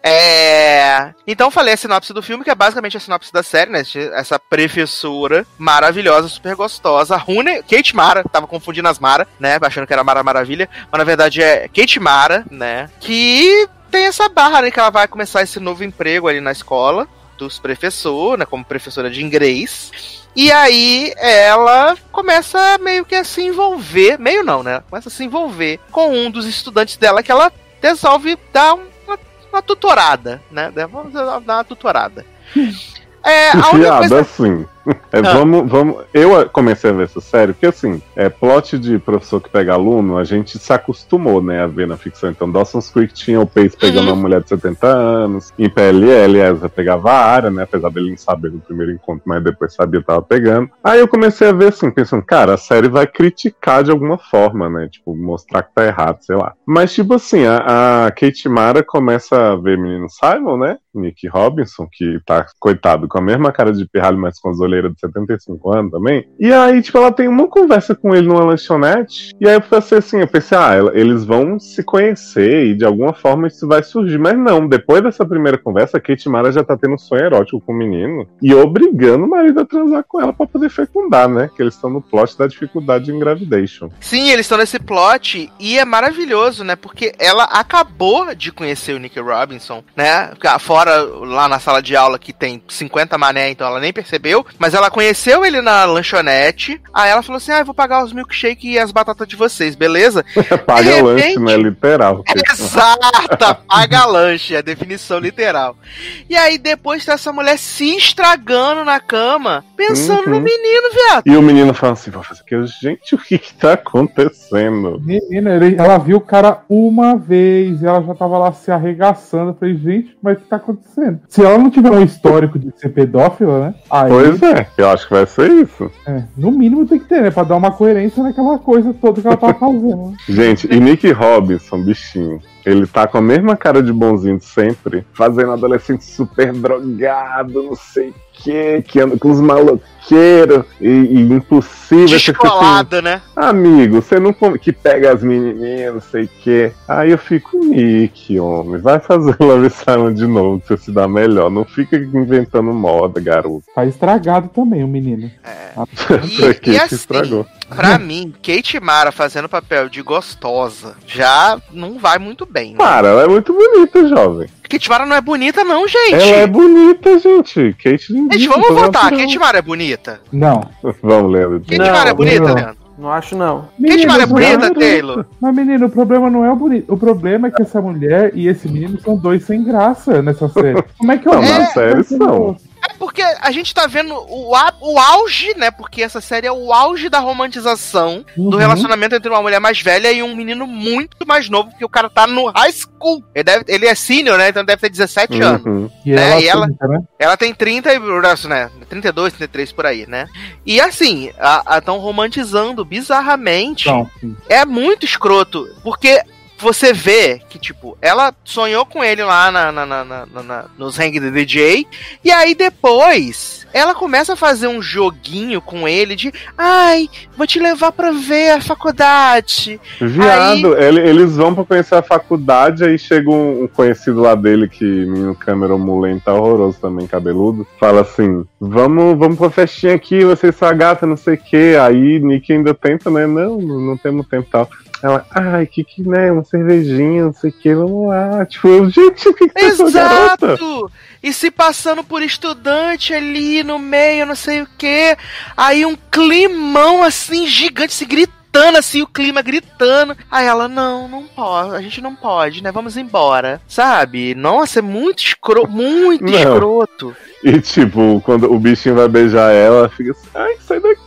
É... Então falei a sinopse do filme, que é basicamente a sinopse da série, né? Essa professora maravilhosa, super gostosa. Rune, Kate Mara, tava confundindo as Mara, né? Achando que era Mara Maravilha. Mas na verdade é Kate Mara, né? Que tem essa barra, né? Que ela vai começar esse novo emprego ali na escola dos professores, né? Como professora de inglês. E aí ela começa meio que a se envolver, meio não, né? Começa a se envolver com um dos estudantes dela que ela resolve dar um- uma, uma tutorada, né? Vamos dar uma tutorada. *laughs* É, a única coisa... assim. É, Ah. vamos, vamos. Eu comecei a ver essa série, porque assim, é plot de professor que pega aluno, a gente se acostumou, né, a ver na ficção. Então, Dawson's Creek tinha o Pace pegando Uhum. uma mulher de 70 anos, em PLL, Ezra pegava a área, né, apesar dele não saber no primeiro encontro, mas depois sabia que tava pegando. Aí eu comecei a ver assim, pensando, cara, a série vai criticar de alguma forma, né, tipo, mostrar que tá errado, sei lá. Mas, tipo assim, a, a Kate Mara começa a ver menino Simon, né, Nick Robinson, que tá, coitado, com a mesma cara de pirralho, mas com as olheiras de 75 anos também. E aí, tipo, ela tem uma conversa com ele numa lanchonete. E aí eu pensei assim, eu pensei, ah, eles vão se conhecer e de alguma forma isso vai surgir. Mas não, depois dessa primeira conversa, a Kate Mara já tá tendo um sonho erótico com o menino e obrigando o marido a transar com ela pra poder fecundar, né? Que eles estão no plot da dificuldade de engravidation. Sim, eles estão nesse plot e é maravilhoso, né? Porque ela acabou de conhecer o Nick Robinson, né? Fora lá na sala de aula que tem 50 mané, então ela nem percebeu. Mas ela conheceu ele na lanchonete. Aí ela falou assim: Ah, eu vou pagar os milkshake e as batatas de vocês, beleza? *laughs* Paga De lanche, repente- né? Literal. *laughs* Exata, paga lanche, é a definição literal. E aí depois tá essa mulher se estragando na cama, pensando no Uhum. menino, viado. E o menino fala assim, vou fazer aquilo. Gente, o que que tá acontecendo? Menina, ele- ela viu o cara uma vez e ela já tava lá se arregaçando. Eu falei, gente, mas o que tá acontecendo? Se ela não tiver um histórico de ser pedófila, né? Aí, Pois é, eu acho que vai ser isso. é, no mínimo tem que ter, né? Pra dar uma coerência naquela coisa toda que ela tá fazendo. *laughs* Gente, e Nick Robinson, bichinho. ele tá com a mesma cara de bonzinho de sempre, fazendo adolescente super drogado, não sei o que, que anda com os maloqueiros e, e impossível. Assim, Descolado, né? Amigo, você não come- que pega as menininhas, não sei o quê. Aí eu fico, Nick, homem, vai fazer Love Silent de novo, você se dá melhor. Não fica inventando moda, garoto. Tá estragado também o menino. *laughs* Foi que e que assim, estragou. Pra *laughs* mim, Kate Mara fazendo papel de gostosa já não vai muito bem. Né? Para, ela é muito bonita, jovem. Kate Mara não é bonita, não, gente. Ela é bonita, gente. Kate lindíssima, Gente, vamos votar. vacilando. Kate Mara é bonita? Não. Vamos, Leandro. Kate Não, Mara é bonita, não. Leandro? Não acho, não. Kate Mara é Menino, bonita, não- Taylor? Mas, menino, o problema não é o bonito. O problema é que essa mulher e esse menino são dois sem graça nessa série. Como é que eu Não, na série são. É porque a gente tá vendo o, o auge, né? Porque essa série é o auge da romantização do Uhum. relacionamento entre uma mulher mais velha e um menino muito mais novo, porque o cara tá no high school. Ele, deve- ele é senior, né? Então deve ter 17 anos. Uhum. E né, ela, e ela- tenta, né? Ela tem 30 e né? 32, 33 por aí, né? E assim, estão romantizando bizarramente. Não. É muito escroto, porque você vê que, tipo, ela sonhou com ele lá na, na- na- na- na- nos Hang the DJ, e aí depois ela começa a fazer um joguinho com ele de ai, vou te levar pra ver a faculdade. Viado, ele- eles vão pra conhecer a faculdade, aí chega um, um conhecido lá dele, que menino Cameron Mullen tá horroroso também, cabeludo, fala assim, vamos, vamos pra festinha aqui, vocês são a gata, não sei o que, aí Nick ainda tenta, né, não, não, não temos tempo e tal. Ela, ai, que que, né, uma cervejinha, não sei o que, vamos lá. Tipo, gente, o que que tá? Exato! E se passando por estudante ali no meio, não sei o que. Aí um climão assim, gigante, se gritando assim, o clima gritando. Aí ela, não, não pode, a gente não pode, né? Vamos embora. Sabe? Nossa, é muito escroto, muito Não. escroto. E tipo, quando o bichinho vai beijar ela fica assim, ai, sai daqui.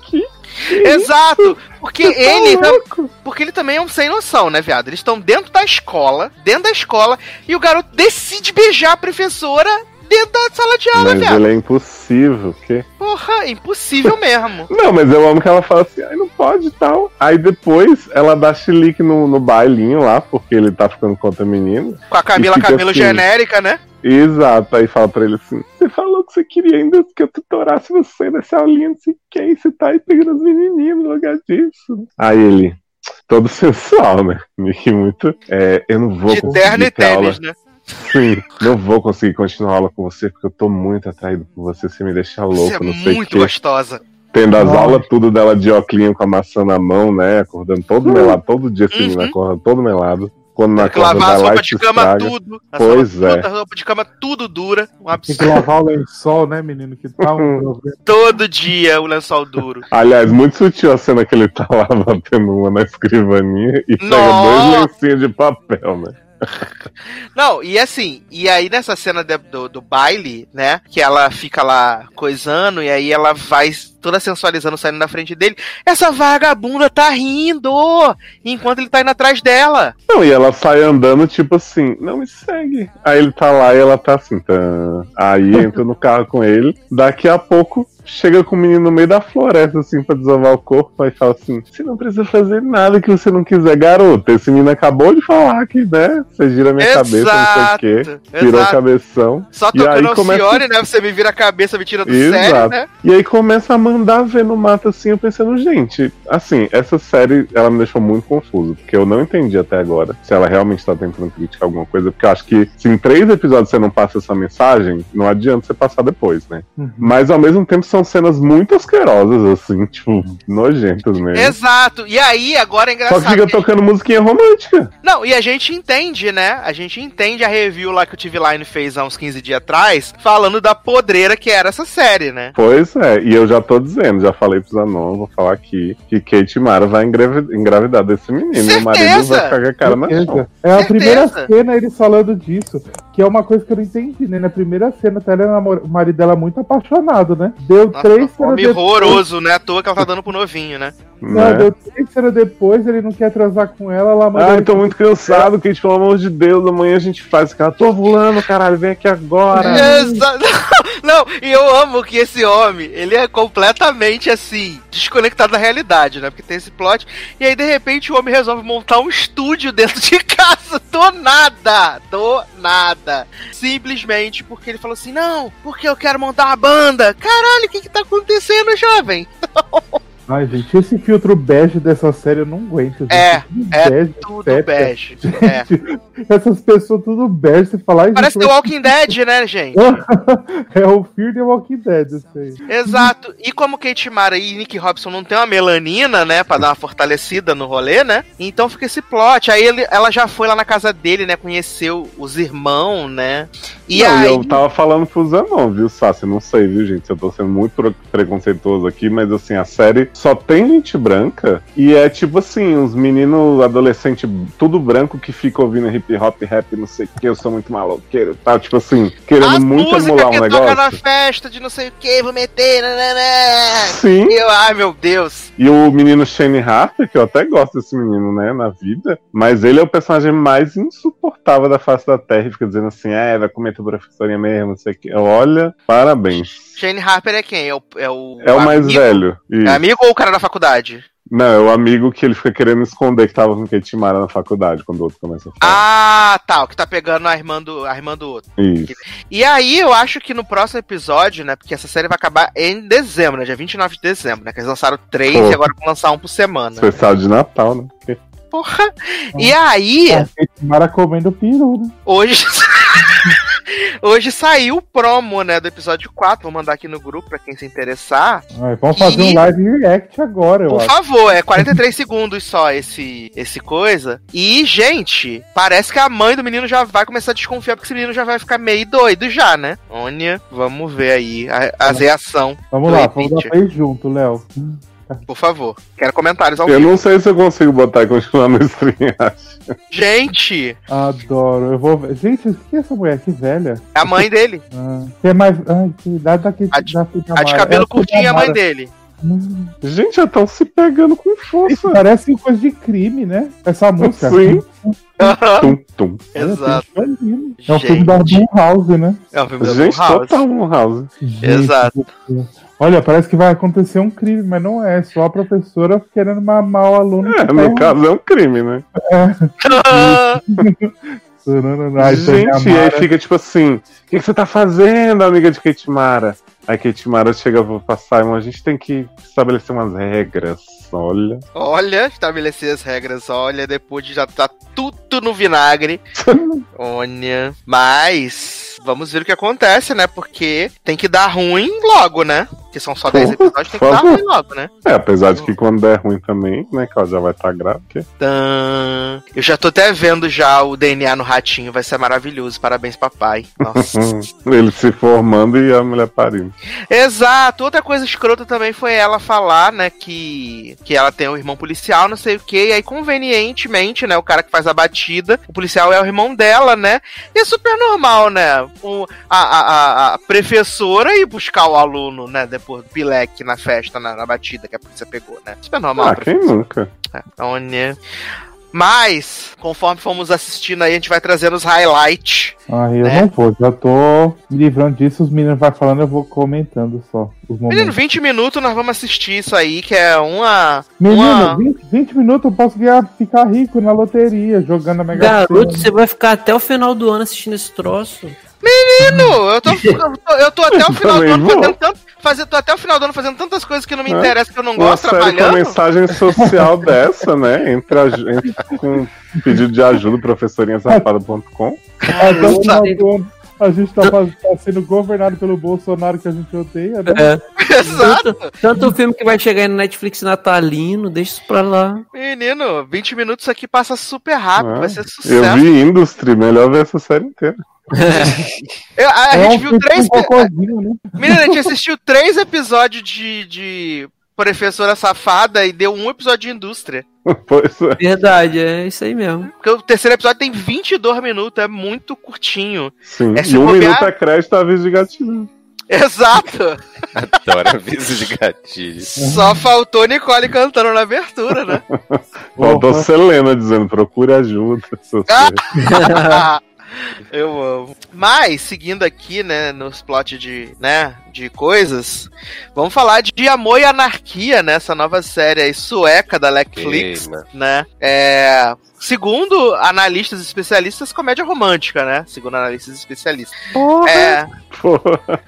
Exato! Porque tá ele. louco? Porque ele também é um sem noção, né, viado? Eles estão dentro da escola, dentro da escola, e o garoto decide beijar a professora dentro da sala de aula, Mas viado. ele é impossível, porque Porra, é impossível mesmo. *laughs* Não, mas eu amo que ela fala assim, ai, não pode e tal. Aí depois ela dá chilique no, no bailinho lá, porque ele tá ficando contra a menina. Com a Camila Camilo assim. genérica, né? Exato, aí fala pra ele assim, você falou que você queria ainda que eu tutorasse você nessa aulinha, não sei o que, e você tá aí pegando as menininhas no lugar disso. Aí ele, todo sensual, né? Nick muito, é, eu não vou De conseguir terno e tênis, né? Sim, não vou conseguir continuar a aula com você, porque eu tô muito atraído por você, você me deixa louco, Você é não sei o muito que. gostosa. Tendo as Nossa. aulas tudo dela de óculos com a maçã na mão, né? Acordando todo melado, todo dia esse menino Uhum. acorda todo melado. Quando Tem que acorda, lavar as roupas de cama estraga. tudo. Pois é. A roupa de cama tudo dura. Um Tem absurdo. que lavar o lençol, né, menino? Que tá um *laughs* problema. Todo dia o lençol duro. *laughs* Aliás, muito sutil a cena que ele tá lá *laughs* batendo uma na escrivaninha e pega dois lencinhos de papel, né? Não, e assim, e aí nessa cena de- do, do baile, né? Que ela fica lá coisando e aí ela vai toda sensualizando saindo na frente dele. Essa vagabunda tá rindo enquanto ele tá indo atrás dela. Não, e ela sai andando, tipo assim, não me segue. Aí ele tá lá e ela tá assim, tá. Aí entra no carro com ele. Daqui a pouco chega com o menino no meio da floresta, assim, pra desovar o corpo. Aí fala assim: Você não precisa fazer nada que você não quiser, garota. Esse menino acabou de falar que, né? Você gira minha cabeça, não sei o quê. Virou exato. cabeção. Só tocando Alcione, começa- né? Você me vira a cabeça, me tira do sério, Exato. né? E aí começa a ver no mato assim, eu pensando, gente, assim, essa série ela me deixou muito confuso, porque eu não entendi até agora se ela realmente tá tentando criticar alguma coisa, porque eu acho que se em três episódios você não passa essa mensagem, não adianta você passar depois, né? Uhum. Mas ao mesmo tempo são cenas muito asquerosas, assim, tipo, nojentas mesmo. Exato. E aí, agora é Só engraçado. que fica tocando musiquinha romântica. Não, e a gente entende, né? A gente entende a review lá que o TV Line fez há uns 15 dias atrás, falando da podreira que era essa série, né? Pois é, e eu já tô dizendo, já falei pro Zanon, vou falar aqui, que Kate Mara vai engravi- engravidar desse menino. E o marido Certeza! vai ficar com a cara na chão. Certeza. É a Certeza. primeira cena eles falando disso, que é uma coisa que eu não entendi, né? Na primeira cena, tá, ela é namor- o marido dela muito apaixonado, né? Deu Nossa, três um cenas homem depois- horroroso, né? À toa que ela tá dando pro novinho, né? Não, né? deu três cenas depois, ele não quer transar com ela, ela manda. Ai, ele- tô muito cansado, Kate, pelo amor de Deus, amanhã a gente faz. Cara, tô voando, caralho, vem aqui agora. *laughs* *laughs* Não, e eu amo que esse homem, ele é completamente assim, desconectado da realidade, né? Porque tem esse plot. E aí, de repente, o homem resolve montar um estúdio dentro de *laughs* casa, do nada, do nada. Simplesmente porque ele falou assim: não, porque eu quero montar uma banda. Caralho, o que que tá acontecendo, jovem? *laughs* Ai, gente, esse filtro bege dessa série eu não aguento. gente. É, Tudo é bege, Tudo sépia. bege. *laughs* É. Essas pessoas tudo bege, você fala. ai, Parece gente, The Walking Dead, né, gente? *laughs* É o Fear the Walking Dead, isso aí. Exato. E como Kate Mara e Nick Robson não tem uma melanina, né, pra dar uma fortalecida no rolê, né? Então fica esse plot. Aí ele- ela já foi lá na casa dele, né, conheceu os irmãos, né? E não, aí eu tava falando pro Zanon, viu, Sassi? Não sei, viu, gente? Eu tô sendo muito pre- preconceituoso aqui, mas assim, a série só tem gente branca e é tipo assim, uns meninos adolescentes, tudo branco que fica ouvindo hip hop, rap, não sei o que, eu sou muito maloqueiro, tá? Tipo assim, querendo as muito emular um que toca na negócio. festa de não sei o que, vou meter, nananã. Sim. E eu, ai meu Deus. E o menino Shane Harper, que eu até gosto desse menino, né, na vida, mas ele é o personagem mais insuportável da face da Terra e fica dizendo assim, é, vai comer tua professorinha mesmo, não sei o que. Olha, parabéns. Shane Harper é quem? É o, é o, É o mais amigo? velho. É Isso. amigo ou o cara da faculdade? Não, é o amigo que ele fica querendo esconder que tava com Kate Mara na faculdade, quando o outro começa a falar. Ah, tá. O que tá pegando a irmã do, a irmã do outro. Isso. E aí, eu acho que no próximo episódio, né? Porque essa série vai acabar em dezembro, né? Dia 29 de dezembro, né? Que eles lançaram três Pô. e agora vão lançar um por semana. Especial de Natal, né? Porra! E aí, A Kate Mara comendo peru, né? hoje. *laughs* hoje saiu o promo, né? Do episódio 4. Vou mandar aqui no grupo pra quem se interessar. Ai, vamos fazer E- um live react agora, eu Por acho. favor, é 43 *laughs* segundos só esse, esse coisa. E, gente, parece que a mãe do menino já vai começar a desconfiar, porque esse menino já vai ficar meio doido já, né? Olha, vamos ver aí a, as reação. Vamos lá, vamos dar play junto, Léo. Por favor. Quero comentários ao Eu vivo. não sei se eu consigo botar e continuar no stream, *laughs* acho. Gente, Adoro. Eu vou ver. Gente, o que é essa mulher? Que velha. a mãe dele. Ah, que é mais. Ai, que idade da Kate A de- da A de Mara. cabelo Essa curtinho é a mãe Mara. dele. Gente, já estão se pegando com Isso força. parece coisa de crime, né? Essa música. Sim. Tum, tum. Exato. É um filme da Gente. Blumhouse, né? É um filme da Gente, Blumhouse. total um house. Gente, Exato. Olha, parece que vai acontecer um crime, mas não é. Só a professora querendo mamar o aluno. É, no tá caso é um crime, né? *laughs* *laughs* errando. Ai, Gente, e aí fica tipo assim: o que, que você tá fazendo, amiga de Kate Mara? Aí Kate Mara chega pra Simon, a gente tem que estabelecer umas regras. Olha. Olha, estabelecer as regras, olha, depois de já tá tudo no vinagre. *laughs* olha. Mas vamos ver o que acontece, né? Porque tem que dar ruim logo, né? Que são só 10 episódios, tem que dar ruim logo, né? É, apesar de que quando der ruim também, né? Que ela já vai estar grávida. Tã. Eu já tô até vendo já o DNA no ratinho, vai ser maravilhoso. Parabéns, papai. Nossa. *laughs* Ele se formando e a mulher parindo. Exato. Outra coisa escrota também foi ela falar, né, que, que ela tem um irmão policial, não sei o que, e aí convenientemente, né, o cara que faz a batida, o policial é o irmão dela, né, e é super normal, né, o, a, a, a- a professora ir buscar o aluno, né, depois do pileque na festa, na, na batida que a polícia pegou, né, super normal. Ah, quem nunca? É, então, né. Mas, conforme fomos assistindo aí, a gente vai trazendo os highlights. Ai, eu né? não vou, já tô me livrando disso. Os meninos vão falando, eu vou comentando só os Menino, momentos. 20 minutos nós vamos assistir isso aí, que é uma. Menino, uma... 20, 20 minutos eu posso ganhar, ficar rico na loteria, jogando a Mega Garoto, você vai ficar até o final do ano assistindo esse troço. Menino, eu tô, eu tô, eu tô até o *laughs* final do ano fazendo tanto. Fazer, tô até o final do ano fazendo tantas coisas que não me É. interessam, que eu não Uma gosto, série com trabalhando. mensagem social *laughs* dessa, né? Entre, a, entre com pedido de ajuda, professorinhasafada.com. Até o final do ano, a gente tá, tá sendo governado pelo Bolsonaro que a gente odeia, né? É. *laughs* Exato. Tanto, tanto o filme que vai chegar aí no Netflix natalino, deixa isso pra lá. Menino, 20 minutos aqui passa super rápido, Ah, vai ser Eu sucesso. vi Industry, melhor ver essa série inteira. *laughs* Eu- a, a É gente viu três. né? Menino, a gente *laughs* assistiu três episódios de, de Professora Safada e deu um episódio de Indústria. *laughs* Pois é. Verdade, é isso aí mesmo. Porque o terceiro episódio tem 22 minutos, é muito curtinho. Sim. É, e um bobear- minuto é crédito, aviso de gatilho. Exato. Adoro aviso de gatilho. Só faltou Nicole cantando na abertura, né? Faltou. Selena dizendo, procure ajuda. se você- *laughs* Eu amo. Mas, seguindo aqui, né, nos plot de, né, de coisas, vamos falar de Amor e Anarquia, né, essa nova série aí sueca da Netflix, né? É, segundo analistas especialistas, comédia romântica, né? Segundo analistas especialistas. É, Porra.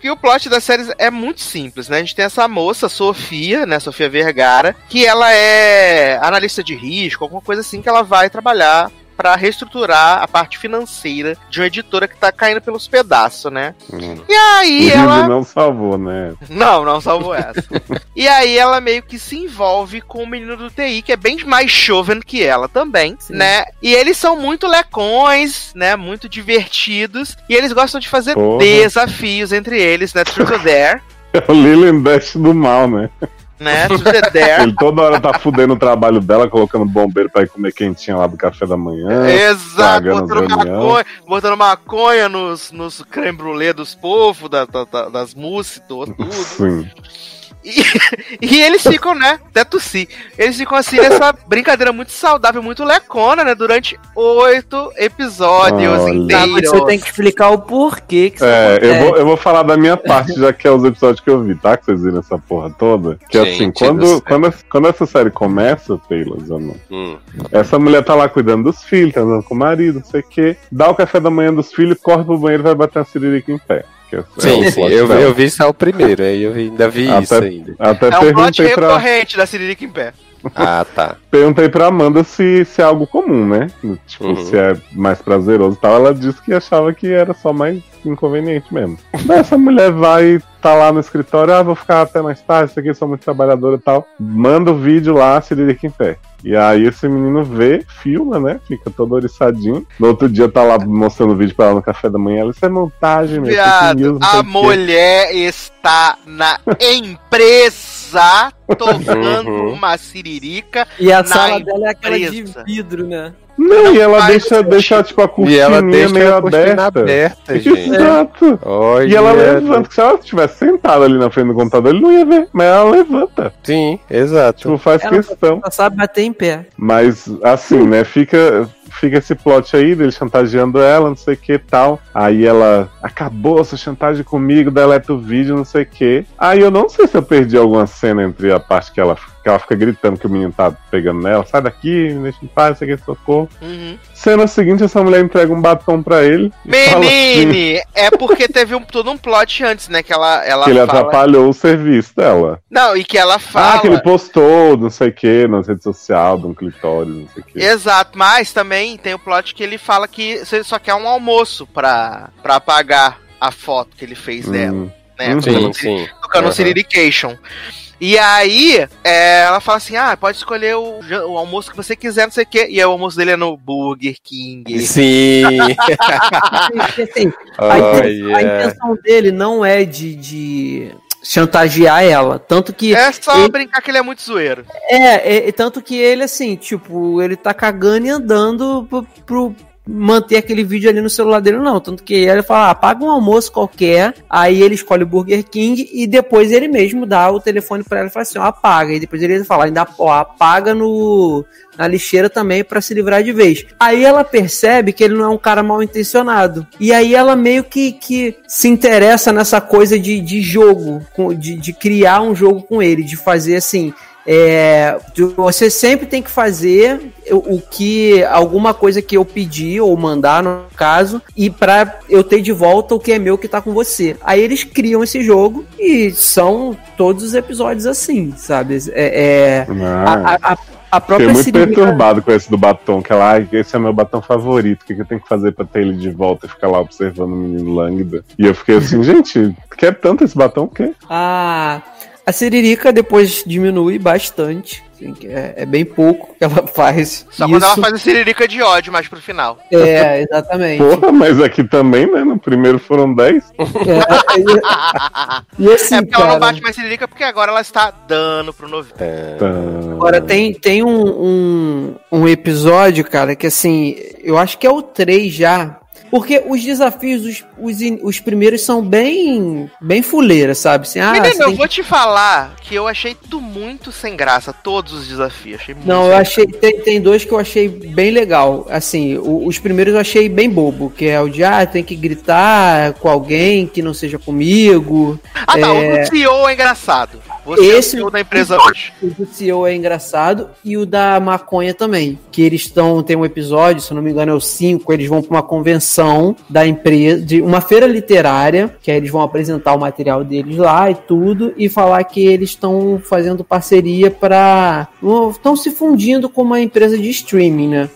que o plot da série é muito simples, né? A gente tem essa moça, Sofia, né? Sofia Vergara, que ela é analista de risco, alguma coisa assim, que ela vai trabalhar pra reestruturar a parte financeira de uma editora que tá caindo pelos pedaços, né? Hum. E aí o ela. Não salvou, né? Não, não salvou essa. *laughs* e aí ela meio que se envolve com o menino do TI, que é bem mais jovem que ela também, né? E eles são muito lecões, né? Muito divertidos. E eles gostam de fazer Porra. desafios entre eles, né? Truth or Dare, É o Lilian Dash do mal, né? Né? Ele toda hora tá fudendo o trabalho dela, colocando bombeiro pra ir comer quentinha lá do café da manhã. Exato, botando maconha, botando maconha nos, nos creme brulee dos povos, da, da- da- das mousses, tudo. tudo. Sim. E, *laughs* e eles ficam, né? Até tossir. Eles ficam assim nessa brincadeira muito saudável, muito lecona, né? Durante oito episódios Olha. Mas inteiros. você tem que explicar o porquê que É, eu vou, eu vou falar da minha parte, já que é os episódios que eu vi, tá? Que vocês viram essa porra toda. Que Gente assim, do quando, quando, quando essa série começa, Taylor, Hum. essa mulher tá lá cuidando dos filhos, tá andando com o marido, não sei o quê, dá o café da manhã dos filhos, corre pro banheiro e vai bater a siririca em pé. Que é- é Sim, o sim, eu, eu vi só o primeiro, aí eu ainda vi Até- isso ainda. Até É um plot perguntei pra, recorrente da Siririca em pé. Ah, tá. *laughs* perguntei pra Amanda se, se é algo comum, né? Tipo, Uhum. se é mais prazeroso e tal. Ela disse que achava que era só mais inconveniente mesmo. *laughs* Essa mulher vai, tá lá no escritório, ah, vou ficar até mais tarde, isso aqui, sou muito trabalhadora e tal. Manda o vídeo lá, se liga em pé. E aí esse menino vê, filma, né? Fica todo oriçadinho. No outro dia tá lá mostrando o vídeo pra ela no café da manhã. Ela, isso é montagem, meu. Viado, news, a o quê." mulher está na *laughs* empresa *laughs* tocando Uhum. uma siririca. E a na sala dela é aquela empresa. de vidro, né? Não, e ela deixa, deixa, tipo, a E cortininha ela deixa meio a aberta. aberta, *laughs* gente. Exato. E ela levanta, que se ela estivesse sentada ali na frente do computador, ele não ia ver, mas ela levanta. Sim, exato. Tipo, faz Ela- questão. Ela sabe bater em pé. Mas, assim, né, fica, fica esse plot aí dele chantageando ela, não sei o que tal. Aí ela acabou sua chantagem comigo, deleta o vídeo, não sei o que. Aí eu não sei se eu perdi alguma cena entre a parte que ela, que ela fica gritando que o menino tá pegando nela, sai daqui, me deixa em paz, não sei o que, socorro. Uhum. Cena seguinte, essa mulher entrega um batom pra ele. e fala assim, Menine, é porque teve um, todo um plot antes, né? Que ela, ela que ele fala. atrapalhou o serviço dela. Não, e que ela fala. Ah, que ele postou, não sei o que, nas redes sociais, de um clitóris, não sei o que. Exato, mas também tem o plot que ele fala que você só quer um almoço pra, pra pagar a foto que ele fez dela, Hum. né? Uhum. Sim, Tocando, sim. tocando. Sirirication. E aí, é, ela fala assim: ah, pode escolher o, o almoço que você quiser, não sei o quê. E aí o almoço dele é no Burger King. Sim. Assim, *laughs* a, inten- a Olha. intenção dele não é de, de chantagear ela. Tanto que. É só ele- brincar que ele é muito zoeiro. É, é, é tanto que ele, assim, tipo, ele tá cagando e andando pro, pro manter aquele vídeo ali no celular dele, não. Tanto que ele fala, ah, paga um almoço qualquer, aí ele escolhe o Burger King e depois ele mesmo dá o telefone pra ela e fala assim, ó, apaga. E depois ele fala, ainda ó, apaga no, na lixeira também pra se livrar de vez. Aí ela percebe que ele não é um cara mal intencionado. E aí ela meio que, que se interessa nessa coisa de, de jogo, de, de criar um jogo com ele, de fazer assim. É, você sempre tem que fazer o, o que alguma coisa que eu pedi ou mandar no caso e pra eu ter de volta o que é meu que tá com você. Aí eles criam esse jogo e são todos os episódios assim, sabe? É, é- Ah, a, a, a Fiquei própria muito Siririca- perturbado com esse do batom, que ela, ai, esse é meu batom favorito, o que, que eu tenho que fazer pra ter ele de volta e ficar lá observando o menino lânguida? E eu fiquei assim, *laughs* gente, quer tanto esse batom que? A, a Siririca depois diminui bastante. assim, é, é bem pouco que ela *laughs* faz. Só quando ela Isso- faz a Siririca de ódio mais pro final. É, exatamente. Porra, mas aqui também, né? No primeiro foram 10. É, e, e *laughs* assim, é porque ela não cara, bate mais Siririca porque agora ela está dando pro novinho. Tá. Agora tem, tem um, um, um episódio, cara, que assim, eu acho que é o 3 já, Porque os desafios, os, os, in- os primeiros são bem bem fuleira, sabe? Assim, ah, Menino, eu vou te falar que eu achei tudo muito sem graça, todos os desafios. Achei muito Não, eu achei. Tem, tem dois que eu achei bem legal. Assim, o- os primeiros eu achei bem bobo, que é o de ah, tem que gritar com alguém que não seja comigo. Ah, tá. É. O do CEO é engraçado. Você é o Esse- CEO da empresa hoje. O do CEO é engraçado e o da maconha também. Que eles estão. Tem um episódio, se não me engano, é o 5. Eles vão para uma convenção da empresa, de uma feira literária, que aí eles vão apresentar o material deles lá e tudo, e falar que eles estão fazendo parceria para. Estão se fundindo com uma empresa de streaming, né?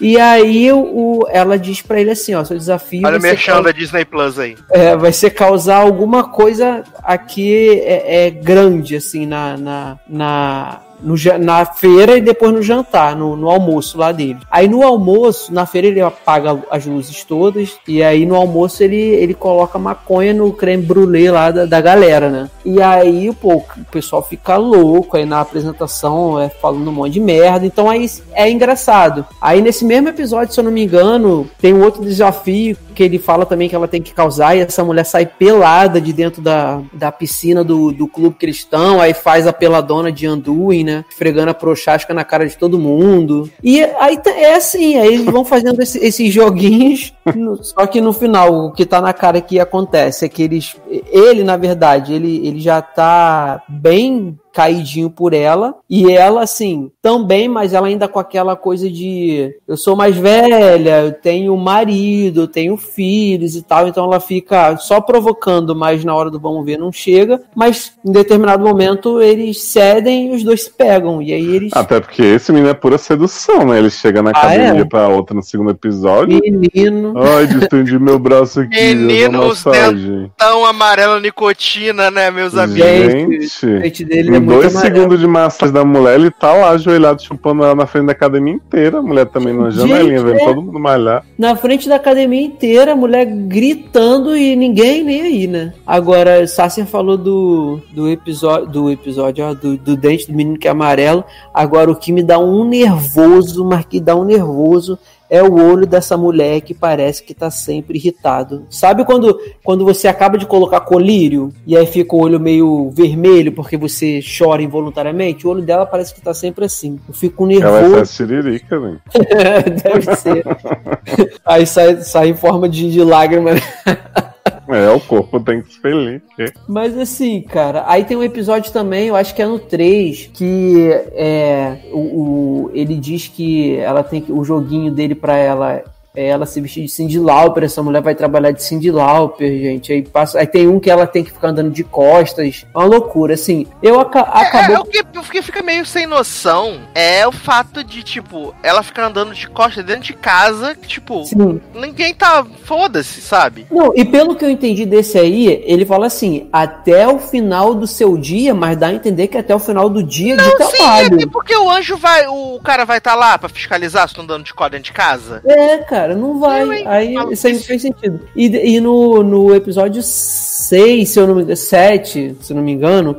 E aí o, ela diz pra ele assim, ó, seu desafio Olha o merchan da Disney Plus aí. é, vai ser causar alguma coisa aqui é, é grande, assim, na, na, na, no na feira e depois no jantar, no, no almoço lá dele. Aí no almoço, na feira ele apaga as luzes todas, e aí no almoço ele, ele coloca maconha no creme brulee lá da, da galera, né? E aí, pô, o pessoal fica louco aí na apresentação, é, falando um monte de merda. Então aí é engraçado. Aí nesse mesmo episódio, se eu não me engano, tem outro desafio que ele fala também que ela tem que causar e essa mulher sai pelada de dentro da, da piscina do, do clube estão, aí faz a peladona de Anduin, né? Esfregando a prochasca na cara de todo mundo. E aí tá- é assim, aí eles vão fazendo esse- esses joguinhos, só que no final, o que tá na cara que acontece é que eles. Ele, na verdade, ele, ele já tá bem caidinho por ela e ela assim também mas ela ainda com aquela coisa de eu sou mais velha eu tenho marido eu tenho filhos e tal então ela fica só provocando mas na hora do vamos ver não chega mas em determinado momento eles cedem e os dois se pegam e aí eles Até porque esse menino é pura sedução, né? Ele chega na Ah, academia é? pra outra no segundo episódio. menino Ai, distendi meu braço aqui. Menino, os massagem. Tão amarelo nicotina, né, meus amigos? Gente, o peito dele é dois segundos de massagem da mulher, ele tá lá ajoelhado chupando ela na frente da academia inteira. A mulher também Gente, janelinha, vendo é. todo mundo malhar. na frente da academia inteira, a mulher gritando e ninguém nem aí, né? Agora, Sácia falou do, do episódio, do episódio, ó, do, do dente do menino que é amarelo. Agora, o que me dá um nervoso, mas que dá um nervoso, é o olho dessa mulher que parece que tá sempre irritado. Sabe quando, quando você acaba de colocar colírio e aí fica o olho meio vermelho porque você chora involuntariamente? O olho dela parece que tá sempre assim. Eu fico Ela é nervoso. essa siririca, né? *laughs* Deve ser. *laughs* Aí sai, sai em forma de, de lágrima. Né? É, o corpo tem que felir. que- Mas assim, cara, aí tem um episódio também, eu acho que é no 3, que é, o, o- ele diz que ela tem que. O joguinho dele pra ela ela se vestir de Cindy Lauper, essa mulher vai trabalhar de Cindy Lauper, gente. Aí, passa, aí tem um que ela tem que ficar andando de costas. É uma loucura, assim. Eu aca É, acabou. o que, o que fica meio sem noção é o fato de, tipo, ela ficar andando de costas dentro de casa, tipo, Sim. ninguém tá. Foda-se, sabe? Não, e pelo que eu entendi desse aí, ele fala assim, até o final do seu dia, mas dá a entender que até o final do dia de Sim, trabalho. é porque o anjo vai. O cara vai estar lá pra fiscalizar se estão andando de costas dentro de casa. É, cara, não vai. Eu? Aí Fala isso aí não fez sentido. E, e no, no episódio 6, se eu não me engano, 7, se eu não me engano,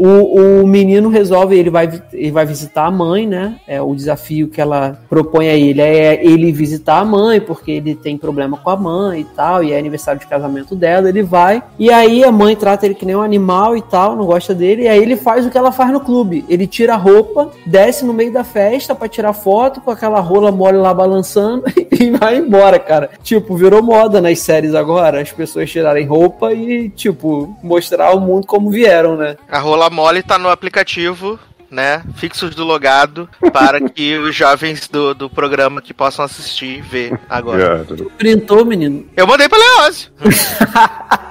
o, o menino resolve, ele vai, ele vai visitar a mãe, né? É o desafio que ela propõe a ele é ele visitar a mãe, porque ele tem problema com a mãe e tal, e é aniversário de casamento dela, ele vai. E aí a mãe trata ele que nem um animal e tal, não gosta dele, e aí ele faz o que ela faz no clube. Ele tira a roupa, desce no meio da festa pra tirar foto com aquela rola mole lá balançando *laughs* e vai embora, cara. Tipo, virou moda nas séries agora, as pessoas tirarem roupa e, tipo, mostrar ao mundo como vieram, né? A rola mole tá no aplicativo. Né, fixos do logado para que *laughs* os jovens do, do programa que possam assistir e ver agora. Printou, menino. Eu mandei pra Leózio. *laughs*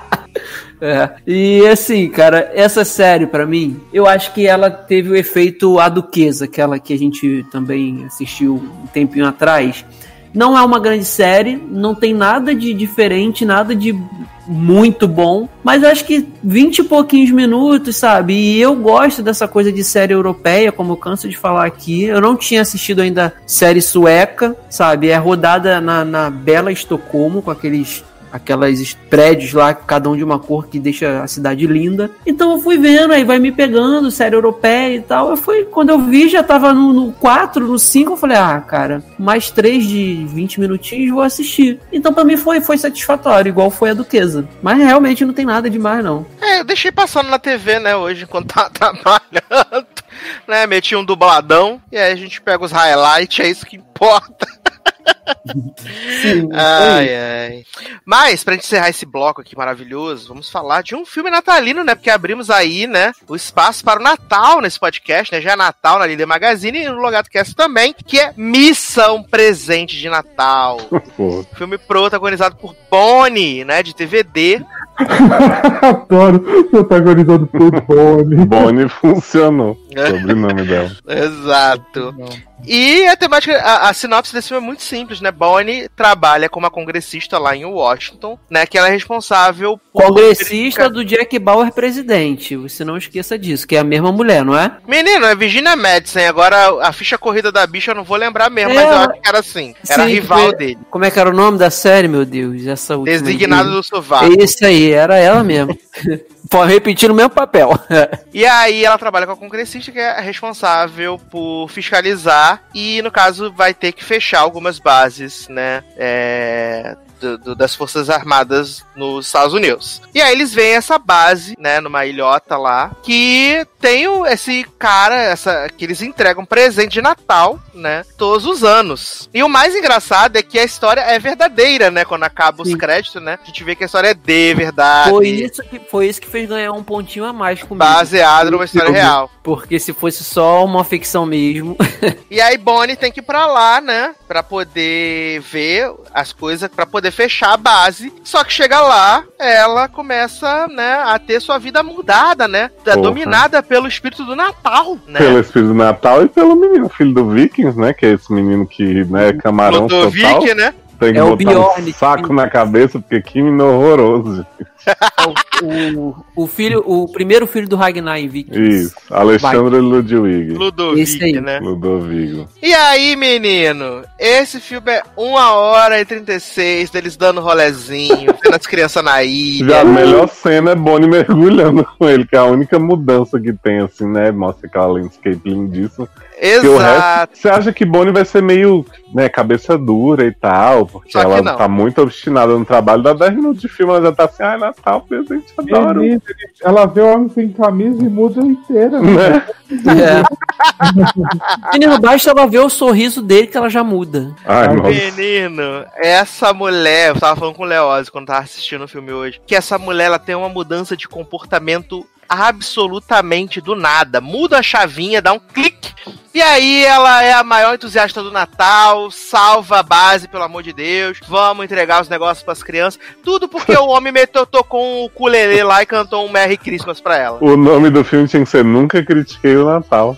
É. E assim, cara, essa série pra mim, eu acho que ela teve o efeito A Duquesa, aquela que a gente também assistiu um tempinho atrás. Não é uma grande série, não tem nada de diferente, nada de muito bom, mas acho que 20 e pouquinhos minutos, sabe? E eu gosto dessa coisa de série europeia, como eu canso de falar aqui. Eu não tinha assistido ainda série sueca, sabe? É rodada na, na Bela Estocolmo, com aqueles aquelas prédios lá, cada um de uma cor que deixa a cidade linda. Então eu fui vendo, aí vai me pegando, série europeia e tal. Eu fui, quando eu vi, já tava no, no 4, no 5, eu falei, ah, cara, mais 3 de 20 minutinhos vou assistir. Então pra mim foi, foi satisfatório, igual foi a Duquesa. Mas realmente não tem nada demais, não. É, eu deixei passando na TV, né, hoje, enquanto tava *laughs* trabalhando. Né, meti um dubladão e aí a gente pega os highlights, é isso que importa. Sim, Ai, ai. Mas, pra gente encerrar esse bloco aqui maravilhoso, vamos falar de um filme natalino, né? Porque abrimos aí, né, o espaço para o Natal nesse podcast, né? Já é Natal na Líder Magazine e no Logado Cast também, que é Missão Presente de Natal. *laughs* Pô, filme protagonizado por Bonnie, né? De TVD. *laughs* Adoro protagonizando tudo, Bonnie. Bonnie funcionou. *laughs* Sobrenome dela. Exato. E a temática, a, a sinopse desse filme é muito simples, né? Bonnie trabalha como uma congressista lá em Washington, né? Que ela é responsável por. Congressista do Jack Bauer presidente. Você não esqueça disso, que é a mesma mulher, não é? Menino, é Virginia Madison. Agora a ficha corrida da bicha eu não vou lembrar mesmo, É, mas eu acho que era assim. Era Sim, rival foi- dele. Como é que era o nome da série, meu Deus? Essa última. Designado do sovaco. Isso aí, era ela mesmo. *laughs* Repetir o mesmo papel. *laughs* E aí ela trabalha com a congressista que é responsável por fiscalizar e, no caso, vai ter que fechar algumas bases, né? é, do- do- das Forças Armadas nos Estados Unidos. E aí eles veem essa base, né, numa ilhota lá, que tem o- esse cara, essa que eles entregam presente de Natal, né, todos os anos. E o mais engraçado é que a história é verdadeira, né, quando acaba os Sim. créditos, né, a gente vê que a história é de verdade, Foi isso, que, foi isso que fez ganhar um pontinho a mais comigo. baseada numa história real. Porque se fosse só uma ficção mesmo. *laughs* E aí Bonnie tem que ir pra lá, né? Pra poder ver as coisas, pra poder fechar a base. Só que chega lá, ela começa, né, a ter sua vida mudada, né? É Porra. dominada pelo espírito do Natal, né? Pelo espírito do Natal e pelo menino, filho do Vikings, né? Que é esse menino que, né, camarão total. Ludovic, né? Tem que É o botar Bjorn. um saco na cabeça, porque que menino horroroso. o, o filho, o primeiro filho do Ragnar em Vikings. Isso, Alexandre Ludwig. Ludovic, né? Ludovigo. E aí, menino? Esse filme é 1 hora e 36 deles dando rolezinho, vendo as crianças na ilha. Já a melhor cena é Bonnie mergulhando com ele, que é a única mudança que tem, assim, né? Mostra aquela landscape lindíssima. Porque o resto, Exato. você acha que Bonnie vai ser meio, né, cabeça dura e tal, porque ela não. tá muito obstinada no trabalho, dá 10 minutos de filme, ela já tá assim, ai, Natal, presente, adoro. Ela vê o homem sem camisa e muda inteira. Né? É. *laughs* Menino, basta ela ver o sorriso dele que ela já muda. Ai. Menino, essa mulher, eu tava falando com o Leoz quando tava assistindo o filme hoje, que essa mulher ela tem uma mudança de comportamento absolutamente do nada. Muda a chavinha, dá um clique. E aí ela é a maior entusiasta do Natal, salva a base, pelo amor de Deus. Vamos entregar os negócios pras crianças. Tudo porque o homem meteu, tocou um ukulele lá e cantou um Merry Christmas pra ela. O nome do filme tinha que ser Nunca Critiquei o Natal.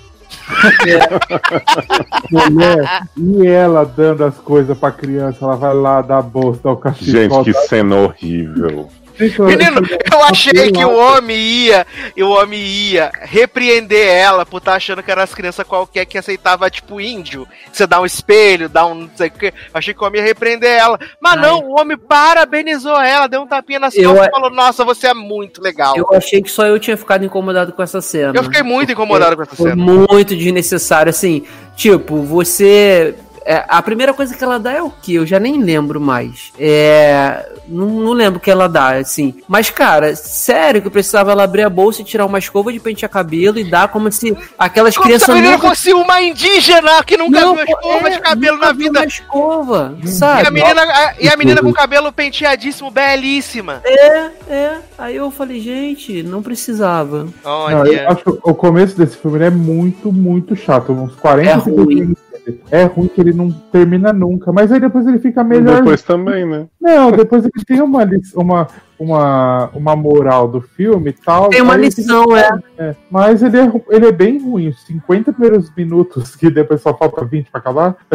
*laughs* Mulher, e ela dando as coisas pra criança, ela vai lá dar bolsa, dar o cachecol. Gente, que cena horrível. Menino, eu achei que o homem ia, e o homem ia repreender ela por estar achando que eram as crianças qualquer que aceitava, tipo, índio. Você dá um espelho, dá um não sei o quê. Achei que o homem ia repreender ela. Mas não, o homem parabenizou ela, deu um tapinha nas Eu costas e falou: Nossa, você é muito legal. Eu, Eu achei que só eu tinha ficado incomodado com essa cena. fiquei muito incomodado com essa Foi cena. muito desnecessário, assim. Tipo, você. É, a primeira coisa que ela dá é o que? Eu já nem lembro mais. É. Não, não lembro o que ela dá, assim. Mas, cara, sério que eu precisava ela abrir a bolsa e tirar uma escova de pentear cabelo e dar como se aquelas Como se crianças a menina nunca. fosse uma indígena que nunca Não, viu escova é, de cabelo nunca na vida. Uma escova, E sabe? a, menina, a- e a menina com cabelo penteadíssimo, belíssima. É, é. Aí eu falei, gente, não precisava. Não, Olha. eu acho que o começo desse filme é muito, muito chato. Uns 40 É ruim. É ruim que ele não termina nunca. Mas aí depois ele fica melhor. Depois também, né? Não, depois ele tem uma, uma, uma, uma moral do filme e tal. Tem uma lição, é. é, mas ele é, ele é bem ruim. Os 50 primeiros minutos, que depois só falta 20 pra acabar. *laughs*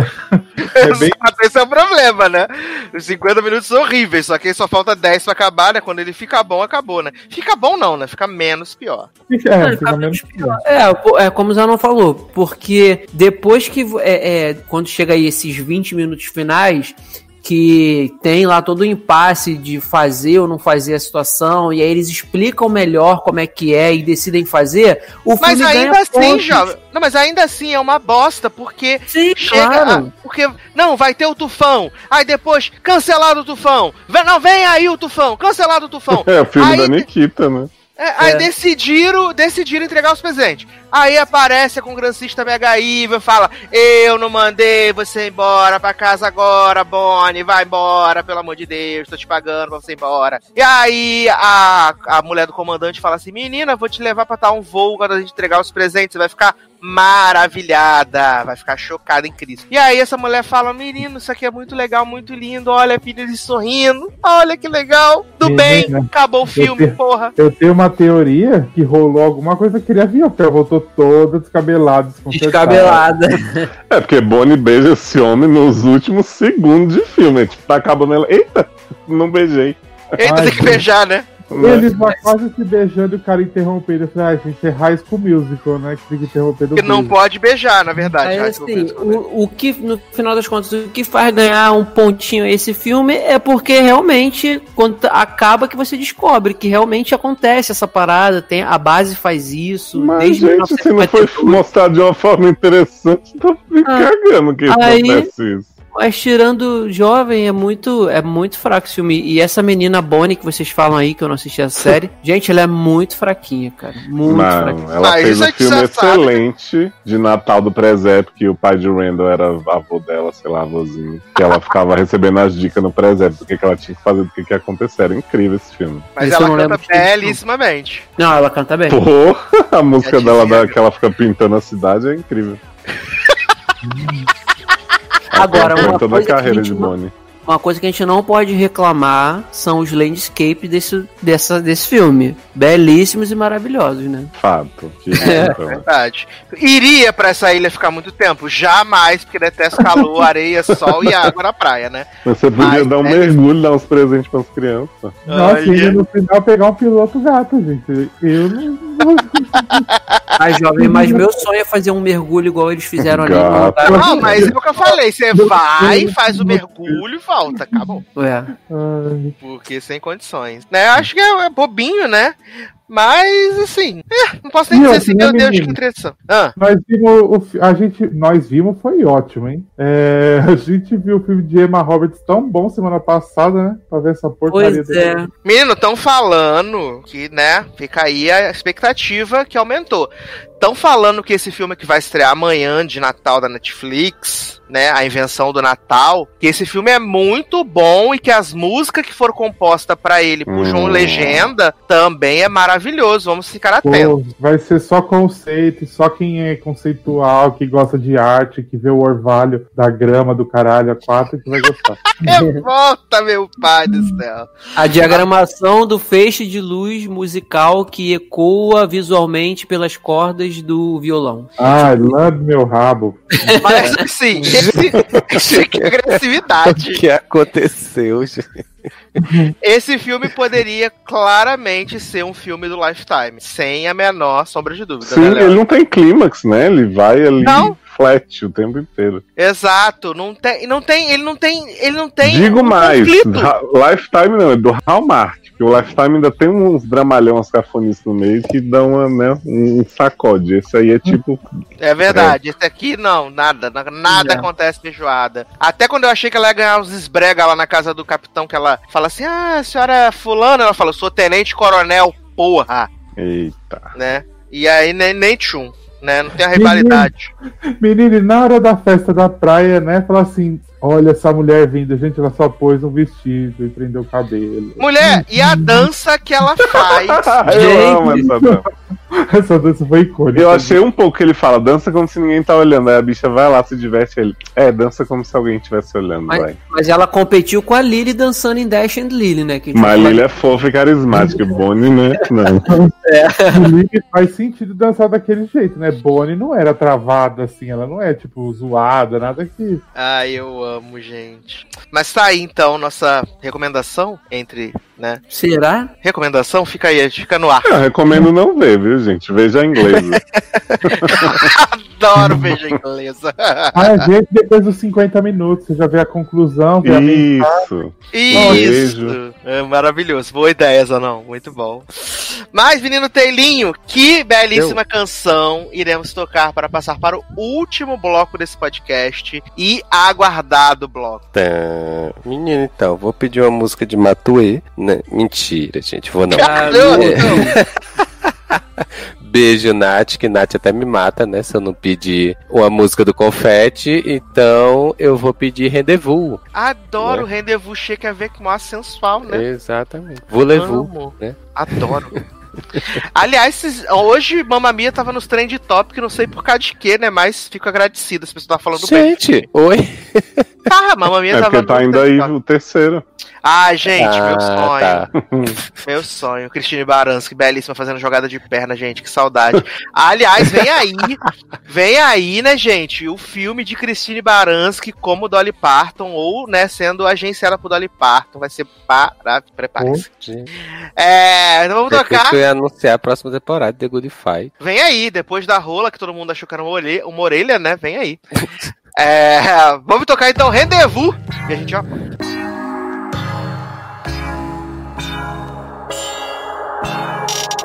é bem. Esse é o problema, né? Os 50 minutos são horríveis, só que aí só falta 10 pra acabar, né? Quando ele fica bom, acabou, né? Fica bom não, né? Fica menos pior. É, Não, fica menos pior. É, pô, é como o Zanon falou, porque depois que. É, é, quando chega aí esses 20 minutos finais, que tem lá todo o impasse de fazer ou não fazer a situação, e aí eles explicam melhor como é que é e decidem fazer, o Mas filme ainda ganha assim, pontos. jovem. Não, mas ainda assim é uma bosta, porque Sim, chega. claro. a- porque, não, vai ter o tufão. Aí depois, cancelado o tufão. Vem- Não, vem aí o tufão, cancelado o tufão. *laughs* É o filme Aí- da Nikita, né? É, aí É. decidiram, decidiram entregar os presentes. Aí aparece a congressista Mega Iva e fala: Eu não mandei você embora pra casa agora, Bonnie. Vai embora, pelo amor de Deus, tô te pagando pra você ir embora. E aí a, a mulher do comandante fala assim: Menina, vou te levar pra tal um voo quando a gente entregar os presentes. Você vai ficar maravilhada, vai ficar chocada em Cristo. E aí essa mulher fala: Menino, isso aqui é muito legal, muito lindo. Olha, filhos sorrindo. Olha que legal. Do bem, acabou o filme, tenho- porra. Eu tenho uma teoria que rolou alguma coisa que ele avião, porque ela voltou toda descabelada, desconcertada. Descabelada. *laughs* É porque Bonnie beija esse homem nos últimos segundos de filme. Tipo, tá acabando ela. Eita, não beijei. Eita, Ai, tem que beijar, né? Eles vão quase se beijando e o cara interrompendo. Eu falei, ah, gente, é High School Musical, né? Que tem que interromper do Porque não pode beijar, na verdade. High assim, né? o, o que, no final das contas, o que faz ganhar um pontinho a esse filme é porque realmente, quando acaba que você descobre que realmente acontece essa parada, tem, a base faz isso, Mas, desde gente, se não foi 1952. mostrado de uma forma interessante, tô me Ah, cagando que aí- acontece isso. Mas tirando jovem, é muito, é muito fraco esse filme. E essa menina Bonnie que vocês falam aí, que eu não assisti a série, *laughs* gente, ela é muito fraquinha, cara. Muito fraquinha. Não, ela Mas fez um gente filme já sabe. excelente de Natal do Presépio, que o pai de Randall era avô dela, sei lá, avôzinho. Que ela ficava *laughs* recebendo as dicas no presépio do que, que ela tinha que fazer, do que, que ia acontecer. Era incrível esse filme. Mas Esse ela não canta belíssimamente. Não, ela canta bem. Pô, a música Já dela da, que ela fica pintando a cidade é incrível. *laughs* Agora, Ela uma toda a coisa, que a carreira gente de não, Bonnie. uma coisa que a gente não pode reclamar são os landscapes desse, dessa, desse filme. Belíssimos e maravilhosos, né? Fato. Que É. então, Verdade. Iria pra essa ilha ficar muito tempo? Jamais, porque detesto calor, areia, sol e água na praia, né? Você podia Mas, dar um né? mergulho, dar uns presentes pras crianças. Nossa, e Olha. ainda no final pegar um piloto gato, gente. Eu não. *laughs* Ai, jovem, mas meu sonho é fazer um mergulho igual eles fizeram ali Gato. Não, mas é o que eu falei. Você vai, faz o mergulho e volta. Acabou. É. Porque sem condições. Né? Eu acho que é, é bobinho, né? Mas, assim, é, não posso nem E dizer assim, né, meu Deus, que interessante. Ah, Nós vimos o a gente nós vimos foi ótimo, hein? É, *laughs* a gente viu o filme de Emma Roberts tão bom semana passada, né? Pra ver essa porcaria Pois é. dele. menino, estão falando que, né, fica aí a expectativa que aumentou. Estão falando que esse filme que vai estrear amanhã de Natal da Netflix, né, a invenção do Natal, que esse filme é muito bom e que as músicas que foram compostas pra ele por João Hum. Legenda também é maravilhoso. Vamos ficar atentos. Pô, vai ser só conceito, e só quem é conceitual, que gosta de arte, que vê o orvalho da grama do caralho a quatro, que vai gostar. *laughs* Revolta, meu pai do céu. A diagramação do feixe de luz musical que ecoa visualmente pelas cordas do violão. Ai, lambe meu rabo. Mas assim, *laughs* que O agressividade. que aconteceu, gente? Esse filme poderia claramente ser um filme do Lifetime, sem a menor sombra de dúvida, Sim, né, ele não tem clímax, né? Ele vai ali Não. Flat o tempo inteiro. Exato, não tem, não tem, ele não tem, ele não tem Digo um mais, Lifetime não, é do Hallmark. Que o Lifetime ainda tem uns dramalhão, umas cafonices no meio que dão uma, né, um sacode. Esse aí é tipo. É verdade, esse aqui não, nada, na- nada Não. acontece feijoada. Até quando eu achei que ela ia ganhar uns esbrega lá na casa do capitão, que ela fala assim, ah, a senhora é fulana, ela fala, eu sou tenente coronel, porra, Eita. né? E aí nem, nem tchum, né? Não tem a rivalidade. Menino, e na hora da festa da praia, né? Fala assim: olha essa mulher vindo, gente, ela só pôs um vestido e prendeu o cabelo. Mulher, e a dança que ela faz? *laughs* eu Gente. amo essa dança. *laughs* Essa dança foi icônica. Eu achei um pouco que ele fala, dança como se ninguém tá olhando. Aí a bicha vai lá, se diverte ele. É, dança como se alguém estivesse olhando, Mas, vai. mas ela competiu com a Lily dançando em Dash and Lily, né? Que a Mas vai ele é fofa e carismática. Bonnie, né? Não. *laughs* Lily faz sentido dançar daquele jeito, né? Bonnie não era travada assim, ela não é tipo zoada, nada que. Ai, eu amo, gente. Mas tá aí então nossa recomendação entre né? Será? Recomendação? Fica aí, fica no ar. Eu recomendo não ver, viu, gente? Veja a inglesa. *laughs* Adoro beijo inglesa. Ah, gente, depois dos 50 minutos, você já vê a conclusão, vê a. Isso. Isso! É maravilhoso. Boa ideia, Zanão. Muito bom. Mas, menino Teilinho, que belíssima canção iremos tocar para passar para o último bloco desse podcast e aguardado bloco. Tá. Menino, então, vou pedir uma música de Matue. Né? Mentira, gente, vou não. Ah, não. *laughs* Beijo, Nath, que Nath até me mata, né? Se eu não pedir uma música do confete, então eu vou pedir rendezvous. Adoro o Né? rendezvous chique avec moi sensual, né? Exatamente. Voulez-vous, Amo. né? Adoro. Aliás, hoje Mamma Mia tava nos trend top, não sei por causa de quê, né? Mas fico agradecido, as pessoas estavam falando bem. Gente, oi. Ah, Mamma Mia É tava porque tá trend aí top. o terceiro. Ah, gente, meu Ah, sonho. tá. *laughs* Meu sonho. Cristine Baranski, belíssima, fazendo jogada de perna, gente, que saudade. Aliás, vem aí, vem aí, né, gente, o filme de Cristine Baranski como Dolly Parton, ou, né, sendo agenciada por Dolly Parton. Vai ser maravilhoso. Prepare-se. É, então vamos tocar. Anunciar a próxima temporada de The Good Fight. Vem aí, depois da rola, que todo mundo achou que era uma orelha, uma orelha né? Vem aí. *laughs* É, vamos tocar então Rendezvous. E a gente já.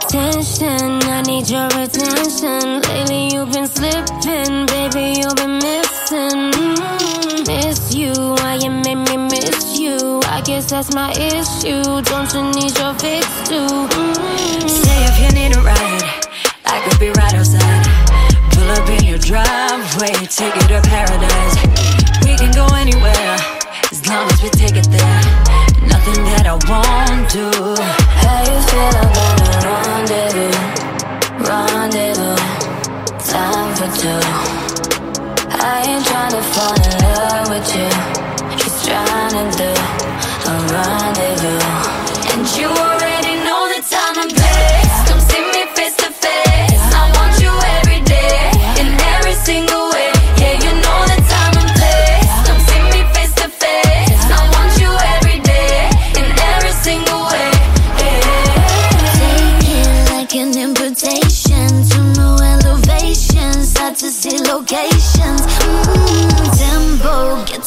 Tension, I need your attention. Lately you've been slipping, baby, you've been missing. Mm, miss you, why you made me miss you? I guess that's my issue. Don't you need your fix too? Mm. Ride, I could be right outside. Pull up in your driveway, take you to paradise. We can go anywhere, as long as we take it there. Nothing that I won't do. How you feel about a rendezvous? Rendezvous, time for two. I ain't tryna fall in love with you. Just trying to do a rendezvous.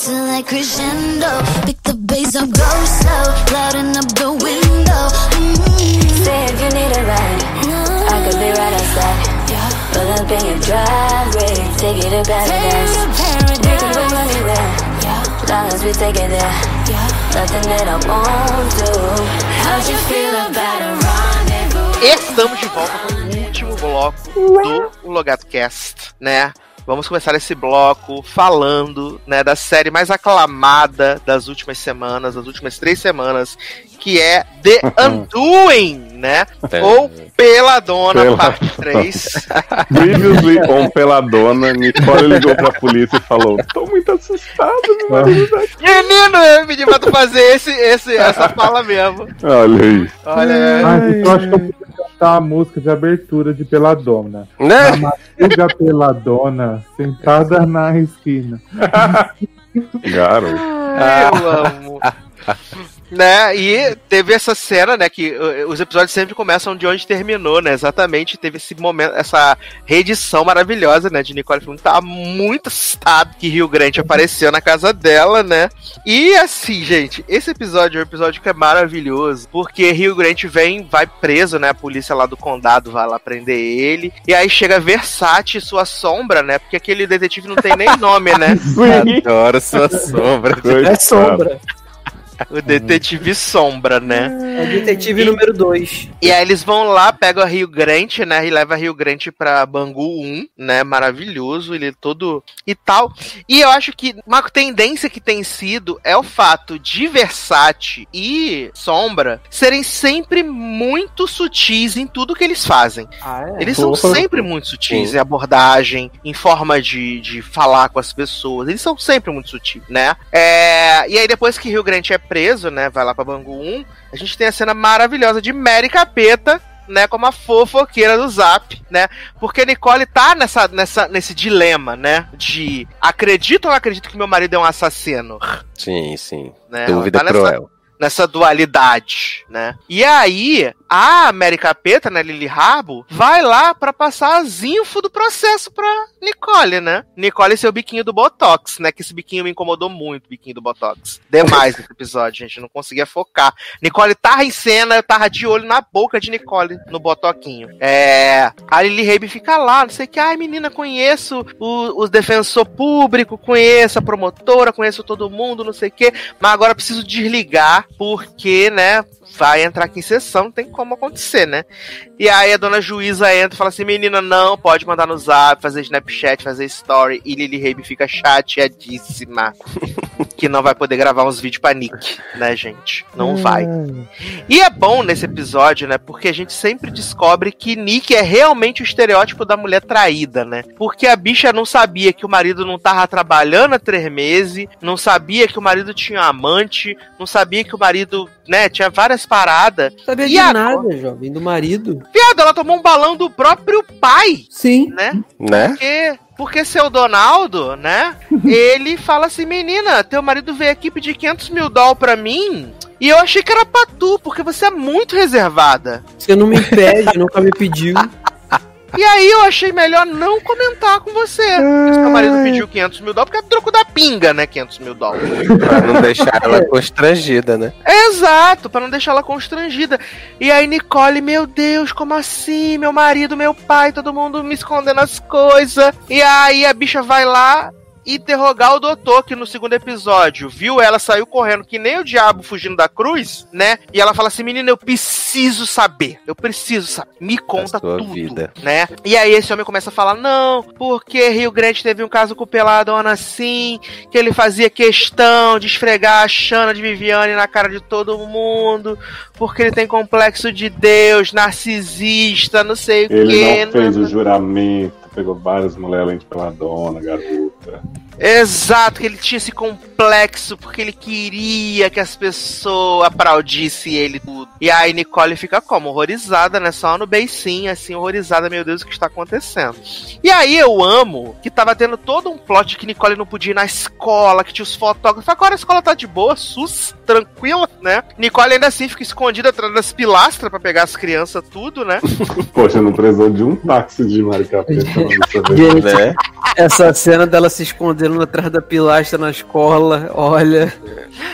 To that crescendo. Pick the bass up, go slow. Louding up the window. Mm, Say if you need a ride, I could be right outside. Pull up in your driveway, take you to paradise. We can go anywhere, long as we take it there. Nothing that I won't do. How'd you feel about a rendezvous? Estamos de volta com o último bloco do Logado Cast, né? Vamos começar esse bloco falando, né, da série mais aclamada das últimas semanas, das últimas três semanas, que é The Undoing, né? Ou Peladona, Pela- parte 3. *laughs* Previously on Peladona, Nicole ligou pra polícia e falou: Tô muito assustado, meu marido tá aqui." Menino, eu pedi pra tu fazer esse, esse, essa fala mesmo. Olha aí. Olha, Ah, eu acho que eu podia cantar a música de abertura de Peladona. Né? A madruga Peladona, sentada na esquina. *laughs* Garoto. eu amo. Né? E teve essa cena, né? Que uh, os episódios sempre começam de onde terminou, né? Exatamente. Teve esse momento, essa reedição maravilhosa, né? De Nicole que tava muito assustado que Rio Grande apareceu na casa dela, né? E assim, gente, esse episódio é um episódio que é maravilhoso, porque Rio Grande vem, vai preso, né? A polícia lá do condado vai lá prender ele. E aí chega Versace sua sombra, né? Porque aquele detetive não tem nem nome, né? *laughs* Adoro sua sombra. É sombra. O detetive sombra, né? É detetive número 2. E aí eles vão lá, pegam a Rio Grande, né? E leva a Rio Grande pra Bangu 1, né? Maravilhoso, ele é todo e tal. E eu acho que uma tendência que tem sido é o fato de Versace e Sombra serem sempre muito sutis em tudo que eles fazem. Eles são Porra. sempre muito sutis em abordagem, em forma de, de falar com as pessoas. Eles são sempre muito sutis, né? É, e aí, depois que Rio Grande é preso, né? Vai lá pra Bangu 1, a gente tem a cena maravilhosa de Mary Capeta. Né, como a fofoqueira do Zap, né? Porque Nicole tá nessa, nessa, nesse dilema, né? De acredito ou não acredito que meu marido é um assassino? Sim, sim. Né? Dúvida tá nessa, cruel. nessa dualidade, né? E aí, a Mary Capeta, né, Lily Harbo, vai lá pra passar as info do processo pra Nicole, né? Nicole e seu biquinho do Botox, né? Que esse biquinho me incomodou muito, o biquinho do Botox. Demais nesse episódio, gente. Não conseguia focar. Nicole tava em cena, eu tava de olho na boca de Nicole, no botoquinho. É. A Lily Rabe fica lá, não sei o que. Ai, menina, conheço o, os defensor público, conheço a promotora, conheço todo mundo, não sei o que. Mas agora preciso desligar, porque, né? Vai entrar aqui em sessão, não tem como acontecer, né? E aí a dona juíza entra e fala assim: menina, não, pode mandar no zap, fazer Snapchat, fazer story. E Lily Rabe fica chateadíssima. *laughs* que não vai poder gravar uns vídeos pra Nick, né, gente? Não vai. E é bom nesse episódio, né? Porque a gente sempre descobre que Nick é realmente o estereótipo da mulher traída, né? Porque a bicha não sabia que o marido não tava trabalhando há três meses, não sabia que o marido tinha amante, não sabia que o marido, né, tinha várias paradas. Sabia E de agora? nada, jovem, do marido. Viado, ela tomou um balão do próprio pai, Sim. né? Né? Porque, porque seu Donaldo, né? *laughs* ele fala assim: menina, teu marido veio aqui pedir 500 mil dólares pra mim. E eu achei que era pra tu, porque você é muito reservada. Você não me impede, nunca me pediu. *laughs* E aí eu achei melhor não comentar com você. Se seu marido pediu 500 mil dólares, porque é troco da pinga, né? 500 mil dólares. Pra não deixar ela constrangida, né? Exato, pra não deixar ela constrangida. E aí, Nicole, meu Deus, como assim? Meu marido, meu pai, todo mundo me escondendo as coisas. E aí a bicha vai lá interrogar o doutor, que no segundo episódio viu ela saiu correndo que nem o diabo fugindo da cruz, né? E ela fala assim: menina, eu preciso saber. Eu preciso saber. Me conta tudo. vida. Né? E aí esse homem começa a falar: não, porque Rio Grande teve um caso com o Peladona assim, que ele fazia questão de esfregar a Xana de Viviane na cara de todo mundo, porque ele tem complexo de Deus, narcisista, não sei o Ele quê. não fez o juramento, pegou várias mulheres além de pela dona, garota. Exato, que ele tinha esse complexo porque ele queria que as pessoas aplaudissem ele tudo. E aí Nicole fica como? Horrorizada, né? Só no beicinho, assim, horrorizada, meu Deus, o que está acontecendo? E aí eu amo que tava tendo todo um plot que Nicole não podia ir na escola, que tinha os fotógrafos. Agora a escola tá de boa, sus, tranquila, né? Nicole ainda assim fica escondida atrás das pilastras pra pegar as crianças, tudo, né? *laughs* Poxa, não precisou de um táxi de *laughs* ver. Gente, Né? essa cena dela se escondendo atrás da pilastra na escola, olha,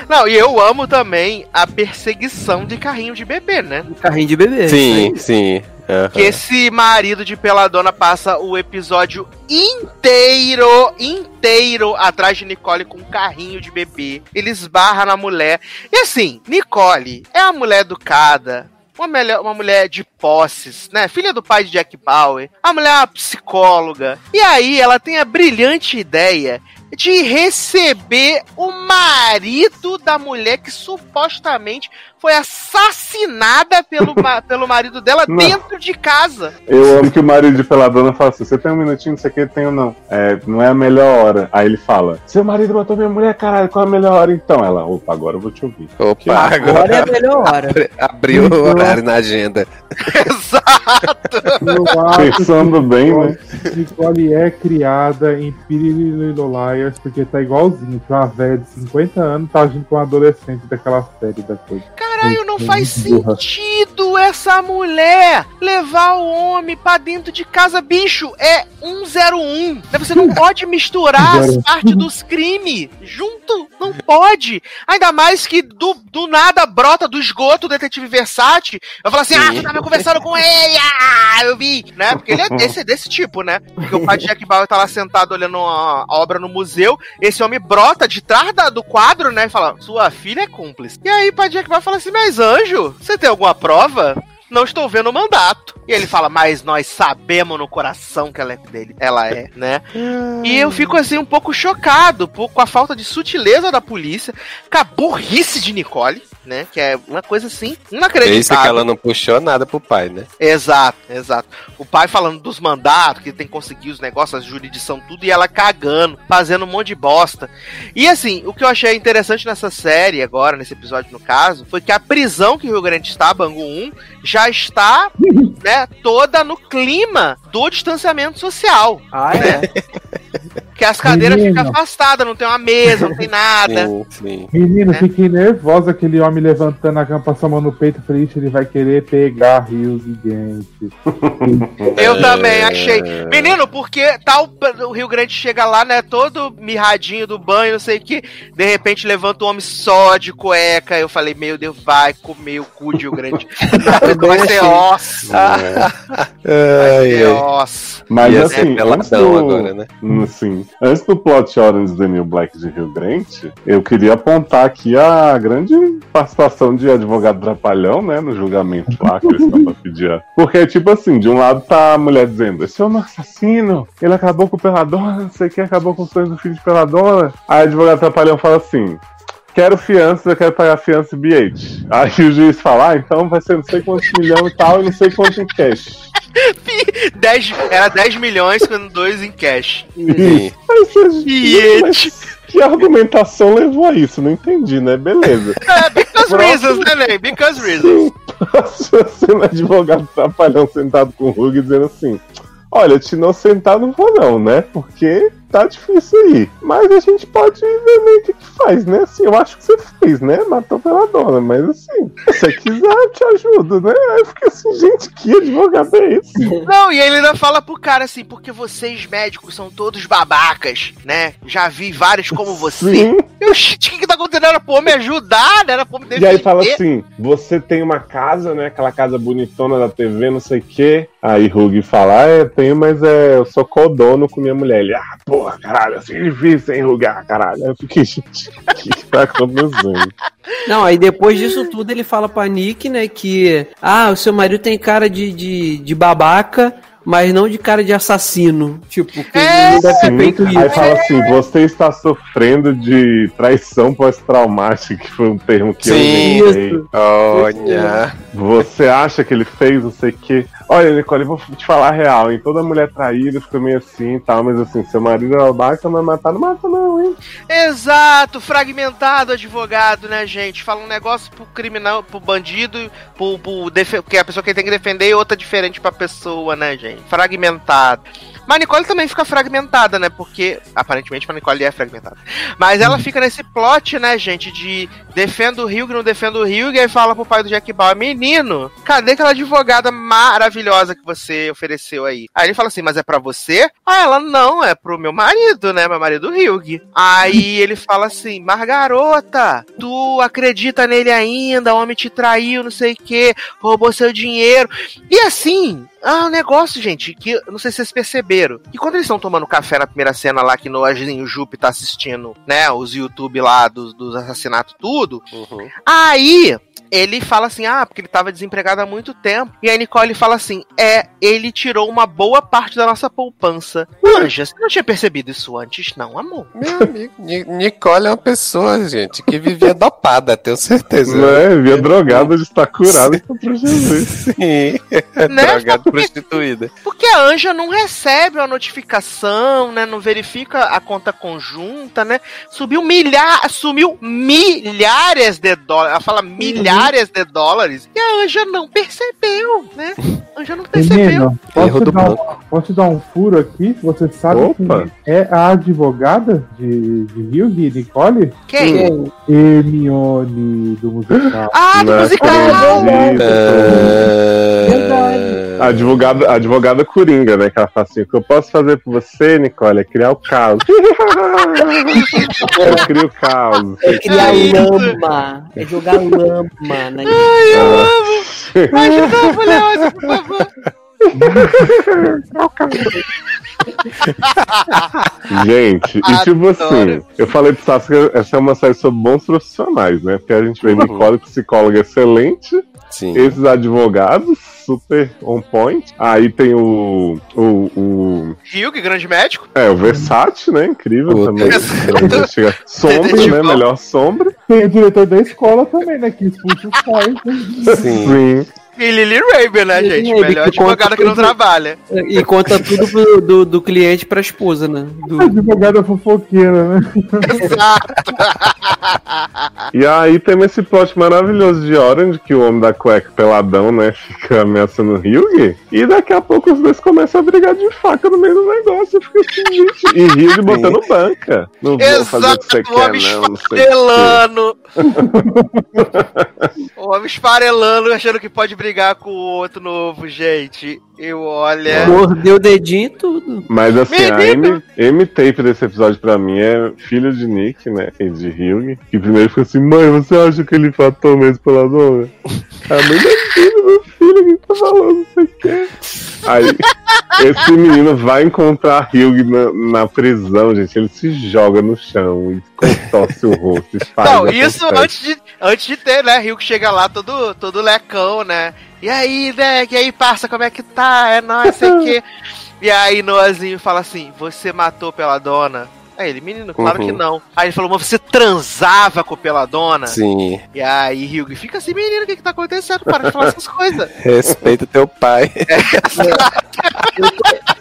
Não, e eu amo também a perseguição de carrinho de bebê, né? carrinho de bebê. Sim, sim. Aham. Que esse marido de Peladona passa o episódio inteiro, inteiro atrás de Nicole com um carrinho de bebê. Ele esbarra na mulher. E assim, Nicole é uma mulher educada. Uma, uma mulher de posses, né? Filha do pai de Jack Bauer. A mulher é uma psicóloga. E aí ela tem a brilhante ideia de receber o marido da mulher que supostamente foi assassinada pelo, ma- *laughs* pelo marido dela Não. dentro de casa. Eu amo que o marido de Peladona fala assim: você tem um minutinho, não sei o que, tenho não. É, não é a melhor hora. Aí ele fala: seu marido matou minha mulher, caralho, qual é a melhor hora então? Ela, opa, agora eu vou te ouvir. Opa, Agora é a agora melhor hora. *laughs* abriu o horário na agenda. *laughs* Exato. Pensando bem, né? que Nicole é criada em Liars porque tá igualzinho. Que uma velha de 50 anos tá agindo com um adolescente daquela série da coisa. Caralho, não faz sentido essa mulher levar o homem pra dentro de casa, bicho. É 101. Né, Você não *laughs* pode misturar as partes dos crimes junto. Não pode. Ainda mais que do, do nada brota do esgoto o detetive Versace. Eu falo assim: ah, tu tava conversando com ele. Ah, eu vi. Né? Porque ele é desse, *laughs* desse tipo, né? Porque o pai de Jack Bauer tá lá sentado olhando a, a obra no museu. Esse homem brota de trás da- do quadro, né? E fala: Sua filha é cúmplice. E aí o pai de Jack Bauer fala assim: Mas anjo, você tem alguma prova? Não estou vendo o mandato. E ele fala, mas nós sabemos no coração que ela é dele. Ela é, né? E eu fico assim um pouco chocado por- com a falta de sutileza da polícia, com a burrice de Nicole, né? Que é uma coisa assim, É isso que inacreditável. ela não puxou nada pro pai, né? Exato, exato. O pai falando dos mandatos, que tem que conseguir os negócios, a jurisdição, tudo, e ela cagando, fazendo um monte de bosta. E assim, o que eu achei interessante nessa série, agora, nesse episódio no caso, foi que a prisão que o Rio Grande está, Bangu 1, já está, né, toda no clima do distanciamento social. Ah, é? *laughs* Que as cadeiras Menino. ficam afastadas, não tem uma mesa, não tem nada. Sim, sim. Menino, fiquei nervosa aquele homem levantando a cama, passando a mão no peito. Falei, "Ixi, ele vai querer pegar rios e gente. *laughs* Eu também achei. Menino, porque tal o Rio Grande chega lá, né? Todo mirradinho do banho, não sei o que. De repente levanta um homem só de cueca. Eu falei, meu Deus, vai comer o cu de Rio Grande. *laughs* vai ser osso. *laughs* Vai ser osso. Mas Ia assim, ser antes peladão do, agora, né? Hum, sim. Antes do plot Orange the New Black de Rio Grande, eu queria apontar aqui a grande participação de advogado trapalhão, né, no julgamento lá que eles estão pedir. Porque, tipo assim, de um lado tá a mulher dizendo, esse homem é um assassino, ele acabou com o peladona, não sei o que, acabou com os sonhos do filho de peladona. Aí o advogado trapalhão fala assim, Quero fiança, eu quero pagar fiança e BH. Aí o juiz fala, ah, então vai ser não sei quantos milhões e tal, e não sei quanto em cash. *laughs* 10, era 10 milhões com dois em cash. Aí você, Iete. mas que argumentação levou a isso? Não entendi, né? Beleza. *laughs* É, because reasons, né, Ney? Because reasons. Sendo advogado trapalhão sentado com o Hug dizendo assim: Olha, te inocentar não vou, não, né? Porque tá difícil aí. Mas a gente pode ver meio o que, que faz, né? Assim, eu acho que você fez, né? Matou pela dona, mas assim, se você quiser, eu te ajudo, né? Aí eu fiquei assim, gente, que advogado é esse? Não, e ele ainda fala pro cara assim, porque vocês médicos são todos babacas, né? Já vi vários como você. Sim. Eu, shit, o que que tá acontecendo? Era pra me ajudar, né? Era pra me defender. E aí fala assim: você tem uma casa, né? Aquela casa bonitona da TV, não sei o quê. Aí Hug fala: ah, é, tenho, mas é, eu sou codono com minha mulher. Ele, ah, porra, caralho, assim é difícil? Ah, caralho. Eu fiquei, gente, o que, que tá acontecendo? Não, aí depois disso tudo ele fala pra Nick, né, que ah, o seu marido tem cara de, de, de babaca, mas não de cara de assassino. Tipo, que É, ele não deve ter feito Aí fala assim: você está sofrendo de traição pós-traumática, que foi um termo que Sim. eu inventei. Olha. Você acha que ele fez não sei o quê? Olha, Nicole, vou te falar a real, hein? Toda mulher traída fica meio assim e tal, mas assim, seu marido é babaca, mas matar não mata, não, hein? Exato, fragmentado advogado, né, gente? Fala um negócio pro criminal, pro bandido, pro, pro que a pessoa que tem que defender e outra diferente pra pessoa, né, gente? Fragmentado. Mas a Nicole também fica fragmentada, né? Porque aparentemente a Nicole é fragmentada. Mas ela fica nesse plot, né, gente, de defenda o Rio, não defenda o Rio, e aí fala pro pai do Jack Bauer, menino, cadê aquela advogada maravilhosa que você ofereceu aí? Aí ele fala assim, mas é pra você? Ah, ela, não, é pro meu marido, né, meu marido Hugh. Aí ele fala assim, mas garota, tu acredita nele ainda, o homem te traiu, não sei o que, roubou seu dinheiro. E assim, ah, um negócio, gente, que não sei se vocês perceberam. Que quando eles estão tomando café na primeira cena lá, que no Anjinho Jupe tá assistindo, né, os YouTube lá dos, dos assassinatos, tudo. Uhum. Aí ele fala assim: ah, porque ele tava desempregado há muito tempo. E a Nicole fala assim: é, ele tirou uma boa parte da nossa poupança. Anja, você não tinha percebido isso antes, não, amor? Meu amigo, Ni- Nicole é uma pessoa, gente, que vivia dopada, tenho certeza. Né? Via drogada de estar curada contra Jesus. Sim, Né? drogada prostituída. Porque a Anja não recebe uma notificação, né? Não verifica a conta conjunta, né? Subiu milhar, sumiu milhares de dólares. Ela fala milhares de dólares. E a Anja não percebeu, né? A Anja não percebeu. Menino, posso dar um, posso te dar um furo aqui? Você sabe Opa. quem é a advogada de, de Nicole? Quem? Hermione do musical. Ah, do Não musical! Ah, A advogada, a advogada Coringa, né? Que ela fala assim: o que eu posso fazer por você, Nicole, é criar o caos. *laughs* eu crio o caos. É criar É isso. lama, é jogar lama. Né? Ajuda a mulher, por favor. Gente, e tipo assim, eu falei pro Sassi que essa é uma série sobre bons profissionais, né? Porque a gente vê Nicole, psicóloga excelente, Sim. esses advogados, super on point. Aí tem o. o, o Rio, que grande médico. é, o Versace, né? Incrível O também. Sombra, né? Melhor sombra. Tem o diretor da escola também, né? Que expulsa os pais. né? Sim. Sim. E Lily Raven, né, Lily gente? Raven, Melhor advogada que não tudo. trabalha. E conta tudo pro- do, do cliente pra esposa, né? Do- Advogada fofoqueira, né? Exato. E aí tem esse plot maravilhoso de Orange, que o homem da cueca peladão, né, fica ameaçando o Hyug. E daqui a pouco os dois começam a brigar de faca no meio do negócio. Eu fico assim, gente. E Hyug botando banca. Não vou fazer o Exato, que você o quer, homem não, não sei *laughs* o homem esfarelando, achando que pode brigar com o outro novo, gente. Eu, olha. Mordeu o dedinho e tudo. Mas assim, a Menino! M, M-Tape desse episódio pra mim é filho de Nick, né? E de Hyug. Que primeiro fica assim, mãe, você acha que ele fatou mesmo pela dona? A mãe é filho, meu filho, quem tá falando, não sei o quê. Aí, esse menino vai encontrar Hyug na, na prisão, gente. Ele se joga no chão e contorce o rosto. E faz Não, a isso antes de, antes de ter, né? Que chega lá todo, todo lecão, né? E aí, né? E aí, parça, como é que tá? É nóis, sei o quê. E aí, Noazinho fala assim: Você matou pela dona? Aí ele, menino, claro Uhum. que não. Aí ele falou, mas você transava com pela dona? Sim. E aí, Ryugi fica assim, menino, o que que tá acontecendo? Para de falar essas coisas. *laughs* Respeita teu pai.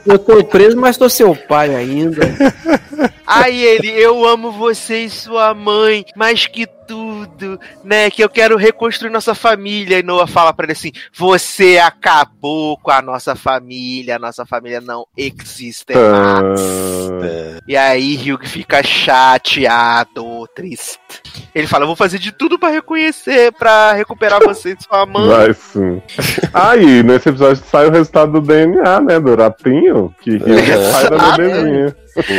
Eu tô preso, mas tô seu pai ainda. Aí ele, eu amo você e sua mãe, mais que tudo, né? Que eu quero reconstruir nossa família. E Noah fala pra ele assim: Você acabou com a nossa família, a nossa família não existe mais. Ah, E aí Ryugi fica chateado, triste. Ele fala: Eu vou fazer de tudo pra reconhecer, pra recuperar você e sua mãe. vai sim. Aí, nesse episódio sai o resultado do DNA, né? Do ratinho, que é pai da bebezinha.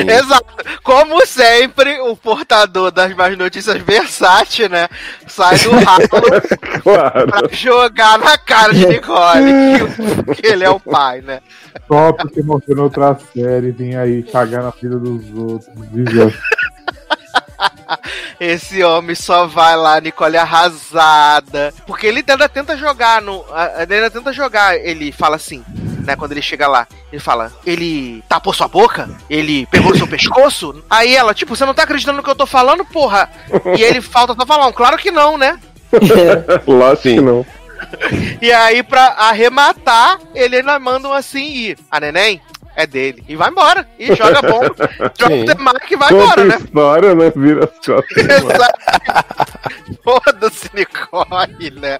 Exato. Como sempre, o portador das más notícias versátil, né? Sai do ralo *laughs* Claro. pra jogar na cara de Nicole que, *laughs* ele é o pai, né? Só porque mostrou outra série, vem aí cagar na vida dos outros. *laughs* Esse homem só vai lá, Nicole arrasada. Porque ele ainda tenta jogar no. a- Ele ainda tenta jogar. Ele fala assim, né? Quando ele chega lá, ele fala: Ele tapou sua boca? Ele pegou no seu pescoço? Aí ela, tipo, você não tá acreditando no que eu tô falando, porra? E ele falta só falar: Claro que não, né? *laughs* Lógico que Sim. não. E aí, pra arrematar, ele ainda manda um assim e a neném é dele. E vai embora. E joga bomba. *laughs* Sim. Drop the mic e vai Conta embora, né? história, né? Vira as costas. *laughs* Foda-se, Nicole, né?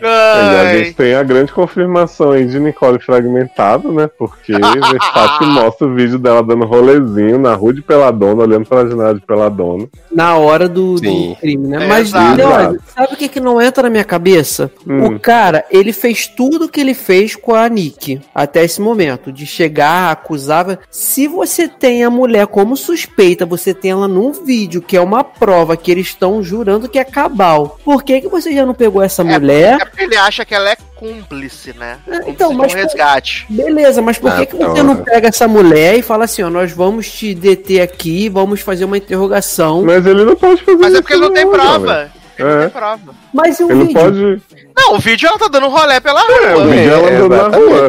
E a Ai. gente tem a grande confirmação aí de Nicole fragmentado, né? Porque Versace *laughs* mostra o vídeo dela dando rolezinho na rua de Peladona, olhando pra janela de Peladona. Na hora do, do crime, né? É, Mas. Leódio, sabe o que, que não entra na minha cabeça? Hum. O cara, ele fez tudo que ele fez com a Nick até esse momento, de chegar, acusava. Se você tem a mulher como suspeita, você tem ela num vídeo que é uma prova que eles estão jurando que é cabal. Por que, que você já não pegou essa mulher? É porque ele acha que ela é cúmplice, né? Cúmplice então, mas um por- resgate. Beleza, mas por Ah, que, que você porra. não pega essa mulher e fala assim, ó, nós vamos te deter aqui, vamos fazer uma interrogação. Mas ele não pode fazer Mas isso. é porque ele não tem prova. Ele não É. tem prova. Mas e o Ele vídeo? pode. Não, o vídeo ela tá dando um rolé pela É, o rua. vídeo ela andando na rua.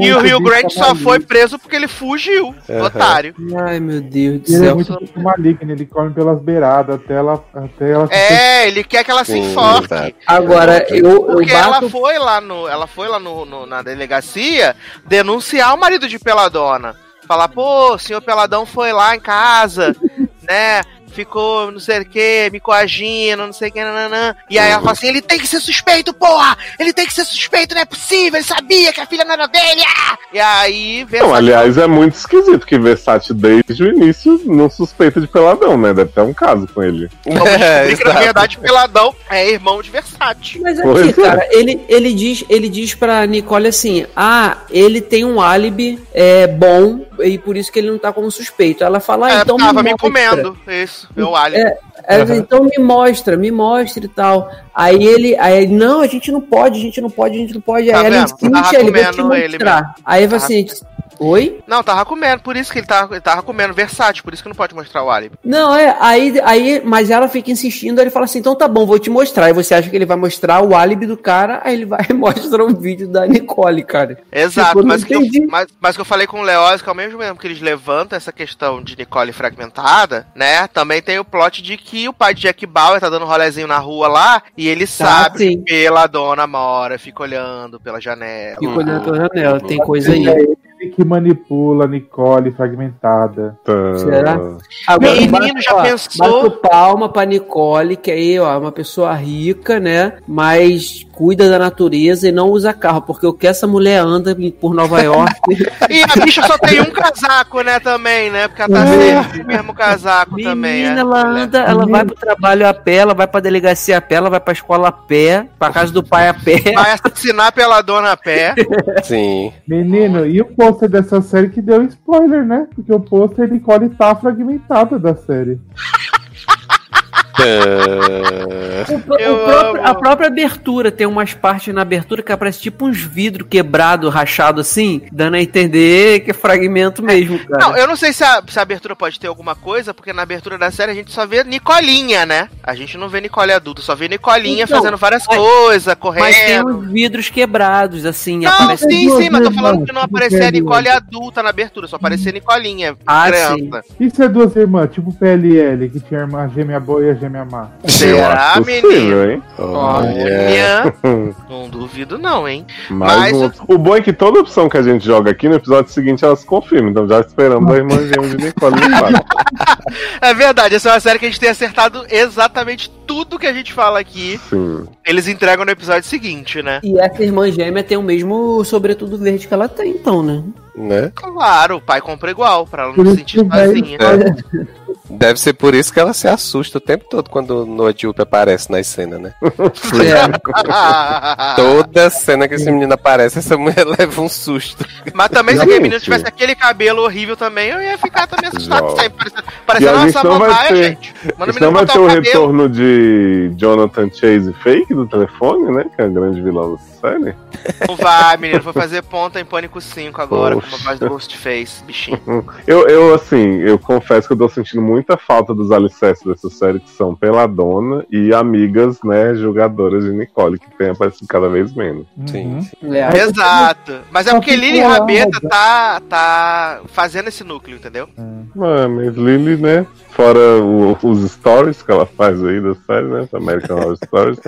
E, e o Rio Grande só foi preso porque ele fugiu, otário. Ai, meu Deus do Ele é céu. muito maligno, ele come pelas beiradas até ela. Até ela se É, ele quer que ela se enforque. Agora, eu, eu Porque ela bato... foi lá, no, ela foi lá no, no- na delegacia denunciar o marido de Peladona. Falar, pô, o senhor Peladão foi lá em casa, né? Ficou não sei o que, me coagindo, não sei o que, nananã. E aí ela fala assim: ele tem que ser suspeito, porra! Ele tem que ser suspeito, não é possível, ele sabia que a filha não era dele! ah!" E aí, vê Não, aliás, é muito esquisito que Versace desde o início não suspeita de peladão, né? Deve ter um caso com ele. *laughs* É, descobrir que, na verdade, Peladão é irmão de Versace. Mas Pois aqui, é. cara, ele, ele, diz, ele diz pra Nicole assim: ah, ele tem um álibi é, bom e por isso que ele não tá como suspeito. Ela fala, ah, é, então tava me, me comendo. Isso, alho. É, ela diz, então me mostra, me mostra e tal. Aí ele, aí ele, não, a gente não pode, a gente não pode, a gente não pode. Tá aí ela vendo? insiste, ele vai te comendo ele mostrar. Aí vai assim, Oi? Não, tava comendo, por isso que ele tava, ele tava comendo versátil, por isso que não pode mostrar o álibi. Não, é, aí, aí, mas ela fica insistindo, aí ele fala assim, então tá bom, vou te mostrar. Aí você acha que ele vai mostrar o álibi do cara, aí ele vai *laughs* e mostra um vídeo da Nicole, cara. Exato, Tipo, mas, que eu, mas, mas que eu falei com o Leoz, que ao mesmo tempo que eles levantam essa questão de Nicole fragmentada, né? Também tem o plot de que o pai de Jack Bauer tá dando um rolezinho na rua lá e ele sabe sim. pela dona mora, fica olhando pela janela. Fica olhando pela janela, tem coisa aí. É ele que manipula a Nicole fragmentada. Tá. Será? Agora, Menino, já ó, pensou? Bato palma pra Nicole, que aí, ó, é uma pessoa rica, né? Mas cuida da natureza e não usa carro, porque o que essa mulher anda por Nova York. *laughs* E a bicha só tem um casaco, né, também, né? Porque ela tá sempre com o mesmo casaco também, Menina, né? ela anda, ela vai pro trabalho a pé, ela vai pra delegacia a pé, ela vai pra escola a pé, pra casa do pai a pé. Vai assassinar pela dona a pé. Sim. Menino, e o pôster dessa série que deu spoiler, né? Porque o pôster Nicole tá fragmentada da série. *laughs* Ah, O o próprio- a própria abertura tem umas partes na abertura que aparece tipo uns vidros quebrados, rachado assim, dando a entender que é fragmento mesmo, cara. Não, eu não sei se a, se a abertura pode ter alguma coisa, porque na abertura da série a gente só vê Nicolinha, né? A gente não vê Nicole adulta, só vê Nicolinha Então, fazendo várias mas- coisas, Mas tem correndo. uns vidros quebrados, assim, Não, aparece. sim, sim, mas tô duas falando irmãs, que não aparecia a. Nicole adulta na abertura, só aparecia Nicolinha, Ah, criança. Isso é duas irmãs, tipo PLL, que tinha a irmã gêmea boa e a gêmea má. Será, menino? hein? Olha, *laughs* não duvido não, hein? Mas Mas- o, o bom é que toda opção que a gente joga aqui no episódio seguinte elas confirmam. Então já esperamos a irmã gêmea de Nicole. *laughs* É verdade, essa é uma série que a gente tem acertado exatamente tudo que a gente fala aqui. Sim. Eles entregam no episódio seguinte, né? E essa irmã gêmea tem o mesmo sobretudo verde que ela tem, então, né? né? Claro, o pai compra igual, pra ela não se sentir sozinha. É. *laughs* Deve ser por isso que ela se assusta o tempo todo quando o Noah Jupe aparece na cena, né? *laughs* Toda cena que esse menino aparece, essa mulher *laughs* leva um susto. Mas também se aquele menino tivesse aquele cabelo horrível também, eu ia ficar também assustado. Sempre parecendo, E parecendo a uma gente não vai samambaia, ter- gente. Manda o Isso não menino vai ter o o retorno de Jonathan Chase fake do telefone, né? Que é a grande vilã da série. Não vai, menino. Foi fazer ponta em Pânico 5 agora, Poxa. com uma voz do Ghostface, bichinho. *laughs* Eu, eu, assim, eu confesso que eu tô sentindo muita falta dos alicerces dessa série, que são Peladona e amigas, né, jogadoras de Nicole, que tem aparecido cada vez menos. Sim. É, Exato. Mas é porque que Lili Rabeta tá, tá fazendo esse núcleo, entendeu? Ah, mas Lily, né, fora o- os stories que ela faz aí da série, né, American Horror Stories,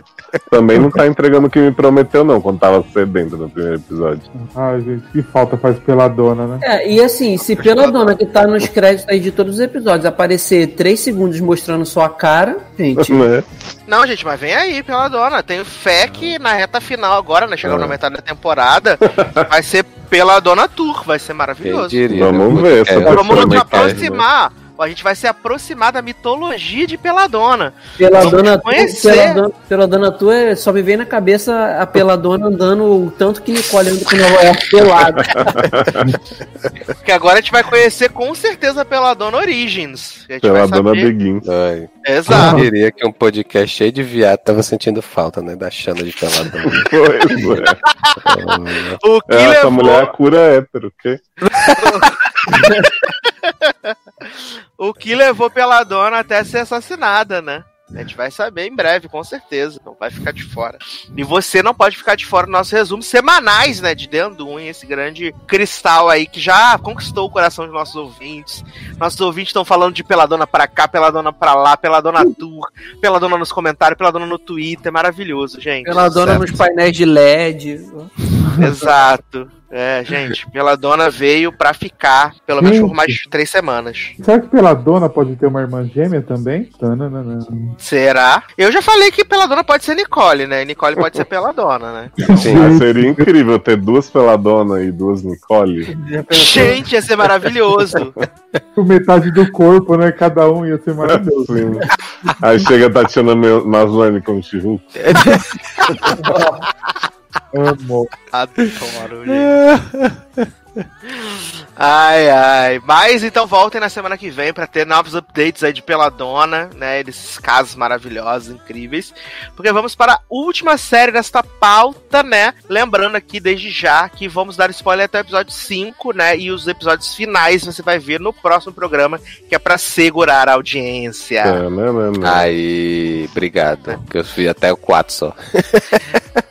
também não tá entregando o que me prometeu, não, quando tava sedento no primeiro episódio. Ai, gente, que falta faz peladona, né? É, e assim, se pela dona que tá nos créditos aí de todos os episódios aparecer 3 segundos mostrando só a cara, gente. *laughs* né? Não, gente, mas vem aí, pela dona. Tenho fé que na reta final agora, né? Chegando É. na metade da temporada, *laughs* vai ser pela dona Tour, vai ser maravilhoso. diria? Vamos né? ver, É, é, Vamos nos Como é que é, aproximar. A gente vai se aproximar da mitologia de Peladona. Pela Vamos dona, conhecer. pela, dona, pela dona tua, só me vem na cabeça a peladona andando o tanto que Nicole anda com Nova York pelado. *laughs* Que agora a gente vai conhecer com certeza a Peladona Origins. A Peladona saber. Begins. Ai, Exato. eu diria que um podcast cheio de viado tava sentindo falta, né? Da Xana de peladona. *laughs* Pois é. O que Essa levou... mulher é cura hétero, o quê? *laughs* *laughs* O que levou Peladona até ser assassinada, né? A gente vai saber em breve, com certeza. Não vai ficar de fora. E você não pode ficar de fora dos nossos resumos semanais, né? De do unha, esse grande cristal aí que já conquistou o coração dos nossos ouvintes. Nossos ouvintes estão falando de Peladona pra cá, Peladona pra lá, Peladona Tour, Peladona nos comentários, Peladona no Twitter. Maravilhoso, gente. Peladona Certo. nos painéis de LED. Exato. É, gente, Peladona veio pra ficar pelo menos por mais três semanas. Será que peladona pode ter uma irmã gêmea também? Tananana. Será? Eu já falei que Peladona pode ser Nicole, né? Nicole pode ser Peladona, né? Sim. Ah, seria incrível ter duas Peladona e duas Nicole. Gente, ia ser maravilhoso. Com metade do corpo, né? Cada um ia ser maravilhoso. Sim. Aí chega a Tatiana Maslany com o Chihu. *laughs* Amo. *laughs* Adoro, gente. Ai, ai. Mas então voltem na semana que vem pra ter novos updates aí de Peladona, né? Desses casos maravilhosos, incríveis. Porque vamos para a última série desta pauta, né? Lembrando aqui desde já que vamos dar spoiler até o episódio 5, né? E os episódios finais você vai ver no próximo programa, que é pra segurar a audiência. É, né, né, né. Aí, obrigado. Que eu fui até o 4 só. *laughs*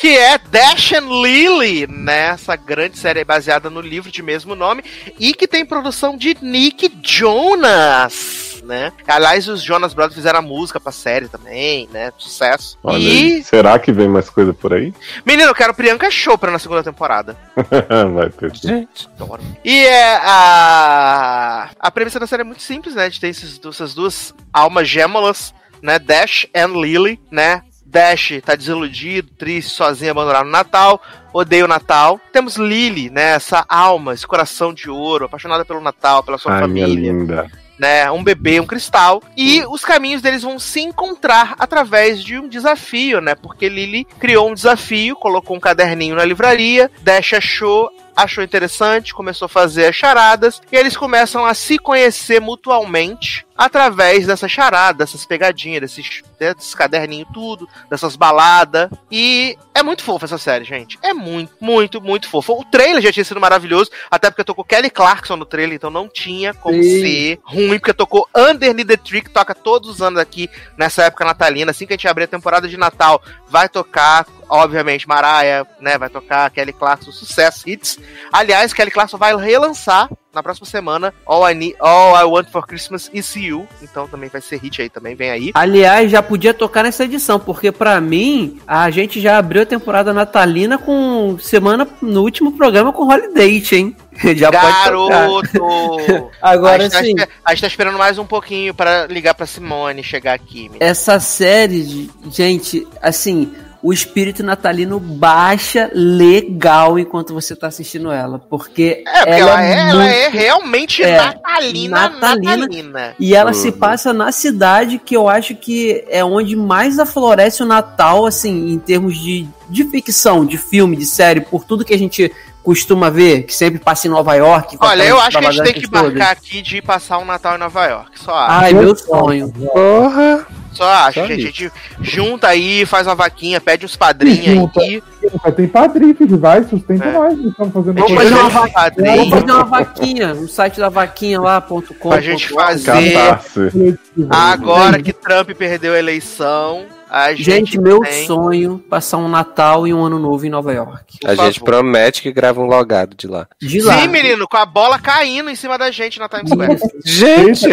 que é Dash and Lily, né? Essa grande série baseada no livro de mesmo nome e que tem produção de Nick Jonas, né? Aliás, os Jonas Brothers fizeram a música pra série também, né? Sucesso. Olha e, aí, será que vem mais coisa por aí? menino, eu quero Priyanka Chopra na segunda temporada. *laughs* Vai ter. Adoro. E é a a premissa da série é muito simples, né? A gente tem esses, essas duas almas gêmeas, né? Dash and Lily, né? Dash tá desiludido, triste, sozinho, abandonado no Natal, odeia o Natal. Temos Lily, né? Essa alma, esse coração de ouro, apaixonada pelo Natal, pela sua Ai, família linda. né? Um bebê, um cristal. E os caminhos deles vão se encontrar através de um desafio, né? Porque Lily criou um desafio, colocou um caderninho na livraria, Dash achou. Achou interessante, começou a fazer as charadas e eles começam a se conhecer mutualmente através dessas charadas, dessas pegadinhas, desses, né, desses caderninhos, tudo, dessas baladas. E é muito fofa essa série, gente. É muito, muito, muito fofa. O trailer já tinha sido maravilhoso, até porque tocou Kelly Clarkson no trailer, então não tinha como Sim. ser ruim, porque tocou Underneath the Tree, que toca todos os anos aqui nessa época natalina. Assim que a gente abrir a temporada de Natal, vai tocar, obviamente, Mariah, né? Vai tocar Kelly Clarkson, sucesso, hits. Aliás, Kelly Clarkson vai relançar na próxima semana All I, Need, All I Want for Christmas Is You. Então também vai ser hit aí também, vem aí. Aliás, já podia tocar nessa edição, porque pra mim, a gente já abriu a temporada natalina com semana no último programa com Holiday, hein? *laughs* Já. Garoto! *laughs* Agora a, gente tá sim. a gente tá esperando mais um pouquinho para ligar pra Simone chegar aqui. Essa série, gente, assim, o espírito natalino baixa legal enquanto você tá assistindo ela, porque É, porque ela, é, ela é muito- realmente é, natalina, natalina. natalina. E ela Uhum. se passa na cidade que eu acho que é onde mais aflorece o Natal, assim, em termos de, de ficção, de filme, de série, por tudo que a gente costuma ver, que sempre passa em Nova York. Olha, eu acho que a gente tem que marcar todas. aqui de passar um Natal em Nova York. Só acho. Ai, meu sonho. Porra! Só acho, só gente. A gente junta aí, faz uma vaquinha, pede uns padrinhos aí. Mas tem padrinho, filho, vai, sustenta É. nós. Estamos fazendo Vamos fazer uma vaquinha. Vamos fazer uma vaquinha, no site da vaquinha lá, ponto com, pra gente fazer. Catarse. Agora que Trump perdeu a eleição, a gente. Gente, meu tem- sonho passar um Natal e um ano novo em Nova York. Por A gente favor. promete que grava um logado de lá. De lá. Sim, menino, com a bola caindo em cima da gente na Times Square. *laughs* Gente!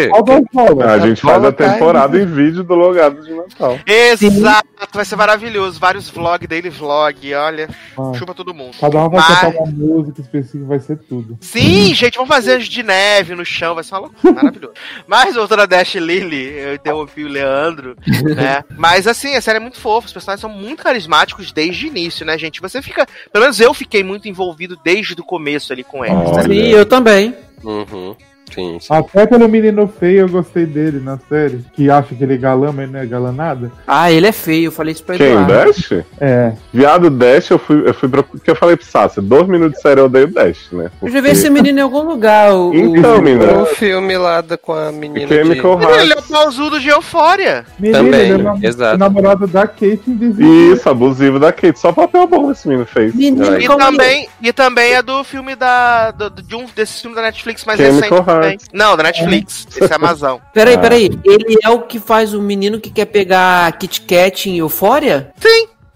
A gente faz a temporada em vídeo do logado de Natal. Exato, vai ser maravilhoso. Vários vlogs dele, vlog, olha, Ah, chupa todo mundo. Cada um vai Mas- cantar uma música específica, vai ser tudo. Sim, gente, vamos fazer de neve no chão, vai ser uma loucura, *laughs* maravilhoso. Mas voltando a Dash Lily, eu interrompi o Leandro, né? *laughs* Mas assim, a série é muito fofa, os personagens são muito carismáticos desde o início, né, gente? Você fica, pelo menos eu fiquei muito envolvido desde o começo ali com eles. Olha. né? Sim, eu também. Uhum. Sim, sim. Até pelo menino feio eu gostei dele na série. Que acha que ele é galã, mas não é galã nada. Ah, ele é feio, eu falei isso pra Quem? Eduardo. Dash? É. Viado Dash, eu fui, eu fui pra. que eu falei pro Sassi, dois minutos de série eu odeio Dash, né? Eu já vi esse menino em algum lugar. O, Então, o- menina. O filme lá da, com a menina de... Chemical Menino, ele é o pausudo de euforia. Menino, Também, ele é nam- exato. namorado da Kate Invisible. Isso, abusivo da Kate. Só papel bom esse menino fez. Menino. E também, e também é do filme da. do- de um desses filmes da Netflix mais Chemical recente também. Não, da Netflix. Esse é Amazon. *laughs* Peraí, Ah. peraí. Ele é o que faz o menino que quer pegar Kit Kat em Eufória?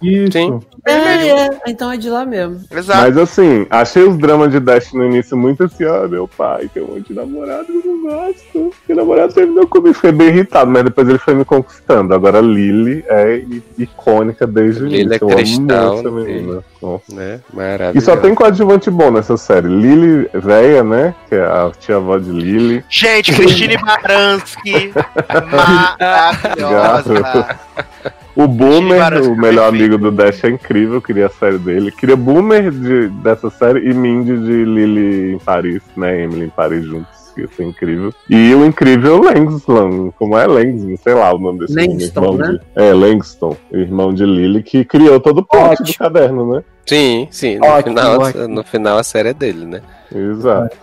Isso. Sim. É, é. Então é de lá mesmo. Exato. Mas assim, achei os dramas de Dash no início muito assim, ah, meu pai tem um monte de namorado que eu não gosto. Meu namorado terminou comigo. Fiquei bem irritado, mas depois ele foi me conquistando. Agora Lily é icônica desde o Lily início. é eu amo cristal, essa né? menina. Né? E só tem coadjuvante bom nessa série. Lily, véia, né? Que é a tia-avó de Lily. Gente, Christine Baranski, *laughs* maravilhosa. O Boomer, o melhor amigo do Dash, é incrível. Queria a série dele. Queria Boomer de, dessa série e Mindy de Lily em Paris, né? Emily em Paris juntos. Ia ser incrível. E o incrível Langston, como é Langston, sei lá o nome desse Langston, irmão né? de, É, Langston, irmão de Lily, que criou todo o plot do caderno, né? Sim, sim. No, Ótimo, final, ótimo. no final a série é dele, né? Exato.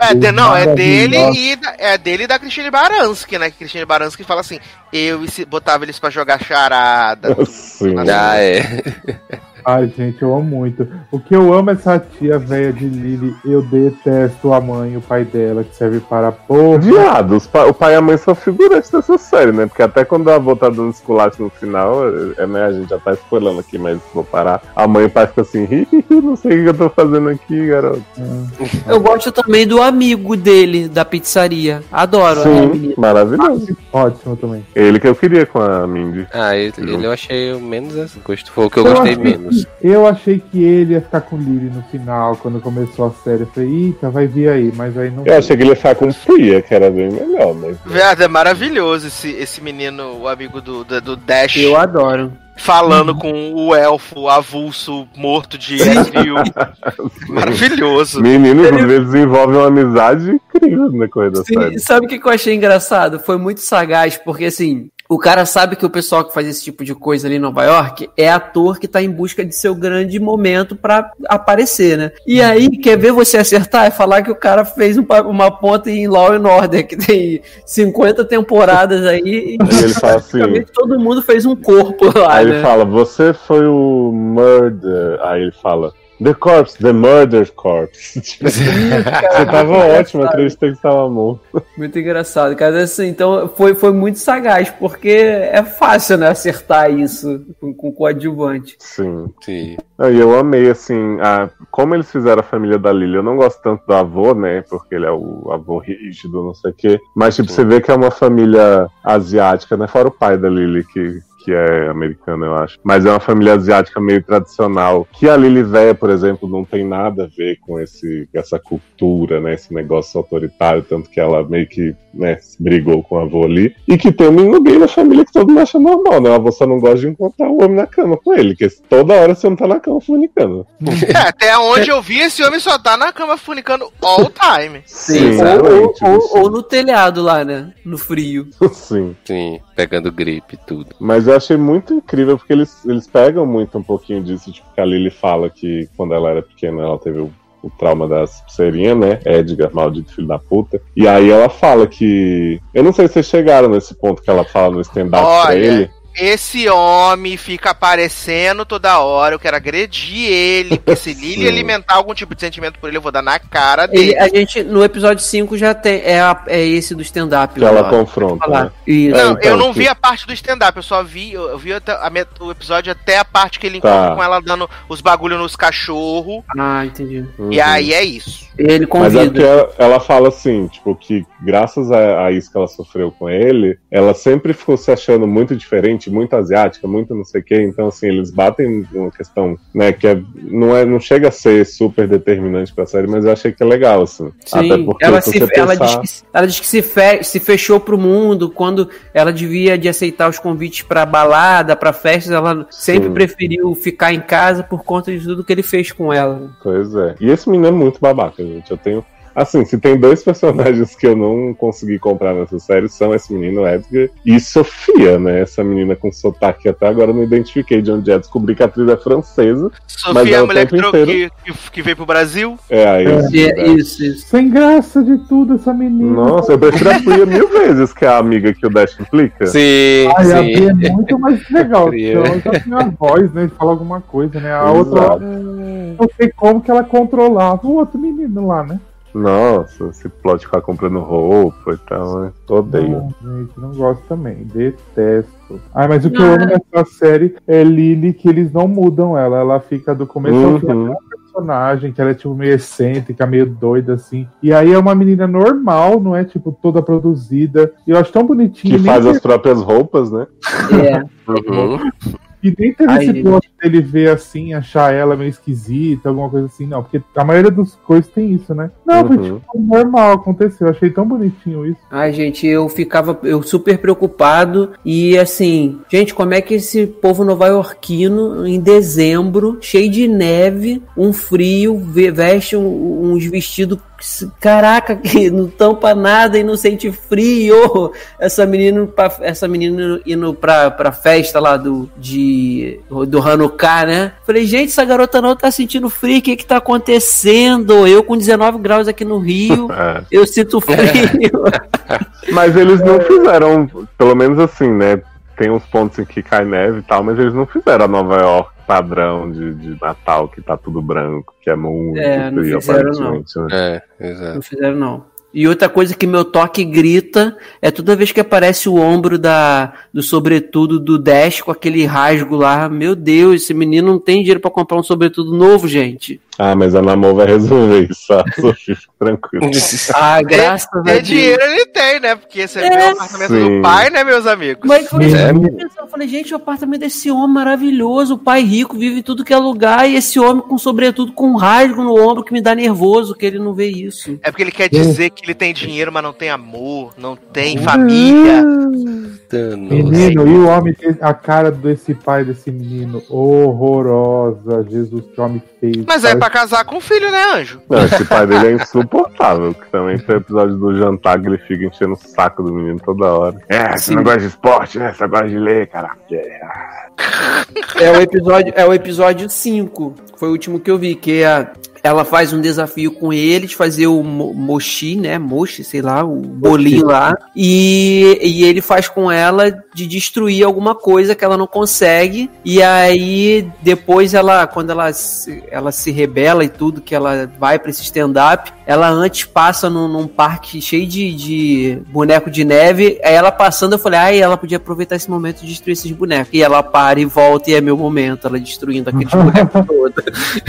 É, de- não, é dele e da, é dele e da Cristine Baranski, né? Que Cristine Baranski fala assim: eu e se- botava eles pra jogar charada. Sim. Ah, é. Ai, gente, eu amo muito. O que eu amo é essa tia velha de Lily. Eu detesto a mãe e o pai dela, que serve para porra. Viado, pa- o pai e a mãe são figurantes dessa série, né? Porque até quando a avó tá dando esculacho no final, é, né, a gente já tá spoilando aqui, mas vou parar. A mãe e o pai ficam assim, "Ih, não sei o que eu tô fazendo aqui, garoto. Eu gosto também do amigo dele, da pizzaria. Adoro. né, Sim, menino? maravilhoso. Ótimo também. Ele que eu queria com a Mindy. Ah, ele, ele eu achei o menos esse gosto. Foi o que eu Eu gostei achei Eu achei que ele ia ficar com Lily no final, quando começou a série. Eu falei, eita, vai vir aí, mas aí não. Eu achei que ele ia ficar com Priya, que era bem melhor, mas. Viado, é maravilhoso esse, esse menino, o amigo do, do, do Dash, Eu adoro. falando com o elfo avulso morto de Ezreal. *laughs* Maravilhoso. Meninos às vezes desenvolvem uma amizade incrível decorrer da Sim, série. sabe o que eu achei engraçado? Foi muito sagaz, porque assim, o cara sabe que o pessoal que faz esse tipo de coisa ali em Nova York é ator que tá em busca de seu grande momento pra aparecer, né? E aí, quer ver você acertar? É falar que o cara fez um uma ponta em Law and Order, que tem 50 temporadas aí, e Aí ele fala assim. todo mundo fez um corpo lá, Aí né? ele fala, você foi o murder. Aí ele fala, The Corpse, The Murder Corpse. *laughs* Você tava ótimo, eu acreditei que tava morto. Muito engraçado, cara. Assim, então foi, foi muito sagaz, porque é fácil, né, acertar isso com, com coadjuvante. Sim. Sim. E eu amei, assim, a, como eles fizeram a família da Lily. Eu não gosto tanto do avô, né? Porque ele é o avô rígido, não sei o quê. Mas, tipo, você vê que é uma família asiática, né? Fora o pai da Lily, que, que é americano, eu acho. Mas é uma família asiática meio tradicional. Que a Lily Véia, por exemplo, não tem nada a ver com esse, essa cultura, né? Esse negócio autoritário, tanto que ela meio que, né, se brigou com o avô ali. E que tem um menino gay na família que todo mundo acha normal, né? O avô só não gosta de encontrar o homem na cama com ele, que toda hora você não tá na cama funicando. *laughs* É, até onde eu vi, esse homem só tá na cama funicando all time. Sim, ou, ou, ou- no telhado lá, né? No frio. *laughs* Sim. Sim, pegando gripe e tudo. Mas eu achei muito incrível porque eles, eles pegam muito um pouquinho disso, tipo, que a Lily fala que quando ela era pequena ela teve o, o trauma das pulseirinhas, né? Edgar, maldito filho da puta. E aí ela fala que. Eu não sei se vocês chegaram nesse ponto que ela fala no stand-up pra ele. Esse homem fica aparecendo toda hora, eu quero agredir ele, porque se Lily Sim. alimentar algum tipo de sentimento por ele, eu vou dar na cara dele. Ele- a gente, no episódio 5 já tem. É, a- é esse do stand-up. Que ela confronta, Falar. né? Isso. Não, então, eu não que- vi a parte do stand-up, eu só vi, eu, eu vi até a met- o episódio até a parte que ele Tá. encontra com ela dando os bagulho nos cachorros, Ah, entendi. e aí é isso. Ele Mas é porque convida. ela, ela fala assim, tipo, que graças a, a isso que ela sofreu com ele, ela sempre ficou se achando muito diferente, muito asiática, muito não sei o quê. Então, assim, eles batem uma questão, né, que é, não, é, não chega a ser super determinante pra série, mas eu achei que é legal, assim. Sim, ela, se, ela, diz que, se- ela diz que se, fe- se fechou pro mundo quando ela devia de aceitar os convites pra balada, pra festas, ela sempre Sim. preferiu ficar em casa por conta de tudo que ele fez com ela. Pois é. E esse menino é muito babaca, gente. Eu tenho. Assim, se tem dois personagens que eu não consegui comprar nessa série, são esse menino Edgar e Sofia, né? Essa menina com sotaque até agora eu não identifiquei de onde é. Descobri que a atriz é francesa. Mas Sofia, é a o mulher que, inteiro. que, que, veio pro Brasil. É, aí. É, isso, isso. Sem graça de tudo, essa menina. Nossa, eu prefiro a Priya mil vezes que a amiga que o Dash implica. Sim, Ai, a sim. Bia é muito mais *laughs* legal. ela já tem a voz, né? De falar alguma coisa, né? A Exato. outra. Não sei como que ela controlava o outro menino lá, né? Nossa, esse plot de ficar comprando roupa e tal, né? Odeio. Não, gente, não gosto também. Detesto. Ai, mas o que eu amo nessa série é Lily, que eles não mudam ela. Ela fica do começo ao fim Uhum. até a personagem, que ela é tipo meio excêntrica, meio doida, assim. E aí é uma menina normal, não é tipo toda produzida. E eu acho tão bonitinho. Que faz as próprias roupas, né? É. *laughs* Uhum. E nem teve Aí- esse plot dele ver assim, achar ela meio esquisita, alguma coisa assim, não. Porque a maioria dos coisas tem isso, né? Não, foi Uhum. tipo normal, aconteceu. Achei tão bonitinho isso. Ai, gente, eu ficava eu super preocupado e assim, gente, como é que esse povo nova-iorquino em dezembro, cheio de neve, um frio, ve- veste um- uns vestidos Caraca, *laughs* que não tampa nada e não sente frio. Essa menina, essa menina indo pra, pra festa lá do, de, do Hanukkah, né? Falei, gente, essa garota não tá sentindo frio, o que que tá acontecendo? Eu com 19 graus aqui no Rio, *laughs* É. eu sinto frio. *laughs* Mas eles não fizeram, pelo menos assim, né? Tem uns pontos em que cai neve e tal, mas eles não fizeram a Nova York padrão de, de Natal, que tá tudo branco, que é muito É, não frio, fizeram, aparentemente. Né? É, exato. Não fizeram, não. E outra coisa que meu toque grita é toda vez que aparece o ombro da, do sobretudo do Dash com aquele rasgo lá. Meu Deus, esse menino não tem dinheiro pra comprar um sobretudo novo, gente. Ah, mas a Namor vai resolver isso, tá? Tranquilo. *laughs* Ah, graças a Deus. dinheiro ele tem, né? Porque você É, vê o apartamento sim. do pai, né, meus amigos? Mas foi isso É. que eu falei, gente, o apartamento desse homem maravilhoso, o pai rico, vive em tudo que é lugar, e esse homem com sobretudo com um rasgo no ombro que me dá nervoso, que ele não vê isso. É porque ele quer dizer que ele tem dinheiro, mas não tem amor, não tem família. Menino, e o homem tem a cara desse pai desse menino horrorosa. Jesus, que homem feio. Mas é pra casar com o filho, né, anjo? Não, esse pai dele é insuportável, que também tem o episódio do jantar que ele fica enchendo o saco do menino toda hora. É, você não gosta de esporte, né? Você gosta de ler, caraca. É. É o episódio, é o episódio 5. Foi o último que eu vi, que é a- ela faz um desafio com ele de fazer o mo- mochi, né? Mochi, sei lá, o bolinho lá. E, e ele faz com ela de destruir alguma coisa que ela não consegue. E aí, depois ela, quando ela, se- ela se rebela e tudo, que ela vai pra esse stand-up, ela antes passa num, num parque cheio de, de boneco de neve. Aí ela passando, eu falei, ai, ela podia aproveitar esse momento e destruir esses bonecos. E ela para e volta, e é meu momento, ela destruindo aqueles *laughs* bonecos todos.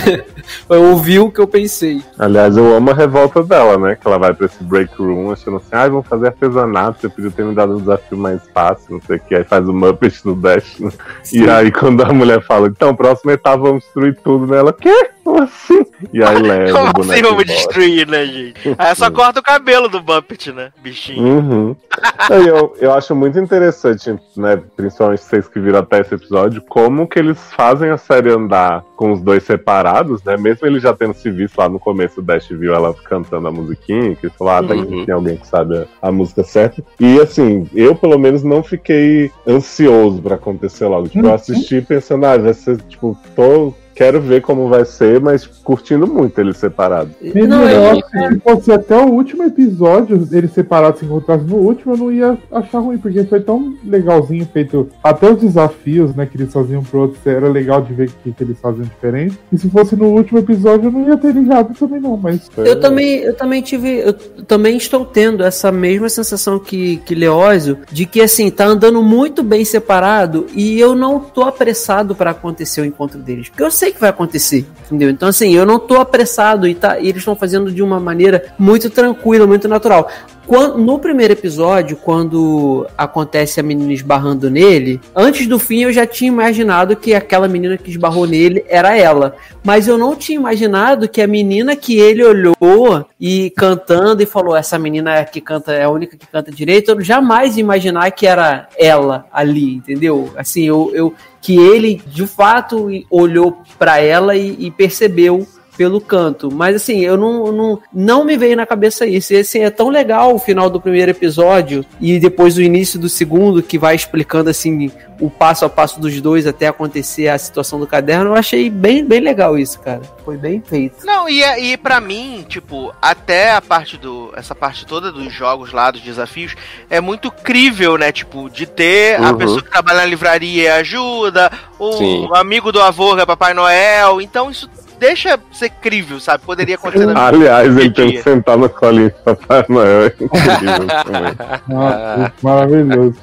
*laughs* eu ouvi o que eu pensei. Aliás, eu amo a revolta dela, né? Que ela vai pra esse break room achando assim, ah, vamos fazer artesanato, você podia ter me dado um desafio mais fácil, não sei o que. Aí faz o Muppet no Dash. né? E aí quando a mulher fala, então, próxima etapa vamos destruir tudo nela, quê? Como assim? E aí *laughs* leva o Como boneco assim vamos embora. destruir, né, gente? Aí só corta o cabelo do Bumpet, né, bichinho? Uhum. *laughs* Aí eu, eu acho muito interessante, né? Principalmente vocês que viram até esse episódio, como que eles fazem a série andar com os dois separados, né? Mesmo ele já tendo se visto lá no começo, o Dash viu ela cantando a musiquinha, que falou, ah, tem, Uhum. tem alguém que sabe a, a música certa. E assim, eu pelo menos não fiquei ansioso pra acontecer logo. Tipo, eu assisti pensando, ah, vai ser, tipo, tô. Quero ver como vai ser, mas curtindo muito eles separados. Não, eu é- acho que se fosse até o último episódio, eles separados se encontrassem no último, eu não ia achar ruim, porque foi tão legalzinho feito. Até os desafios, né, que eles faziam pro outro, era legal de ver o que, que eles faziam diferente. E se fosse no último episódio, eu não ia ter ligado também, não, mas. Eu também, eu também tive, eu também estou tendo essa mesma sensação que, que Leózio, de que assim, tá andando muito bem separado e eu não tô apressado para acontecer o encontro deles. Porque eu sei que vai acontecer, entendeu? Então assim, eu não tô apressado e, tá, e eles estão fazendo de uma maneira muito tranquila, muito natural. Quan- no primeiro episódio, quando acontece a menina esbarrando nele, antes do fim eu já tinha imaginado que aquela menina que esbarrou nele era ela. Mas eu não tinha imaginado que a menina que ele olhou e cantando e falou: essa menina que canta, é a única que canta direito, eu jamais ia imaginar que era ela ali, entendeu? Assim, eu, eu que ele de fato olhou pra ela e, e percebeu pelo canto. Mas assim, eu não, não, não me veio na cabeça isso. E assim, é tão legal o final do primeiro episódio e depois o início do segundo, que vai explicando assim o passo a passo dos dois até acontecer a situação do caderno. Eu achei bem, bem legal isso, cara. Foi bem feito. Não, e, é- e para mim, tipo, até a parte do. Essa parte toda dos jogos lá, dos desafios, é muito crível, né? Tipo, de ter a Uhum. pessoa que trabalha na livraria e ajuda, o Sim. amigo do avô que é Papai Noel. Então isso deixa ser crível, sabe? Poderia acontecer na *laughs* Aliás, ele tem que sentar no colinho de Papai Noel. É incrível *laughs* também. Nossa, maravilhoso.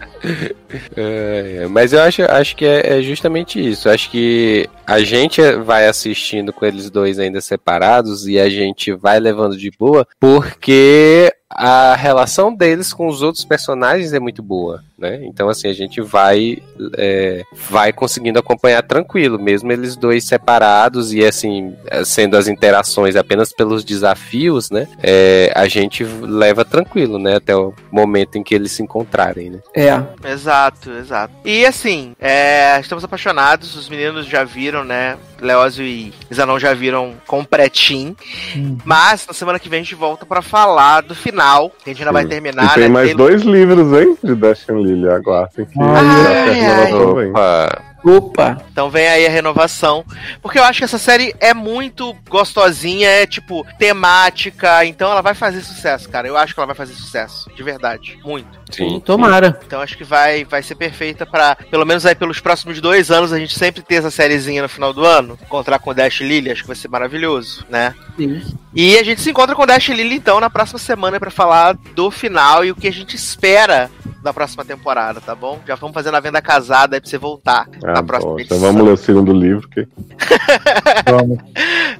É, mas eu acho, acho que é, é justamente isso. Acho que a gente vai assistindo com eles dois ainda separados e a gente vai levando de boa, porque a relação deles com os outros personagens é muito boa, né? Então assim a gente vai é, vai conseguindo acompanhar tranquilo, mesmo eles dois separados e assim sendo as interações apenas pelos desafios, né? É, a gente leva tranquilo, né? Até o momento em que eles se encontrarem, né? É. Exato, exato. E assim, é, estamos apaixonados, os meninos já viram, né? Leózio e Zanon já viram com pretim. Hum. Mas na semana que vem a gente volta pra falar do final. Que a gente ainda vai terminar, E tem né? mais Tem- dois livros, hein? De Destiny Lily, aguardem que Ai, ai, vem. Opa, Opa! Então vem aí a renovação. Porque eu acho que essa série é muito gostosinha, é tipo temática. Então ela vai fazer sucesso, cara. Eu acho que ela vai fazer sucesso. De verdade. Muito. sim. Tomara. Então acho que vai, vai ser perfeita pra, pelo menos aí pelos próximos dois anos, a gente sempre ter essa sériezinha no final do ano. Encontrar com o Dash Lily, acho que vai ser maravilhoso, né? Sim. E a gente se encontra com o Dash Lily, então, na próxima semana pra falar do final e o que a gente espera da próxima temporada, tá bom? Já vamos fazendo a venda casada aí pra você voltar Ah, na próxima bom, edição. então vamos ler o segundo livro. Que... *laughs* Vamos.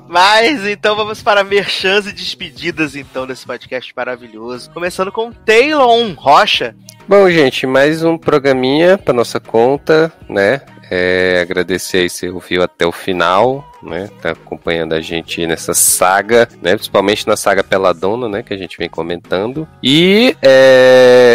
Mas então vamos para merchans e despedidas então desse podcast maravilhoso. Começando com Taylor Rocha. Bom, gente, mais um programinha pra nossa conta, né? É, agradecer aí se ouviu até o final, né? Tá acompanhando a gente nessa saga, né? Principalmente na saga Peladona, né? Que a gente vem comentando. E é,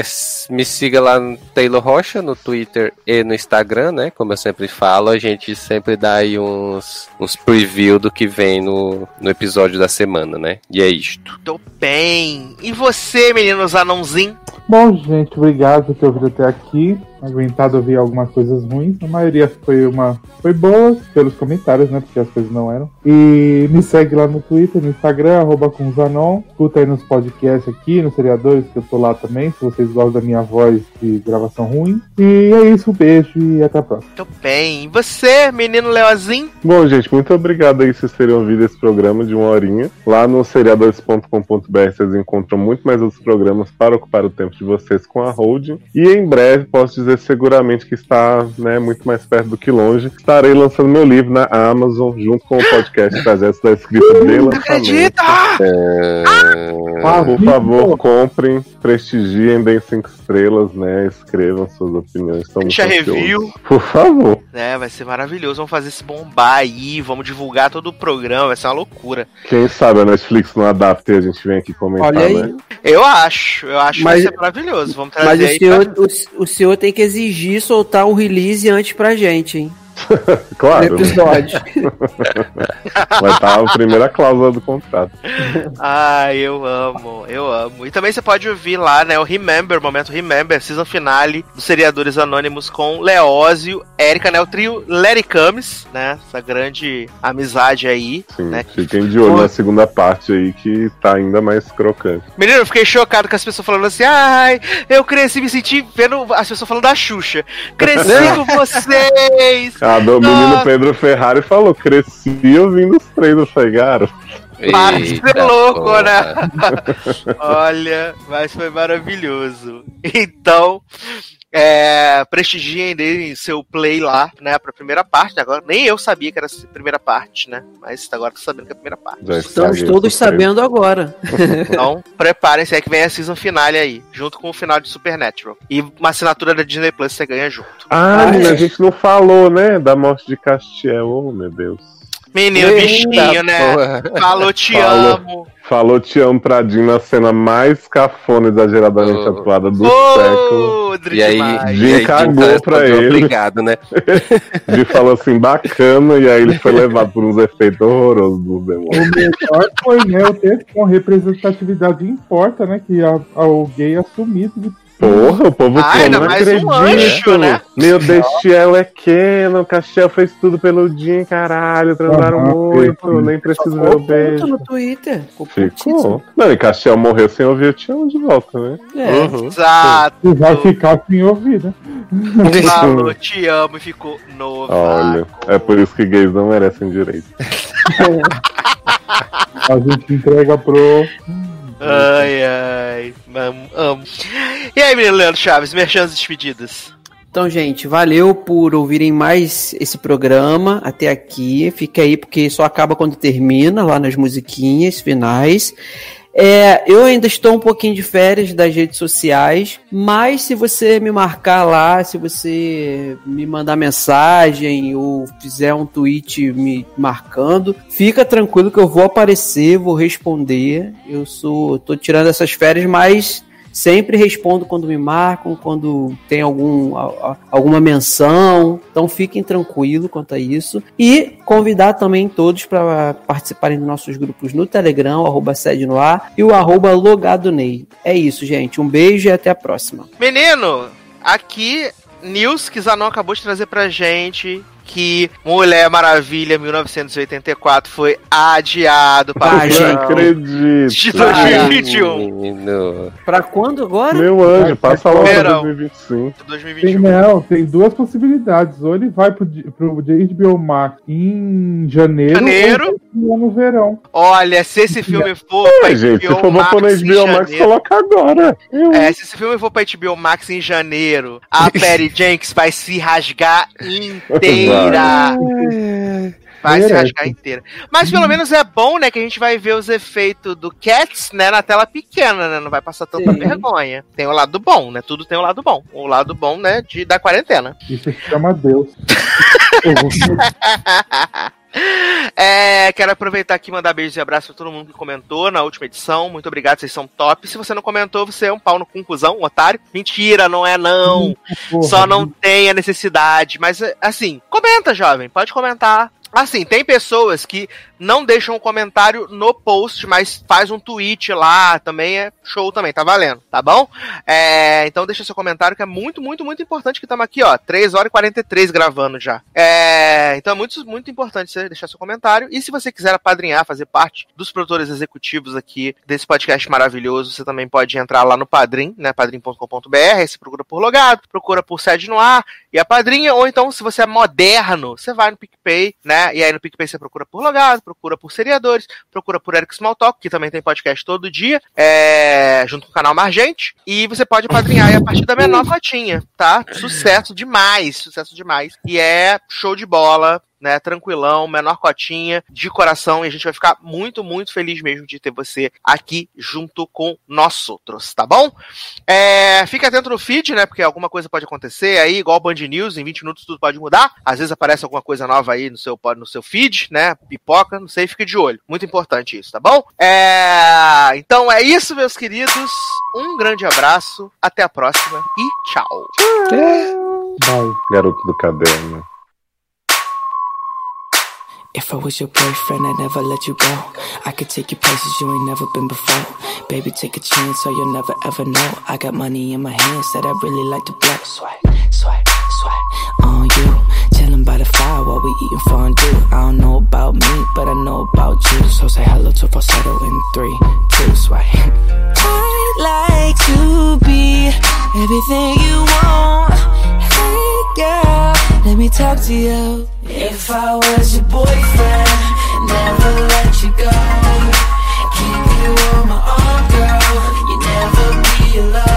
me siga lá no Taylor Rocha, no Twitter e no Instagram, né? Como eu sempre falo, a gente sempre dá aí uns, uns preview do que vem no, no episódio da semana, né? E é isto. Tô bem. E você, meninos anãozinho? Bom, gente, obrigado por ter ouvido até aqui. Aguentado ouvir algumas coisas ruins. A maioria foi uma foi boa pelos comentários, né? Porque as coisas não eram. E me segue lá no Twitter, no Instagram, arroba com Zanon. Escuta aí nos podcasts aqui, nos seriadores, que eu tô lá também, se vocês gostam da minha voz de gravação ruim. E é isso, um beijo e até a próxima. Tô bem. E você, menino Leozinho? Bom, gente, muito obrigado aí vocês terem ouvido esse programa de uma horinha. Lá no seriadores.com.br vocês encontram muito mais outros programas para ocupar o tempo de vocês com a holding. E em breve, posso dizer seguramente que está né, muito mais perto do que longe, estarei lançando meu livro na Amazon, junto com o podcast Trajetos da Escrita de lançamento. Acredita? É, Ah, Por favor, comprem, prestigiem, deem cinco estrelas, né? Escrevam suas opiniões. Estamos Deixa ansiosos. review. Por favor. É, vai ser maravilhoso. Vamos fazer esse bombar aí. Vamos divulgar todo o programa. Vai ser uma loucura. Quem sabe a Netflix não adapta e a gente vem aqui comentar, Olha aí. né? Eu acho. Eu acho Mas- que vai ser maravilhoso. Vamos trazer Mas o aí. senhor, o, o senhor tem que exigir soltar o release antes pra gente, hein? *laughs* Claro, No né? episódio. *laughs* vai estar a primeira cláusula do contrato. Ah, eu amo, eu amo. E também você pode ouvir lá, né, o Remember, momento Remember, season finale dos Seriadores Anônimos com Leózio, Érica, né, o trio Larry Camis, né, essa grande amizade aí. Sim, Né? fiquem de olho na segunda parte aí que tá ainda mais crocante. Menino, eu fiquei chocado com as pessoas falando assim, ai, eu cresci, me senti vendo as pessoas falando da Xuxa. Cresci *laughs* com vocês! Ah, do menino. Pedro Ferrari falou: cresci ouvindo os de ser Eita louco, porra. né? *laughs* Olha, mas foi maravilhoso. Então, é, prestigiem deem seu play lá, né, pra primeira parte. Agora, nem eu sabia que era a primeira parte, né? Mas agora tô sabendo que é a primeira parte. Já Estamos todos sabendo agora. *laughs* Então, preparem-se aí que vem a season finale aí, junto com o final de Supernatural. E uma assinatura da Disney Plus você ganha junto. Ah, Ah, é. a gente não falou, né? Da morte de Castiel. Oh, meu Deus. Menino, Eita bichinho, né? porra. Falou, te Falou. amo. Falou te amo pra Jean na cena mais cafona e exageradamente Oh. atuada do século. Podre E aí, demais. Jim e aí, cagou Jim pra ele. Obrigado, né? *laughs* Jean falou assim, bacana, e aí ele foi levado por uns efeitos horrorosos dos demônios. O melhor foi, né, o ter com representatividade importa, né? Que a, a, o gay assumido de Porra, o povo Ah, ainda não mais um acredita. anjo, né? Meu Destiel é Canon, Castiel fez tudo pelo Jean, caralho, transaram muito, sim. nem preciso ver o beijo. no Twitter. Ficou. Não, e Castiel morreu sem ouvir o Te amo de volta, né? É. Uhum. Exato. e vai ficar sem ouvir, né? Falou, te amo e ficou novo. Olha, é por isso que gays não merecem direito. *laughs* A gente entrega pro. Ai, ai. Amo, amo. E aí, menino Leandro Chaves, merchan despedidas. Então, gente, valeu por ouvirem mais esse programa até aqui. Fica aí porque só acaba quando termina, lá nas musiquinhas finais. É, eu ainda estou um pouquinho de férias das redes sociais, mas se você me marcar lá, se você me mandar mensagem ou fizer um tweet me marcando, fica tranquilo que eu vou aparecer, vou responder. Eu sou, tô tirando essas férias, mas Sempre respondo quando me marcam, quando tem algum, alguma menção. Então fiquem tranquilos quanto a isso. E convidar também todos para participarem dos nossos grupos no Telegram, arroba sede no ar e o arroba logado Ney. É isso, gente. Um beijo e até a próxima. Menino, aqui, news que Zanon acabou de trazer pra gente que Mulher Maravilha 1984 foi adiado para o Não acredito. de 2021. Menino. Pra quando agora? Meu anjo, passa logo pra Verão. 2025. Tem, 2021. não, tem duas possibilidades. Ou ele vai pro, pro HBO Max em janeiro, Janeiro. ou no verão. Olha, se esse filme for pra É, gente, se for pra Max em HBO Max, janeiro- coloca agora. Eu- É, se esse filme for pra HBO Max em janeiro, a Perry *laughs* Jenks vai se rasgar inteira. Vai se rasgar inteira. Mas pelo menos é bom, né, que a gente vai ver os efeitos do Cats, né, na tela pequena, né? Não vai passar tanta Sim. vergonha. Tem o lado bom, né? Tudo tem o lado bom. O lado bom, né, de, da quarentena. Isso se chama Deus. *laughs* *laughs* *laughs* É, quero aproveitar aqui e mandar beijos e abraços pra todo mundo que comentou na última edição. Muito obrigado, vocês são top. Se você não comentou, você é um pau no conclusão, um otário. Mentira, não é não. *laughs* Porra, Só não tem a necessidade. Mas, assim, comenta, jovem. Pode comentar. Assim, tem pessoas que não deixam um comentário no post, mas faz um tweet lá, também é show também, tá valendo, tá bom? É, então deixa seu comentário que é muito, muito, muito importante que estamos aqui, ó, 3 horas e 43 gravando já. É, então é muito, muito importante você deixar seu comentário. E se você quiser apadrinhar, fazer parte dos produtores executivos aqui desse podcast maravilhoso, você também pode entrar lá no Padrim, né, padrim.com.br, você procura por logado, procura por sede no ar e a padrinha, ou então se você é moderno, você vai no PicPay, né, e aí no PicPay você procura por logado, procura por seriadores, procura por Eric Smalltalk, que também tem podcast todo dia, é, junto com o canal Margente, e você pode padrinhar a partir da menor cotinha, tá? Sucesso demais, sucesso demais. E é show de bola, né? Tranquilão, menor cotinha, de coração, e a gente vai ficar muito, muito feliz mesmo de ter você aqui junto com nós outros, tá bom? É, fica atento no feed, né? Porque alguma coisa pode acontecer aí, igual Band News, em 20 minutos tudo pode mudar. Às vezes aparece alguma coisa nova aí no seu, no seu feed, né? Pipoca, não sei, fique de olho. Muito importante isso, tá bom? É, então é isso, meus queridos. Um grande abraço, até a próxima e tchau. Vai. Garoto do caderno. If I was your boyfriend, I'd never let you go. I could take you places you ain't never been before. Baby, take a chance, so you'll never ever know. I got money in my hands that I really like to blow. Swipe, swipe, swipe on you. Chilling by the fire while we eating fondue. I don't know about me, but I know about you. So say hello to falsetto in three, two, swipe. *laughs* I'd like to be everything you want. Girl, let me talk to you. If I was your boyfriend, never let you go. Keep you on my arm, girl. You never be alone.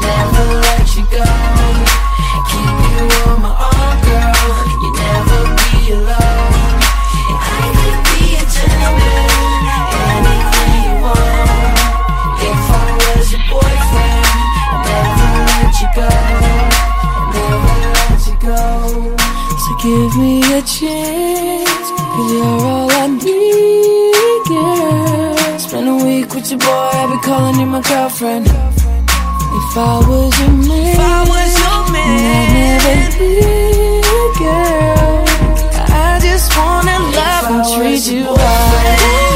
never let you go. Keep you on my arm, girl. You never be alone. And I could be a gentleman, anything you want. If I was your boyfriend, never let you go. Never let you go. So give me a chance, you're all I need, girl. Spend a week with your boy, I'll be calling you my girlfriend. If I was your man, if I was your man, I'd never leave, girl. I just wanna love and treat you right.